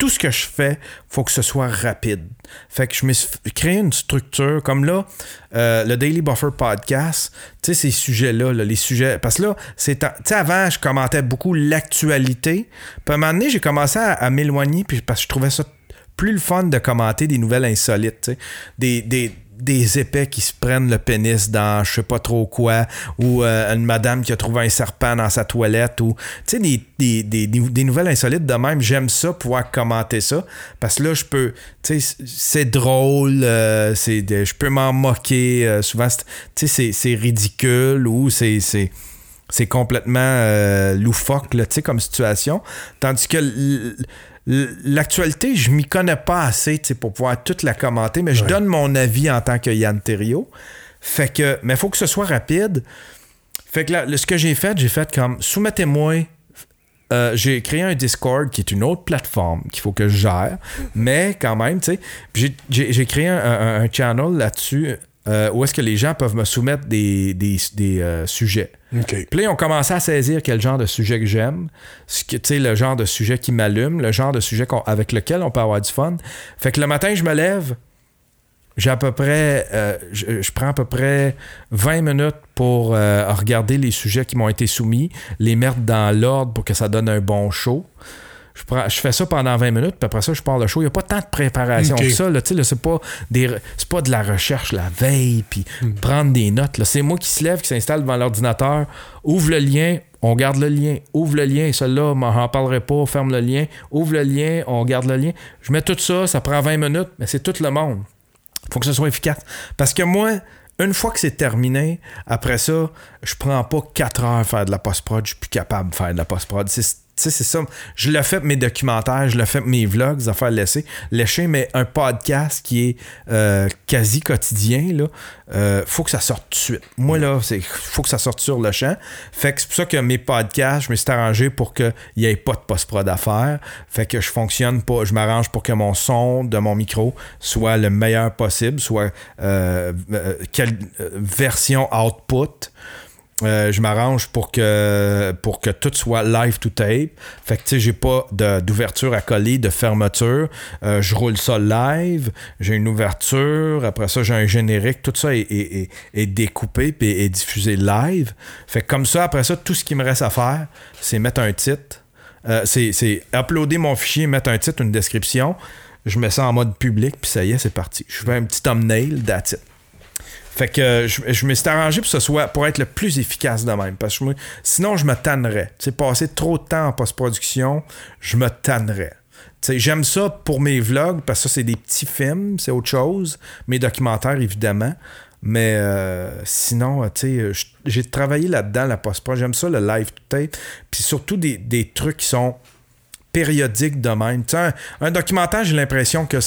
Tout ce que je fais, faut que ce soit rapide. Fait que je me suis créé une structure comme là, euh, le Daily Buffer Podcast, tu sais, ces sujets-là, les sujets. Parce que là, c'est. Tu sais, avant, je commentais beaucoup l'actualité. Puis à un moment donné, j'ai commencé à, m'éloigner, parce que je trouvais ça plus le fun de commenter des nouvelles insolites, des, des, des épais qui se prennent le pénis dans je sais pas trop quoi, ou euh, une madame qui a trouvé un serpent dans sa toilette, ou tu sais, des, nouvelles insolites de même. J'aime ça, pouvoir commenter ça, parce que là, je peux, c'est drôle, euh, c'est je peux m'en moquer, euh, souvent, tu sais, c'est ridicule, ou c'est c'est complètement loufoque, comme situation. Tandis que L'actualité, je m'y connais pas assez pour pouvoir toute la commenter, mais je donne mon avis en tant que Yann Terrio. Fait que, mais il faut que ce soit rapide. Fait que là, ce que j'ai fait, j'ai fait comme soumettez-moi. Euh, j'ai créé un Discord qui est une autre plateforme qu'il faut que je gère, mais quand même, tu sais, j'ai créé un, channel là-dessus euh, où est-ce que les gens peuvent me soumettre des, euh, sujets. Puis là, ils à saisir quel genre de sujet que j'aime, le genre de sujet qui m'allume, le genre de sujet avec lequel on peut avoir du fun. Fait que le matin, je me lève, j'ai à peu près, euh, je, prends à peu près 20 minutes pour regarder les sujets qui m'ont été soumis, les mettre dans l'ordre pour que ça donne un bon show. Je, fais ça pendant 20 minutes, puis après ça, je pars le show. Il n'y a pas tant de préparation que ça. Là, là, c'est, pas des, pas de la recherche la veille, puis hmm. prendre des notes. C'est moi qui se lève, qui s'installe devant l'ordinateur, ouvre le lien, on garde le lien, ouvre le lien, celui-là, j'en parlerai pas, ferme le lien, ouvre le lien, on garde le lien. Je mets tout ça, ça prend 20 minutes, mais c'est tout le monde. Il faut que ce soit efficace. Parce que moi, une fois que c'est terminé, après ça, je prends pas 4 heures à faire de la post-prod, je suis plus capable de faire de la post-prod. C'est sais, c'est ça. Je le fais mes documentaires, je le fais mes vlogs, affaires laissées, lécher, mais un podcast qui est euh, quasi quotidien, là, euh, faut que ça sorte tout de suite. Moi, là, c'est faut que ça sorte sur le champ. Fait que c'est pour ça que mes podcasts, je me suis arrangé pour qu'il n'y ait pas de post-prod à faire. Fait que je fonctionne pas, je m'arrange pour que mon son de mon micro soit le meilleur possible, soit euh, quelle version output. Euh, je m'arrange pour que, pour que tout soit live to tape. Fait que, tu sais, j'ai pas d'ouverture à coller, de fermeture. Euh, je roule ça live. J'ai une ouverture. Après ça, j'ai un générique. Tout ça est, découpé et diffusé live. Fait que comme ça, après ça, tout ce qui me reste à faire, c'est mettre un titre. Euh, c'est uploader mon fichier, mettre un titre, une description. Je mets ça en mode public, puis ça y est, c'est parti. Je fais un petit thumbnail, that's it. Fait que je, je me suis arrangé pour, ce soit, pour être le plus efficace de même. Parce que sinon, je me tannerais. Tu sais, passer trop de temps en post-production, je me tannerais. J'aime ça pour mes vlogs parce que ça, c'est des petits films, c'est autre chose. Mes documentaires, évidemment. Mais euh, sinon, tu sais, j'ai travaillé là-dedans, la post-prod. J'aime ça, le live tape. Puis surtout des, des, trucs qui sont périodiques de même. Un, un, documentaire, j'ai l'impression que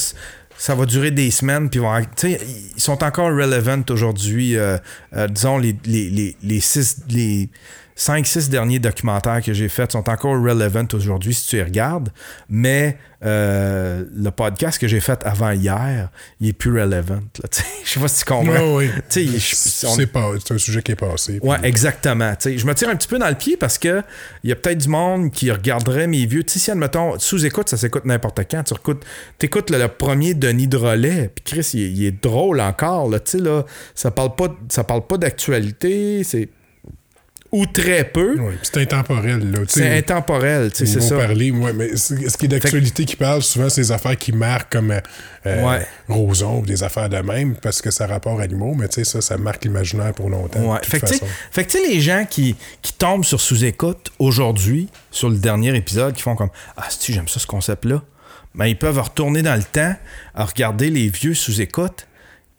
ça va durer des semaines, puis vont, ils sont encore relevant aujourd'hui. Euh, euh, disons, les, les, les, six, les 5-6 derniers documentaires que j'ai faits sont encore relevant aujourd'hui si tu les regardes, mais euh, le podcast que j'ai fait avant hier, il est plus relevant. Je sais pas si tu comprends. Oui, oui. C'est un sujet qui est passé. Ouais, exactement. Je me tire un petit peu dans le pied parce que il y a peut-être du monde qui regarderait mes vieux. si, admettons, sous-écoute, ça s'écoute n'importe quand. Tu écoutes, le, premier Denis Drolet, puis Chris, il, est drôle encore. Là, là, ça parle pas, ça parle pas d'actualité. C'est ou très peu. Oui, c'est intemporel. Là, c'est intemporel, c'est ça. parler, ouais, mais ce qui est d'actualité qui parle, souvent, c'est des affaires qui marquent comme euh, euh Roson ou des affaires de même, parce que ça rapporte animaux, mais tu sais, ça, ça marque l'imaginaire pour longtemps. Ouais. Fait, que fait que les gens qui, qui tombent sur sous-écoute aujourd'hui, sur le dernier épisode, qui font comme Ah, si j'aime ça, ce concept-là, ben, ils peuvent retourner dans le temps à regarder les vieux sous-écoute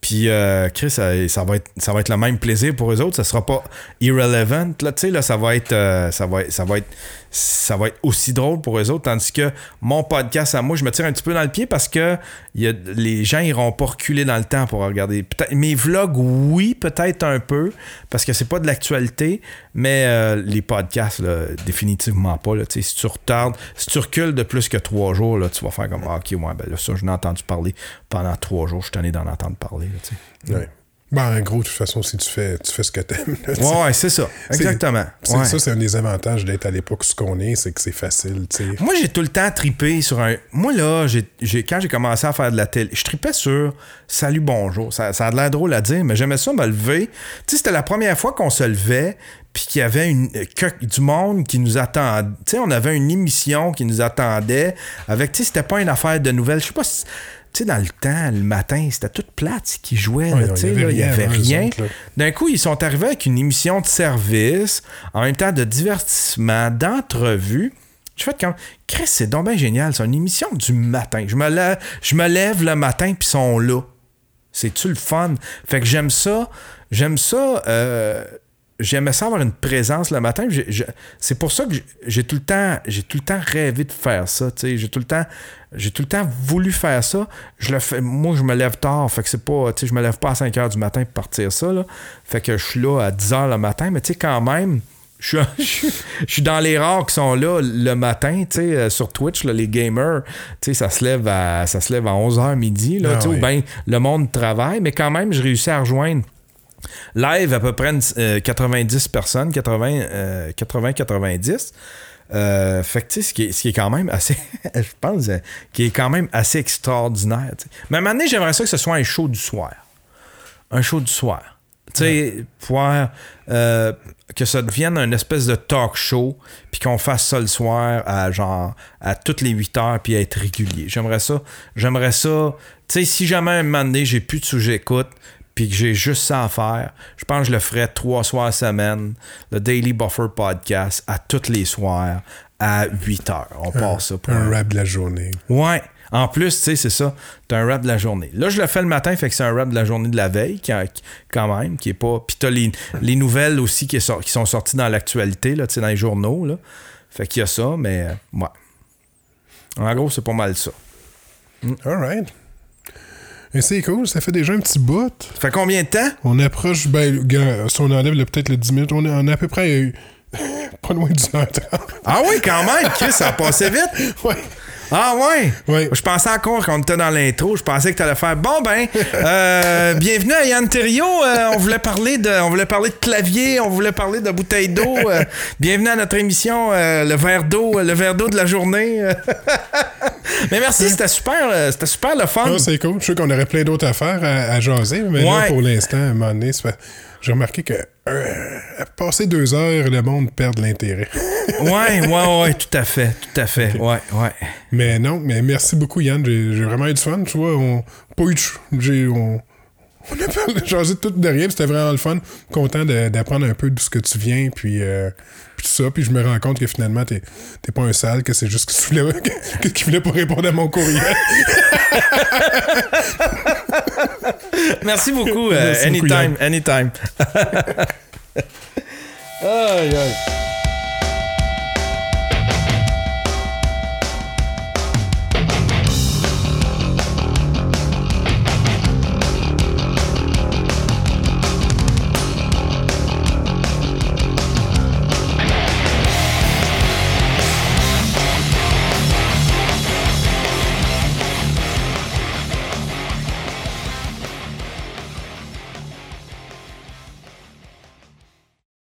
Puis, euh, Chris, ça, va être, ça va être le même plaisir pour eux autres. Ça sera pas irrelevant. Là, tu sais, là, ça va être, euh, ça va, ça va être, ça va être aussi drôle pour eux autres. Tandis que mon podcast à moi, je me tire un petit peu dans le pied parce que les gens iront pas reculer dans le temps pour regarder. Mes vlogs, oui, peut-être un peu, parce que c'est pas de l'actualité, mais euh, les podcasts, définitivement pas. Là, si tu retardes, si tu recules de plus que trois jours, là, tu vas faire comme ah, ok, ouais, ben là, ça, je n'ai entendu parler pendant trois jours, je suis d'en entendre parler. Ben, en gros, de toute façon, si tu fais, tu fais ce que t'aimes. Ouais, c'est ça. Exactement. C'est, Ça, c'est un des avantages d'être à l'époque ce qu'on est, c'est que c'est facile. Moi, j'ai tout le temps tripé sur un. Moi, là, j'ai, quand j'ai commencé à faire de la télé, je tripais sur Salut, bonjour. Ça, ça a l'air drôle à dire, mais j'aimais ça me lever. Tu sais, c'était la première fois qu'on se levait, puis qu'il y avait une, du monde qui nous attendait. Tu sais, on avait une émission qui nous attendait avec, tu sais, c'était pas une affaire de nouvelles. Je sais pas si tu sais, dans le temps, le matin, c'était toute plate qui jouait. il n'y avait rien. D'un coup, ils sont arrivés avec une émission de service, en même temps de divertissement, d'entrevue. Je fais quand Chris, c'est donc bien génial. C'est une émission du matin. Je me lève, je me lève le matin, puis ils sont là. C'est-tu le fun? Fait que j'aime ça. J'aime ça. Euh, j'aimais ça avoir une présence le matin. c'est pour ça que j'ai tout le temps, j'ai tout le temps rêvé de faire ça. J'ai tout le temps, j'ai tout le temps voulu faire ça. Je le fais, moi, je me lève tard, fait que c'est pas, je me lève pas à 5 heures du matin pour partir ça. Là. Fait que je suis là à 10 heures le matin, mais tu sais, quand même. Je suis, dans les rares qui sont là le matin, tu sais, euh, sur Twitch, les gamers, tu sais, ça se lève à, ça se lève à 11h midi, là, ah ben, le monde travaille, mais quand même, je réussis à rejoindre Live, à peu près 90 euh, personnes, 80, 90. Euh, euh, fait que, tu sais, ce, qui est, quand même assez, je pense, qui est quand même assez extraordinaire. Mais à un moment donné, j'aimerais ça que ce soit un show du soir. Un show du soir. Tu sais, pouvoir que ça devienne un espèce de talk show, puis qu'on fasse ça le soir à genre à toutes les 8 heures, puis être régulier. J'aimerais ça. J'aimerais ça. Tu sais, si jamais un moment donné, j'ai plus de sujet écoute, puis que j'ai juste ça à faire, je pense que je le ferais trois soirs semaine, le Daily Buffer Podcast, à tous les soirs, à 8 heures. On passe ça pour un, rap de la journée. Ouais. En plus, tu sais, c'est ça. T'as un rap de la journée. Là, je le fais le matin, fait que c'est un rap de la journée de la veille, qui, quand même, qui est pas. Puis t'as les, les nouvelles aussi qui, qui sont sorties dans l'actualité, là, tu sais, dans les journaux, là. Fait qu'il y a ça, mais, euh, ouais. En gros, c'est pas mal ça. All right. Mais c'est cool, ça fait déjà un petit bout. Ça fait combien de temps? On approche, ben, si on enlève peut-être le 10 minutes, on est, à peu près pas loin du heure Ah oui, quand même, Chris, ça a passé vite. ouais. Ah ouais? Oui. Je pensais encore qu'on était dans l'intro, je pensais que tu allais faire bon ben euh, bienvenue à Yann Thériault. Euh, on voulait parler de on voulait parler de clavier, on voulait parler de bouteille d'eau. Euh, bienvenue à notre émission le verre d'eau, le verre d'eau de la journée. mais merci, c'était super c'était super le fun. Ah, c'est cool. Je sais qu'on aurait plein d'autres affaires à, à jaser, mais là pour l'instant, à un moment donné, j'ai remarqué que euh, passer deux heures, le monde perd l'intérêt. ouais, ouais, ouais, tout à fait, tout à fait, ouais, ouais. Mais non, mais merci beaucoup Yann, j'ai vraiment eu du fun, tu vois, on pas eu j'ai on, on a parlé de tout derrière, c'était vraiment le fun. Content d'apprendre un peu de ce que tu viens, puis, euh, puis tout ça. Puis je me rends compte que finalement, t'es pas un sale, que c'est juste que tu voulais, que, tu voulais pas répondre à mon courriel. Merci beaucoup. Euh, anytime, anytime. aïe, aïe.